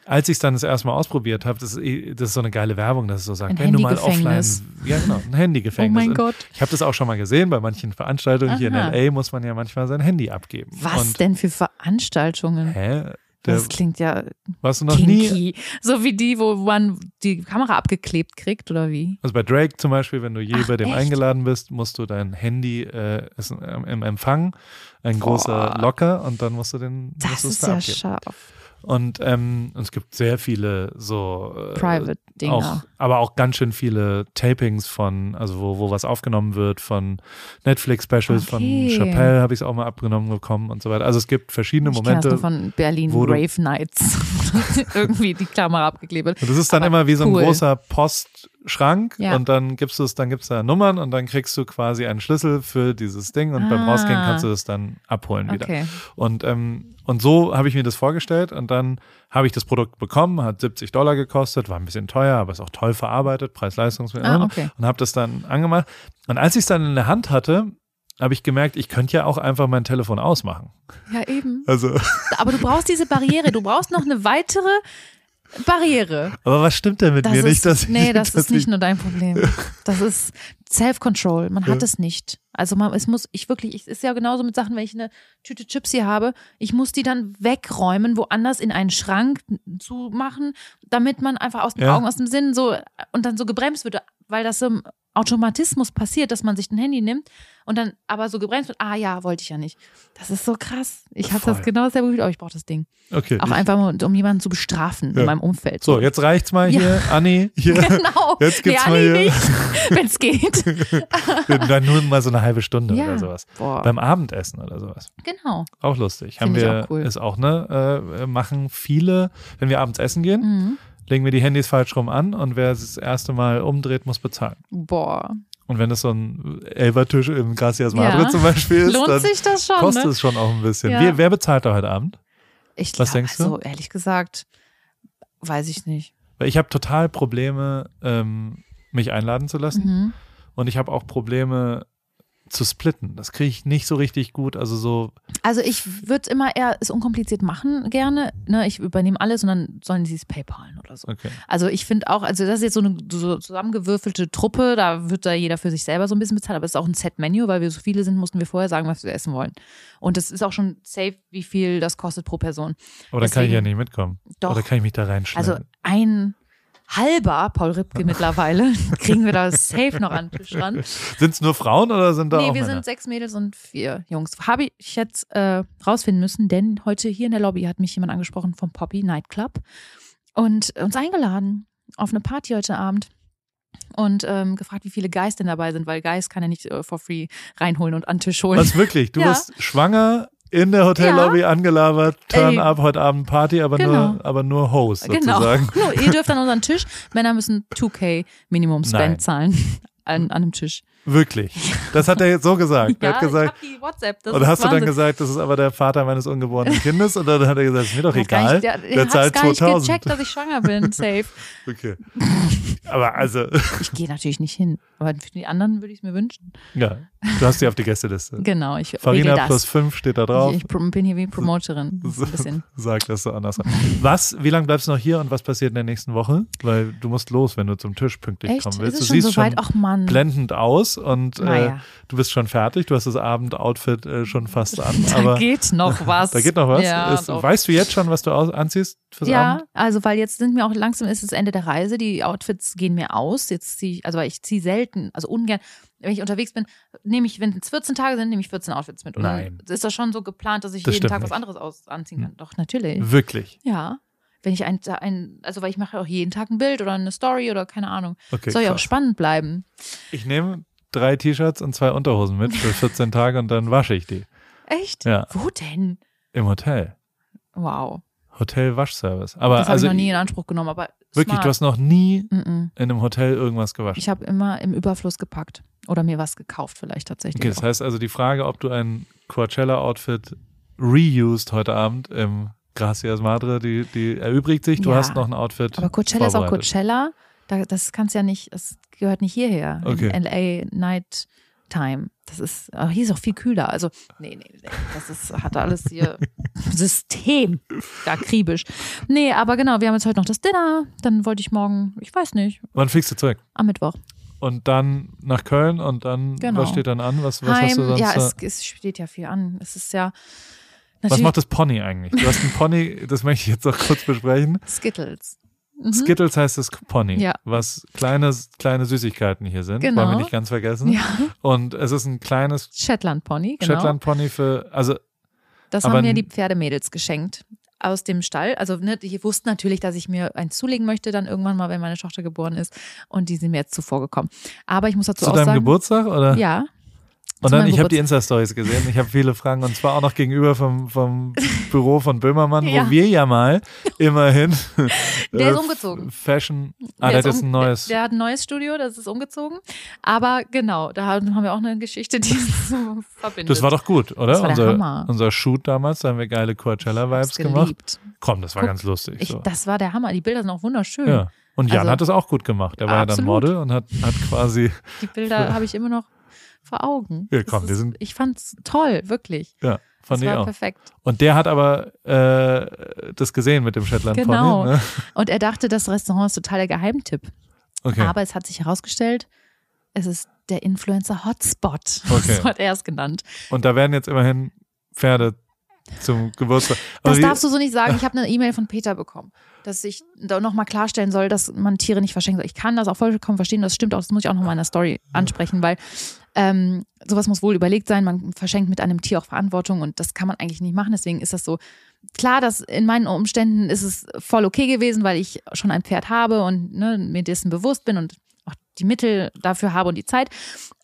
[SPEAKER 1] Als ich es dann das erste Mal ausprobiert habe, das, ist eh- das ist so eine geile Werbung, dass es so sagt,
[SPEAKER 2] Ein
[SPEAKER 1] wenn du mal offline, ja genau, ein
[SPEAKER 2] Oh
[SPEAKER 1] Handy-Gefängnis.
[SPEAKER 2] mein
[SPEAKER 1] Und
[SPEAKER 2] Gott.
[SPEAKER 1] Ich habe das auch schon mal gesehen bei manchen Veranstaltungen. Hier in
[SPEAKER 2] Aha.
[SPEAKER 1] LA muss man ja manchmal sein Handy abgeben.
[SPEAKER 2] Was
[SPEAKER 1] Und,
[SPEAKER 2] denn für Veranstaltungen?
[SPEAKER 1] Hä? Der,
[SPEAKER 2] Das klingt ja
[SPEAKER 1] warst du noch nie
[SPEAKER 2] kinky. So wie die, wo man die Kamera abgeklebt kriegt, oder wie?
[SPEAKER 1] Also bei Drake zum Beispiel, wenn du je
[SPEAKER 2] Ach,
[SPEAKER 1] bei dem
[SPEAKER 2] echt?
[SPEAKER 1] eingeladen bist, musst du dein Handy äh, ist im Empfang, ein großer
[SPEAKER 2] Boah.
[SPEAKER 1] Locker und dann musst du den
[SPEAKER 2] Das ist ja
[SPEAKER 1] abgeben.
[SPEAKER 2] scharf.
[SPEAKER 1] Und ähm, und es gibt sehr viele so äh,
[SPEAKER 2] Private-Dinger.
[SPEAKER 1] aber auch ganz schön viele Tapings von, also wo, wo was aufgenommen wird von Netflix-Specials,
[SPEAKER 2] Okay.
[SPEAKER 1] von Chappelle habe ich es auch mal abgenommen bekommen und so weiter. Also es gibt verschiedene
[SPEAKER 2] Ich
[SPEAKER 1] Momente.
[SPEAKER 2] nur von Berlin
[SPEAKER 1] wo
[SPEAKER 2] Rave Nights. Irgendwie die Kamera abgeklebt.
[SPEAKER 1] Und das ist dann
[SPEAKER 2] Aber
[SPEAKER 1] immer wie so ein
[SPEAKER 2] cool.
[SPEAKER 1] großer Post, Schrank
[SPEAKER 2] Ja.
[SPEAKER 1] und dann gibst du es, dann gibt's da Nummern und dann kriegst du quasi einen Schlüssel für dieses Ding und beim
[SPEAKER 2] Ah.
[SPEAKER 1] Rausgehen kannst du es dann abholen wieder.
[SPEAKER 2] Okay.
[SPEAKER 1] Und, ähm, und so habe ich mir das vorgestellt und dann habe ich das Produkt bekommen, hat 70 Dollar gekostet, war ein bisschen teuer, aber ist auch toll verarbeitet, Preis-Leistungs
[SPEAKER 2] Ah, okay.
[SPEAKER 1] und habe das dann angemacht. Und als ich es dann in der Hand hatte, habe ich gemerkt, ich könnte ja auch einfach mein Telefon ausmachen.
[SPEAKER 2] Ja, eben.
[SPEAKER 1] Also,
[SPEAKER 2] Aber du brauchst diese Barriere. Du brauchst noch eine weitere Barriere.
[SPEAKER 1] aber was stimmt denn mit
[SPEAKER 2] Das
[SPEAKER 1] mir
[SPEAKER 2] ist,
[SPEAKER 1] nicht, dass ich,
[SPEAKER 2] nee, das
[SPEAKER 1] dass
[SPEAKER 2] ist nicht
[SPEAKER 1] ich,
[SPEAKER 2] nur dein Problem. Das ist Self-Control. Man hat es nicht. Also man, es muss, ich wirklich, es ist ja genauso mit Sachen, wenn ich eine Tüte Chips hier habe, ich muss die dann wegräumen, woanders in einen Schrank zu machen, damit man einfach aus den
[SPEAKER 1] Ja.
[SPEAKER 2] Augen, aus dem Sinn so und dann so gebremst wird, weil das so im Automatismus passiert, dass man sich ein Handy nimmt und dann aber so gebremst wird, ah ja, wollte ich ja nicht. Das ist so krass. Ich habe das genau selber gefühlt, aber ich brauche das Ding.
[SPEAKER 1] okay.
[SPEAKER 2] Auch
[SPEAKER 1] ich,
[SPEAKER 2] einfach, mal, um jemanden zu bestrafen
[SPEAKER 1] Ja.
[SPEAKER 2] in meinem Umfeld.
[SPEAKER 1] so, jetzt reicht's mal
[SPEAKER 2] Ja.
[SPEAKER 1] hier, Anni, hier.
[SPEAKER 2] Genau.
[SPEAKER 1] Jetzt gibt's
[SPEAKER 2] nee,
[SPEAKER 1] mal
[SPEAKER 2] Anni
[SPEAKER 1] hier-
[SPEAKER 2] nicht, wenn es geht.
[SPEAKER 1] Dann nur mal so eine halbe Stunde
[SPEAKER 2] Ja.
[SPEAKER 1] oder sowas.
[SPEAKER 2] Boah.
[SPEAKER 1] Beim Abendessen oder sowas.
[SPEAKER 2] genau.
[SPEAKER 1] Auch lustig. Haben
[SPEAKER 2] Finde ich
[SPEAKER 1] wir,
[SPEAKER 2] auch cool.
[SPEAKER 1] ist auch, ne, äh, machen viele, wenn wir abends essen gehen,
[SPEAKER 2] Mhm.
[SPEAKER 1] legen wir die Handys falsch rum an und wer es das erste Mal umdreht, muss bezahlen.
[SPEAKER 2] Boah.
[SPEAKER 1] Und wenn es so ein Elbertisch im Gracias Madre
[SPEAKER 2] Ja.
[SPEAKER 1] zum Beispiel ist,
[SPEAKER 2] Lohnt
[SPEAKER 1] dann
[SPEAKER 2] sich das schon,
[SPEAKER 1] kostet
[SPEAKER 2] ne?
[SPEAKER 1] es schon auch ein bisschen.
[SPEAKER 2] Ja.
[SPEAKER 1] Wer, wer bezahlt da heute Abend?
[SPEAKER 2] Ich
[SPEAKER 1] Was
[SPEAKER 2] glaub,
[SPEAKER 1] denkst du?
[SPEAKER 2] Also, ehrlich gesagt, weiß ich nicht.
[SPEAKER 1] Weil ich habe total Probleme, ähm, mich einladen zu lassen.
[SPEAKER 2] Mhm.
[SPEAKER 1] Und ich habe auch Probleme zu splitten. Das kriege ich nicht so richtig gut. Also so,
[SPEAKER 2] Also ich würde immer eher es unkompliziert machen gerne. Ne? Ich übernehme alles und dann sollen sie es PayPalen oder so.
[SPEAKER 1] okay.
[SPEAKER 2] Also ich finde auch, also das ist jetzt so eine so zusammengewürfelte Truppe, da wird da jeder für sich selber so ein bisschen bezahlt, aber es ist auch ein Set-Menü, weil wir so viele sind, mussten wir vorher sagen, was wir essen wollen. Und es ist auch schon safe, wie viel das kostet pro Person.
[SPEAKER 1] Aber dann kann ich ja
[SPEAKER 2] Deswegen-
[SPEAKER 1] nicht mitkommen.
[SPEAKER 2] Doch.
[SPEAKER 1] Oder kann ich mich da reinschneiden?
[SPEAKER 2] Also ein halber Paul Ripke mittlerweile kriegen wir da safe noch an den Tisch ran.
[SPEAKER 1] sind es nur Frauen oder sind da
[SPEAKER 2] Nee,
[SPEAKER 1] auch
[SPEAKER 2] wir
[SPEAKER 1] Männer?
[SPEAKER 2] sind sechs Mädels und vier Jungs. Habe ich jetzt äh, rausfinden müssen, denn heute hier in der Lobby hat mich jemand angesprochen vom Poppy Nightclub und uns eingeladen auf eine Party heute Abend und ähm, gefragt, wie viele Guys denn dabei sind, weil Guys kann er nicht äh, for free reinholen und an den Tisch holen.
[SPEAKER 1] Was wirklich? Du
[SPEAKER 2] Ja.
[SPEAKER 1] wirst schwanger in der Hotellobby angelabert, turn
[SPEAKER 2] Ey.
[SPEAKER 1] up, heute Abend Party, aber
[SPEAKER 2] Genau.
[SPEAKER 1] nur, aber nur Host
[SPEAKER 2] Genau.
[SPEAKER 1] sozusagen.
[SPEAKER 2] Nur, ihr dürft an unseren Tisch. Männer müssen 2K Minimum Spend
[SPEAKER 1] Nein.
[SPEAKER 2] zahlen an, an einem Tisch.
[SPEAKER 1] Wirklich. Das hat er jetzt so gesagt. er
[SPEAKER 2] Ja,
[SPEAKER 1] hat gesagt,
[SPEAKER 2] ich hab die WhatsApp. Das
[SPEAKER 1] und
[SPEAKER 2] ist
[SPEAKER 1] hast du dann gesagt, das ist aber der Vater meines ungeborenen Kindes? Und dann hat er gesagt, ist mir doch egal.
[SPEAKER 2] nicht- Der,
[SPEAKER 1] der, zahlt
[SPEAKER 2] gar nicht
[SPEAKER 1] 2000.
[SPEAKER 2] gecheckt, dass ich schwanger bin. Safe.
[SPEAKER 1] Okay. Aber also,
[SPEAKER 2] Ich gehe natürlich nicht hin. Aber für die anderen würde ich es mir wünschen.
[SPEAKER 1] ja, du hast sie auf die Gästeliste.
[SPEAKER 2] Genau, ich
[SPEAKER 1] Farina plus 5 steht da drauf.
[SPEAKER 2] Ich, ich bin hier wie Promoterin. So ein bisschen.
[SPEAKER 1] Sag das so anders. Was, wie lange bleibst du noch hier und was passiert in der nächsten Woche? Weil du musst los, wenn du zum Tisch pünktlich
[SPEAKER 2] Echt?
[SPEAKER 1] kommen
[SPEAKER 2] Ist
[SPEAKER 1] willst.
[SPEAKER 2] es
[SPEAKER 1] Du
[SPEAKER 2] schon
[SPEAKER 1] siehst
[SPEAKER 2] soweit?
[SPEAKER 1] schon
[SPEAKER 2] Ach Mann.
[SPEAKER 1] blendend aus und äh,
[SPEAKER 2] Naja.
[SPEAKER 1] du bist schon fertig. Du hast das Abendoutfit äh, schon fast an.
[SPEAKER 2] Da
[SPEAKER 1] aber
[SPEAKER 2] geht noch was.
[SPEAKER 1] da geht noch was.
[SPEAKER 2] Ja,
[SPEAKER 1] Ist, weißt du jetzt schon, was du anziehst fürs
[SPEAKER 2] ja,
[SPEAKER 1] Abend?
[SPEAKER 2] also weil jetzt sind mir auch langsam ist das Ende der Reise, die Outfits gehen mir aus. Jetzt ziehe ich, also ich ziehe selten, also ungern, wenn ich unterwegs bin, nehme ich, wenn es 14 Tage sind, nehme ich 14 Outfits mit. Und
[SPEAKER 1] Nein.
[SPEAKER 2] ist das schon so geplant, dass ich
[SPEAKER 1] Das
[SPEAKER 2] jeden Tag was
[SPEAKER 1] nicht.
[SPEAKER 2] anderes aus, anziehen kann. Doch, natürlich.
[SPEAKER 1] Wirklich.
[SPEAKER 2] Ja. Wenn ich ein, ein, also weil ich mache auch jeden Tag ein Bild oder eine Story oder keine Ahnung.
[SPEAKER 1] Okay,
[SPEAKER 2] Soll ja auch spannend bleiben.
[SPEAKER 1] Ich nehme drei T-Shirts und zwei Unterhosen mit für 14 Tage und dann wasche ich die.
[SPEAKER 2] Echt?
[SPEAKER 1] Ja.
[SPEAKER 2] Wo denn?
[SPEAKER 1] Im Hotel.
[SPEAKER 2] Wow.
[SPEAKER 1] Hotel-Waschservice. Aber
[SPEAKER 2] Das habe
[SPEAKER 1] also
[SPEAKER 2] ich noch nie in Anspruch genommen, aber
[SPEAKER 1] wirklich,
[SPEAKER 2] smart.
[SPEAKER 1] du hast noch nie
[SPEAKER 2] Mm -mm.
[SPEAKER 1] in einem Hotel irgendwas gewaschen.
[SPEAKER 2] Ich habe immer im Überfluss gepackt oder mir was gekauft vielleicht tatsächlich.
[SPEAKER 1] Okay, das
[SPEAKER 2] auch.
[SPEAKER 1] heißt also die Frage, ob du ein Coachella-Outfit reused heute Abend im Gracias Madre, die, die erübrigt sich. Du
[SPEAKER 2] Ja.
[SPEAKER 1] hast noch ein Outfit.
[SPEAKER 2] aber Coachella ist auch. Coachella. Da, das kannst ja nicht, das gehört nicht hierher.
[SPEAKER 1] Okay.
[SPEAKER 2] In LA Night Time. Das ist, ach, hier ist auch viel kühler. Also, nee, nee, nee. Das ist, hat alles hier System. Akribisch. Nee, aber genau, wir haben jetzt heute noch das Dinner. Dann wollte ich morgen, ich weiß nicht,
[SPEAKER 1] Wann fliegst du zurück?
[SPEAKER 2] am Mittwoch.
[SPEAKER 1] Und dann nach Köln und dann,
[SPEAKER 2] Genau.
[SPEAKER 1] was steht dann an? Was, was hast du
[SPEAKER 2] Heim.
[SPEAKER 1] sonst?
[SPEAKER 2] Ja,
[SPEAKER 1] da-
[SPEAKER 2] es, es steht ja viel an. Es ist ja.
[SPEAKER 1] was
[SPEAKER 2] natürlich-
[SPEAKER 1] macht das Pony eigentlich? Du hast ein Pony, das möchte ich jetzt auch kurz besprechen.
[SPEAKER 2] Skittles. Mhm.
[SPEAKER 1] Skittles heißt das Pony,
[SPEAKER 2] Ja.
[SPEAKER 1] was kleine, kleine Süßigkeiten hier sind.
[SPEAKER 2] Genau.
[SPEAKER 1] Wollen wir nicht ganz vergessen.
[SPEAKER 2] Ja,
[SPEAKER 1] Und es ist ein kleines
[SPEAKER 2] Shetland Pony, genau.
[SPEAKER 1] Shetland Pony für, also
[SPEAKER 2] Das haben mir die Pferdemädels geschenkt aus dem Stall. Also ne, die wussten natürlich, dass ich mir eins zulegen möchte, dann irgendwann mal, wenn meine Tochter geboren ist. Und die sind mir jetzt zuvor gekommen. Aber ich muss dazu
[SPEAKER 1] zu
[SPEAKER 2] auch
[SPEAKER 1] deinem
[SPEAKER 2] sagen,
[SPEAKER 1] Geburtstag oder?
[SPEAKER 2] ja,
[SPEAKER 1] Und dann, ich habe die. Insta-Stories gesehen. Ich habe viele Fragen und zwar auch noch gegenüber vom, vom Büro von Böhmermann,
[SPEAKER 2] Ja.
[SPEAKER 1] wo wir ja mal immerhin.
[SPEAKER 2] Der ist
[SPEAKER 1] äh,
[SPEAKER 2] umgezogen.
[SPEAKER 1] Fashion. Ah,
[SPEAKER 2] Der
[SPEAKER 1] das
[SPEAKER 2] ist
[SPEAKER 1] ist ein neues.
[SPEAKER 2] Der, der hat ein neues Studio, das ist umgezogen. Aber genau, da haben wir auch eine Geschichte, die so verbindet.
[SPEAKER 1] Das war doch gut, oder?
[SPEAKER 2] Das war der
[SPEAKER 1] unser,
[SPEAKER 2] Hammer.
[SPEAKER 1] unser Shoot damals, da haben wir geile Coachella-Vibes gemacht. Komm, das war
[SPEAKER 2] Guck,
[SPEAKER 1] ganz lustig.
[SPEAKER 2] Ich,
[SPEAKER 1] so.
[SPEAKER 2] Das war der Hammer. Die Bilder sind auch wunderschön.
[SPEAKER 1] ja. Und Jan
[SPEAKER 2] Also-
[SPEAKER 1] hat es auch gut gemacht. Er war ja dann. Model und hat, hat quasi,
[SPEAKER 2] Die Bilder habe ich immer noch vor Augen.
[SPEAKER 1] Ja,
[SPEAKER 2] Das
[SPEAKER 1] komm,
[SPEAKER 2] ist,
[SPEAKER 1] sind-
[SPEAKER 2] ich fand's toll, wirklich.
[SPEAKER 1] ja,
[SPEAKER 2] Das
[SPEAKER 1] fand ich
[SPEAKER 2] war
[SPEAKER 1] auch.
[SPEAKER 2] perfekt.
[SPEAKER 1] Und der hat aber äh, das gesehen mit dem Shetland
[SPEAKER 2] Genau.
[SPEAKER 1] Pony. Ne?
[SPEAKER 2] Und er dachte, das Restaurant ist total der Geheimtipp.
[SPEAKER 1] Okay.
[SPEAKER 2] Aber es hat sich herausgestellt, es ist der Influencer-Hotspot.
[SPEAKER 1] Okay.
[SPEAKER 2] So hat er es genannt.
[SPEAKER 1] Und da werden jetzt immerhin Pferde zum Geburtstag. Aber
[SPEAKER 2] Das darfst du so nicht sagen. Ich habe eine E-Mail von Peter bekommen, dass ich da nochmal klarstellen soll, dass man Tiere nicht verschenken soll. Ich kann das auch vollkommen verstehen, das stimmt auch, das muss ich auch nochmal in der Story ansprechen, weil ähm, sowas muss wohl überlegt sein. Man verschenkt mit einem Tier auch Verantwortung und das kann man eigentlich nicht machen. Deswegen ist das so. Klar, dass in meinen Umständen ist es voll okay gewesen, weil ich schon ein Pferd habe und ne, mir dessen bewusst bin und die Mittel dafür habe und die Zeit.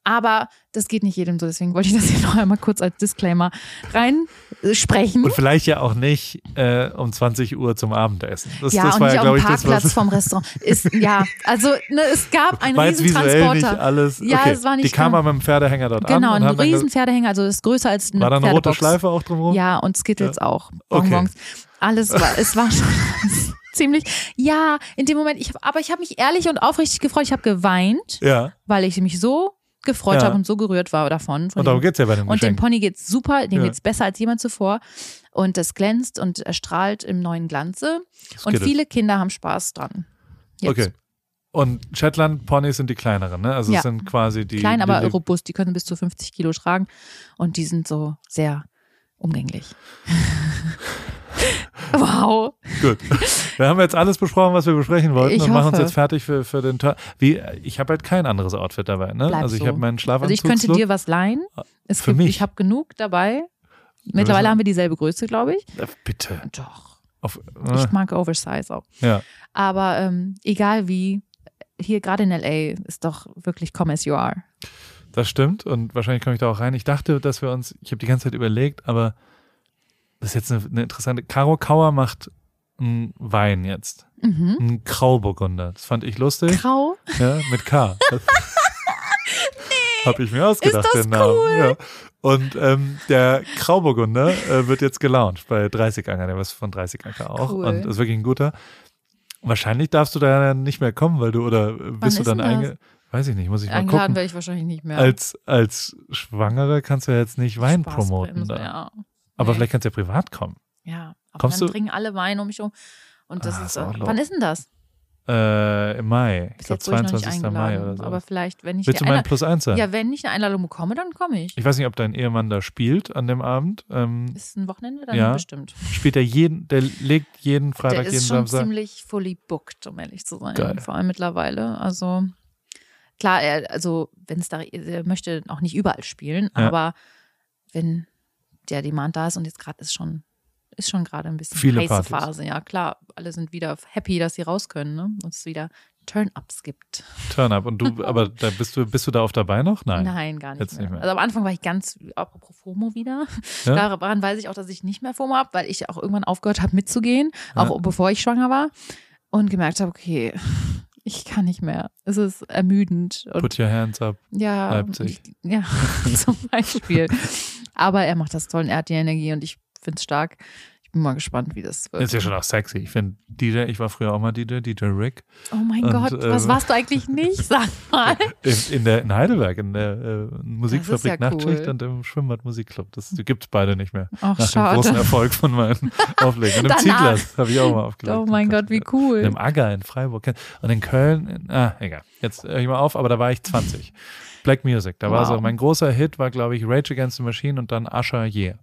[SPEAKER 2] Aber das geht nicht jedem so. Deswegen wollte ich das hier noch einmal kurz als Disclaimer reinsprechen.
[SPEAKER 1] Und vielleicht ja auch nicht äh, um 20 Uhr zum Abendessen. Das,
[SPEAKER 2] ja,
[SPEAKER 1] das
[SPEAKER 2] und
[SPEAKER 1] war
[SPEAKER 2] nicht
[SPEAKER 1] ja,
[SPEAKER 2] auf
[SPEAKER 1] glaube
[SPEAKER 2] dem
[SPEAKER 1] ich, das,
[SPEAKER 2] Parkplatz
[SPEAKER 1] was.
[SPEAKER 2] vom Restaurant. Ist, ja, also ne, es gab einen
[SPEAKER 1] war jetzt
[SPEAKER 2] riesen
[SPEAKER 1] visuell nicht alles.
[SPEAKER 2] Ja,
[SPEAKER 1] okay.
[SPEAKER 2] es war nicht
[SPEAKER 1] Die kam aber mit dem Pferdehänger dort
[SPEAKER 2] Genau,
[SPEAKER 1] an.
[SPEAKER 2] ein
[SPEAKER 1] und haben dann
[SPEAKER 2] riesen Pferdehänger, also das ist größer als eine
[SPEAKER 1] War da eine rote. Schleife auch drumherum?
[SPEAKER 2] Ja, und Skittles auch.
[SPEAKER 1] Okay.
[SPEAKER 2] Bonbons. Alles war, es war schon ziemlich. Ja, in dem Moment, ich hab, aber ich habe mich ehrlich und aufrichtig gefreut. Ich habe geweint,
[SPEAKER 1] Ja.
[SPEAKER 2] weil ich mich so gefreut
[SPEAKER 1] Ja.
[SPEAKER 2] habe und so gerührt war davon. Von
[SPEAKER 1] Und darum
[SPEAKER 2] dem-
[SPEAKER 1] geht's ja bei dem
[SPEAKER 2] und dem. Pony geht's super, dem
[SPEAKER 1] Ja.
[SPEAKER 2] geht's besser als jemand zuvor. Und das glänzt und erstrahlt im neuen Glanze. Und
[SPEAKER 1] Skittles.
[SPEAKER 2] viele Kinder haben Spaß dran. Jetzt.
[SPEAKER 1] Okay. Und Shetland Ponys sind die kleineren, ne? Also
[SPEAKER 2] Ja.
[SPEAKER 1] es sind quasi die.
[SPEAKER 2] Klein, aber
[SPEAKER 1] die,
[SPEAKER 2] robust. Die können bis zu 50 Kilo tragen. Und die sind so sehr umgänglich. wow.
[SPEAKER 1] Gut. Wir haben jetzt alles besprochen, was wir besprechen wollten
[SPEAKER 2] Ich
[SPEAKER 1] und machen uns
[SPEAKER 2] hoffe.
[SPEAKER 1] jetzt fertig für, für den Tag. Wie, ich habe halt kein anderes Outfit dabei, ne?
[SPEAKER 2] Bleib
[SPEAKER 1] also ich
[SPEAKER 2] so.
[SPEAKER 1] habe meinen
[SPEAKER 2] Also
[SPEAKER 1] Schlafanzug.
[SPEAKER 2] ich könnte dir was leihen. Es
[SPEAKER 1] Für
[SPEAKER 2] gibt,
[SPEAKER 1] mich?
[SPEAKER 2] Ich habe genug dabei. Mittlerweile haben wir dieselbe Größe, glaube ich.
[SPEAKER 1] Bitte.
[SPEAKER 2] Doch.
[SPEAKER 1] Auf,
[SPEAKER 2] Ich
[SPEAKER 1] äh,
[SPEAKER 2] mag Oversize auch.
[SPEAKER 1] ja.
[SPEAKER 2] Aber ähm, egal wie, hier gerade in LA ist doch wirklich come as you are.
[SPEAKER 1] Das stimmt und wahrscheinlich komme ich da auch rein. Ich dachte, dass wir uns, ich habe die ganze Zeit überlegt, aber das ist jetzt eine, eine interessante. Caro Kauer macht einen Wein jetzt.
[SPEAKER 2] Mhm.
[SPEAKER 1] Einen Grauburgunder. Das fand ich lustig.
[SPEAKER 2] Grau.
[SPEAKER 1] Ja, mit K. Hab ich mir ausgedacht,
[SPEAKER 2] Ist das
[SPEAKER 1] den Namen.
[SPEAKER 2] cool?
[SPEAKER 1] Ja. Und ähm, der Grauburgunder äh, wird jetzt gelauncht bei 30 Anger, der was von 30 Anger auch.
[SPEAKER 2] Cool.
[SPEAKER 1] Und ist wirklich ein guter. Wahrscheinlich darfst du da nicht mehr kommen, weil du, oder bist du
[SPEAKER 2] ist
[SPEAKER 1] dann
[SPEAKER 2] denn das?
[SPEAKER 1] einge. Weiß ich nicht, muss ich mal
[SPEAKER 2] Eingeladen
[SPEAKER 1] gucken.
[SPEAKER 2] werde ich wahrscheinlich nicht mehr.
[SPEAKER 1] Als, als Schwangere kannst du ja jetzt nicht Wein
[SPEAKER 2] Spaß
[SPEAKER 1] promoten. Da.
[SPEAKER 2] Ja.
[SPEAKER 1] Aber
[SPEAKER 2] Nee.
[SPEAKER 1] vielleicht kannst du ja privat kommen.
[SPEAKER 2] Ja. Aber
[SPEAKER 1] Kommst
[SPEAKER 2] dann
[SPEAKER 1] du-
[SPEAKER 2] bringen alle Wein um mich um. Und das
[SPEAKER 1] Ah,
[SPEAKER 2] ist,
[SPEAKER 1] ist
[SPEAKER 2] wann ist denn das?
[SPEAKER 1] Äh, Im Mai. Ich
[SPEAKER 2] Bis
[SPEAKER 1] glaube
[SPEAKER 2] ich nicht
[SPEAKER 1] 22. Mai oder so.
[SPEAKER 2] Aber vielleicht, wenn ich
[SPEAKER 1] Willst du mein Plus eins sein?
[SPEAKER 2] ja, wenn ich eine Einladung bekomme, dann komme ich.
[SPEAKER 1] Ich weiß nicht, ob dein Ehemann da spielt an dem Abend. Ähm,
[SPEAKER 2] Ist ein Wochenende? Dann
[SPEAKER 1] Ja.
[SPEAKER 2] bestimmt.
[SPEAKER 1] spielt er jeden, der legt jeden
[SPEAKER 2] Der
[SPEAKER 1] Freitag, jeden
[SPEAKER 2] ist schon
[SPEAKER 1] Samstag.
[SPEAKER 2] ziemlich fully booked, um ehrlich zu sein.
[SPEAKER 1] Geil.
[SPEAKER 2] Vor allem mittlerweile. Also klar, er, also wenn es da, er möchte auch nicht überall spielen,
[SPEAKER 1] Ja.
[SPEAKER 2] aber wenn der Demand da ist und jetzt gerade ist schon, ist schon gerade ein bisschen
[SPEAKER 1] Viele
[SPEAKER 2] heiße
[SPEAKER 1] Partys.
[SPEAKER 2] Phase. Ja, klar, alle sind wieder happy, dass sie raus können, ne? Und es wieder Turn-ups gibt.
[SPEAKER 1] Turn-up. Und du, aber da bist du, bist du da auf dabei noch? Nein.
[SPEAKER 2] Nein, gar nicht,
[SPEAKER 1] jetzt
[SPEAKER 2] mehr.
[SPEAKER 1] nicht mehr.
[SPEAKER 2] Also am Anfang war ich ganz, apropos FOMO wieder.
[SPEAKER 1] Ja?
[SPEAKER 2] Daran weiß ich auch, dass ich nicht mehr FOMO habe, weil ich auch irgendwann aufgehört habe mitzugehen,
[SPEAKER 1] Ja.
[SPEAKER 2] auch bevor ich schwanger war. Und gemerkt habe, okay, ich kann nicht mehr. Es ist ermüdend. Und
[SPEAKER 1] Put your hands up.
[SPEAKER 2] ja,
[SPEAKER 1] Leipzig.
[SPEAKER 2] Ich, ja, zum Beispiel. Aber er macht das toll und er hat die Energie und ich finde es stark. Ich bin mal gespannt, wie das wird.
[SPEAKER 1] Ist ja schon auch sexy. Ich finde DJ, ich war früher auch mal DJ, DJ Rick.
[SPEAKER 2] oh mein
[SPEAKER 1] Und,
[SPEAKER 2] Gott, was
[SPEAKER 1] ähm,
[SPEAKER 2] warst du eigentlich nicht? Sag mal.
[SPEAKER 1] In, in, der, in Heidelberg, in der äh, Musikfabrik
[SPEAKER 2] ja
[SPEAKER 1] Nachtschicht
[SPEAKER 2] cool.
[SPEAKER 1] und im Schwimmbad Musikclub. Das gibt es beide nicht mehr.
[SPEAKER 2] Ach,
[SPEAKER 1] Nach dem großen
[SPEAKER 2] schade.
[SPEAKER 1] Erfolg von meinen Auflegen. Und im
[SPEAKER 2] Danach.
[SPEAKER 1] Zieglers habe ich auch mal aufgelegt.
[SPEAKER 2] Oh mein Gott, wie cool.
[SPEAKER 1] Im Agger in Freiburg. Und in Köln, in, ah, egal. Jetzt höre ich mal auf, aber da war ich 20. Black Music. Da war
[SPEAKER 2] Wow.
[SPEAKER 1] so, mein großer Hit war, glaube ich, Rage Against the Machine und dann Usher Yeah.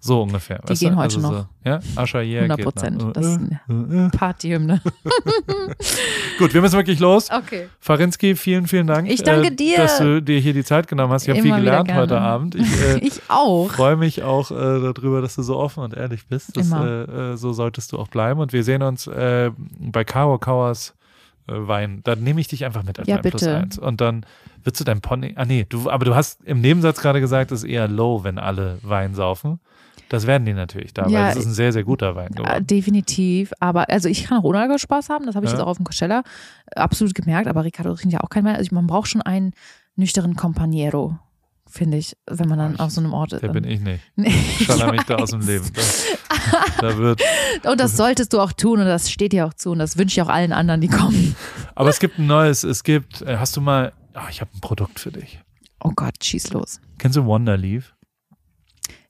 [SPEAKER 1] So ungefähr.
[SPEAKER 2] Die gehen heute noch.
[SPEAKER 1] So, ja, Usher Yeah
[SPEAKER 2] 100
[SPEAKER 1] geht
[SPEAKER 2] Prozent.
[SPEAKER 1] noch.
[SPEAKER 2] Das ist eine Partyhymne.
[SPEAKER 1] Gut, wir müssen wirklich los.
[SPEAKER 2] Okay.
[SPEAKER 1] Farinski, vielen, vielen Dank.
[SPEAKER 2] Ich danke
[SPEAKER 1] äh,
[SPEAKER 2] dir.
[SPEAKER 1] Dass du dir hier die Zeit genommen hast. Ich habe viel gelernt heute Abend. Ich äh,
[SPEAKER 2] Ich auch.
[SPEAKER 1] freue mich auch äh, darüber, dass du so offen und ehrlich bist. Das,
[SPEAKER 2] Immer.
[SPEAKER 1] äh, äh, so solltest du auch bleiben. Und wir sehen uns äh, bei Caro Kauers äh, Wein. Dann nehme ich dich einfach mit als
[SPEAKER 2] Ja,
[SPEAKER 1] Wein plus
[SPEAKER 2] bitte.
[SPEAKER 1] eins. Und dann wird du dein Pony. Ah nee, du, aber du hast im Nebensatz gerade gesagt, es ist eher low, wenn alle Wein saufen. Das werden die natürlich da,
[SPEAKER 2] Ja,
[SPEAKER 1] weil das ist ein sehr, sehr guter Wein
[SPEAKER 2] Äh,
[SPEAKER 1] geworden.
[SPEAKER 2] definitiv. Aber also ich kann auch ohne Alkohol Spaß haben. Das habe ich
[SPEAKER 1] Ja.
[SPEAKER 2] jetzt auch auf dem Coachella absolut gemerkt. Aber Ricardo trinkt ja auch keinen Wein. Also man braucht schon einen nüchternen Companiero, finde ich, wenn man dann
[SPEAKER 1] Ich-
[SPEAKER 2] auf so einem Ort ist.
[SPEAKER 1] Der bin ich nicht.
[SPEAKER 2] Nee,
[SPEAKER 1] Ich schaller mich
[SPEAKER 2] ich
[SPEAKER 1] da aus dem. Leben. Das, da wird,
[SPEAKER 2] Und das solltest du auch tun und das steht dir auch zu und das wünsche ich auch allen anderen, die kommen.
[SPEAKER 1] aber es gibt ein neues, es gibt, äh, hast du mal, ah, ich habe ein Produkt für dich.
[SPEAKER 2] Oh Gott, schieß los.
[SPEAKER 1] Kennst du Wonderleaf?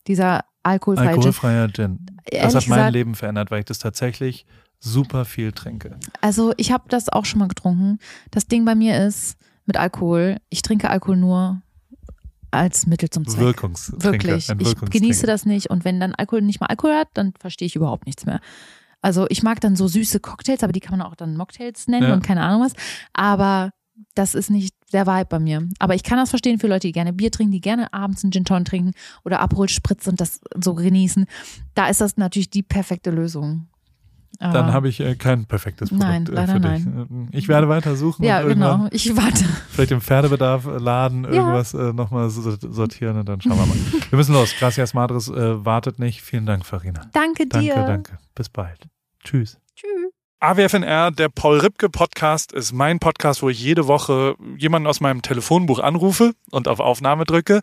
[SPEAKER 2] Dieser alkoholfreie Gin.
[SPEAKER 1] Alkoholfreier Gin. Das
[SPEAKER 2] Ehrlich
[SPEAKER 1] hat mein
[SPEAKER 2] gesagt-
[SPEAKER 1] Leben verändert, weil ich das tatsächlich super viel trinke.
[SPEAKER 2] Also ich habe das auch schon mal getrunken. Das Ding bei mir ist mit Alkohol, ich trinke Alkohol nur als Mittel zum Zweck.
[SPEAKER 1] Wirkungstrinker.
[SPEAKER 2] Wirklich.
[SPEAKER 1] ein
[SPEAKER 2] Ich
[SPEAKER 1] Wirkungstrinker.
[SPEAKER 2] genieße das nicht und wenn dann Alkohol nicht mal Alkohol hat, dann verstehe ich überhaupt nichts mehr. Also ich mag dann so süße Cocktails, aber die kann man auch dann Mocktails nennen
[SPEAKER 1] Ja.
[SPEAKER 2] und keine Ahnung was. Aber das ist nicht der Vibe bei mir. Aber ich kann das verstehen für Leute, die gerne Bier trinken, die gerne abends einen Gin Tonic trinken oder Aperol Spritz und das so genießen. Da ist das natürlich die perfekte Lösung. Aber,
[SPEAKER 1] Dann habe ich äh, kein perfektes Produkt
[SPEAKER 2] Nein,
[SPEAKER 1] äh,
[SPEAKER 2] leider
[SPEAKER 1] für dich.
[SPEAKER 2] nein.
[SPEAKER 1] Ich werde weiter suchen
[SPEAKER 2] ja, genau. Ich warte.
[SPEAKER 1] vielleicht im Pferdebedarf äh, laden,
[SPEAKER 2] Ja.
[SPEAKER 1] irgendwas äh, nochmal so- sortieren und dann schauen wir mal. wir müssen los. Gracias Madres äh, wartet nicht. Vielen Dank, Farina.
[SPEAKER 2] Danke
[SPEAKER 1] Danke,
[SPEAKER 2] dir.
[SPEAKER 1] danke. Bis bald. Tschüss.
[SPEAKER 2] Tschüss.
[SPEAKER 3] AWFNR, der Paul Ripke Podcast, ist mein Podcast, wo ich jede Woche jemanden aus meinem Telefonbuch anrufe und auf Aufnahme drücke.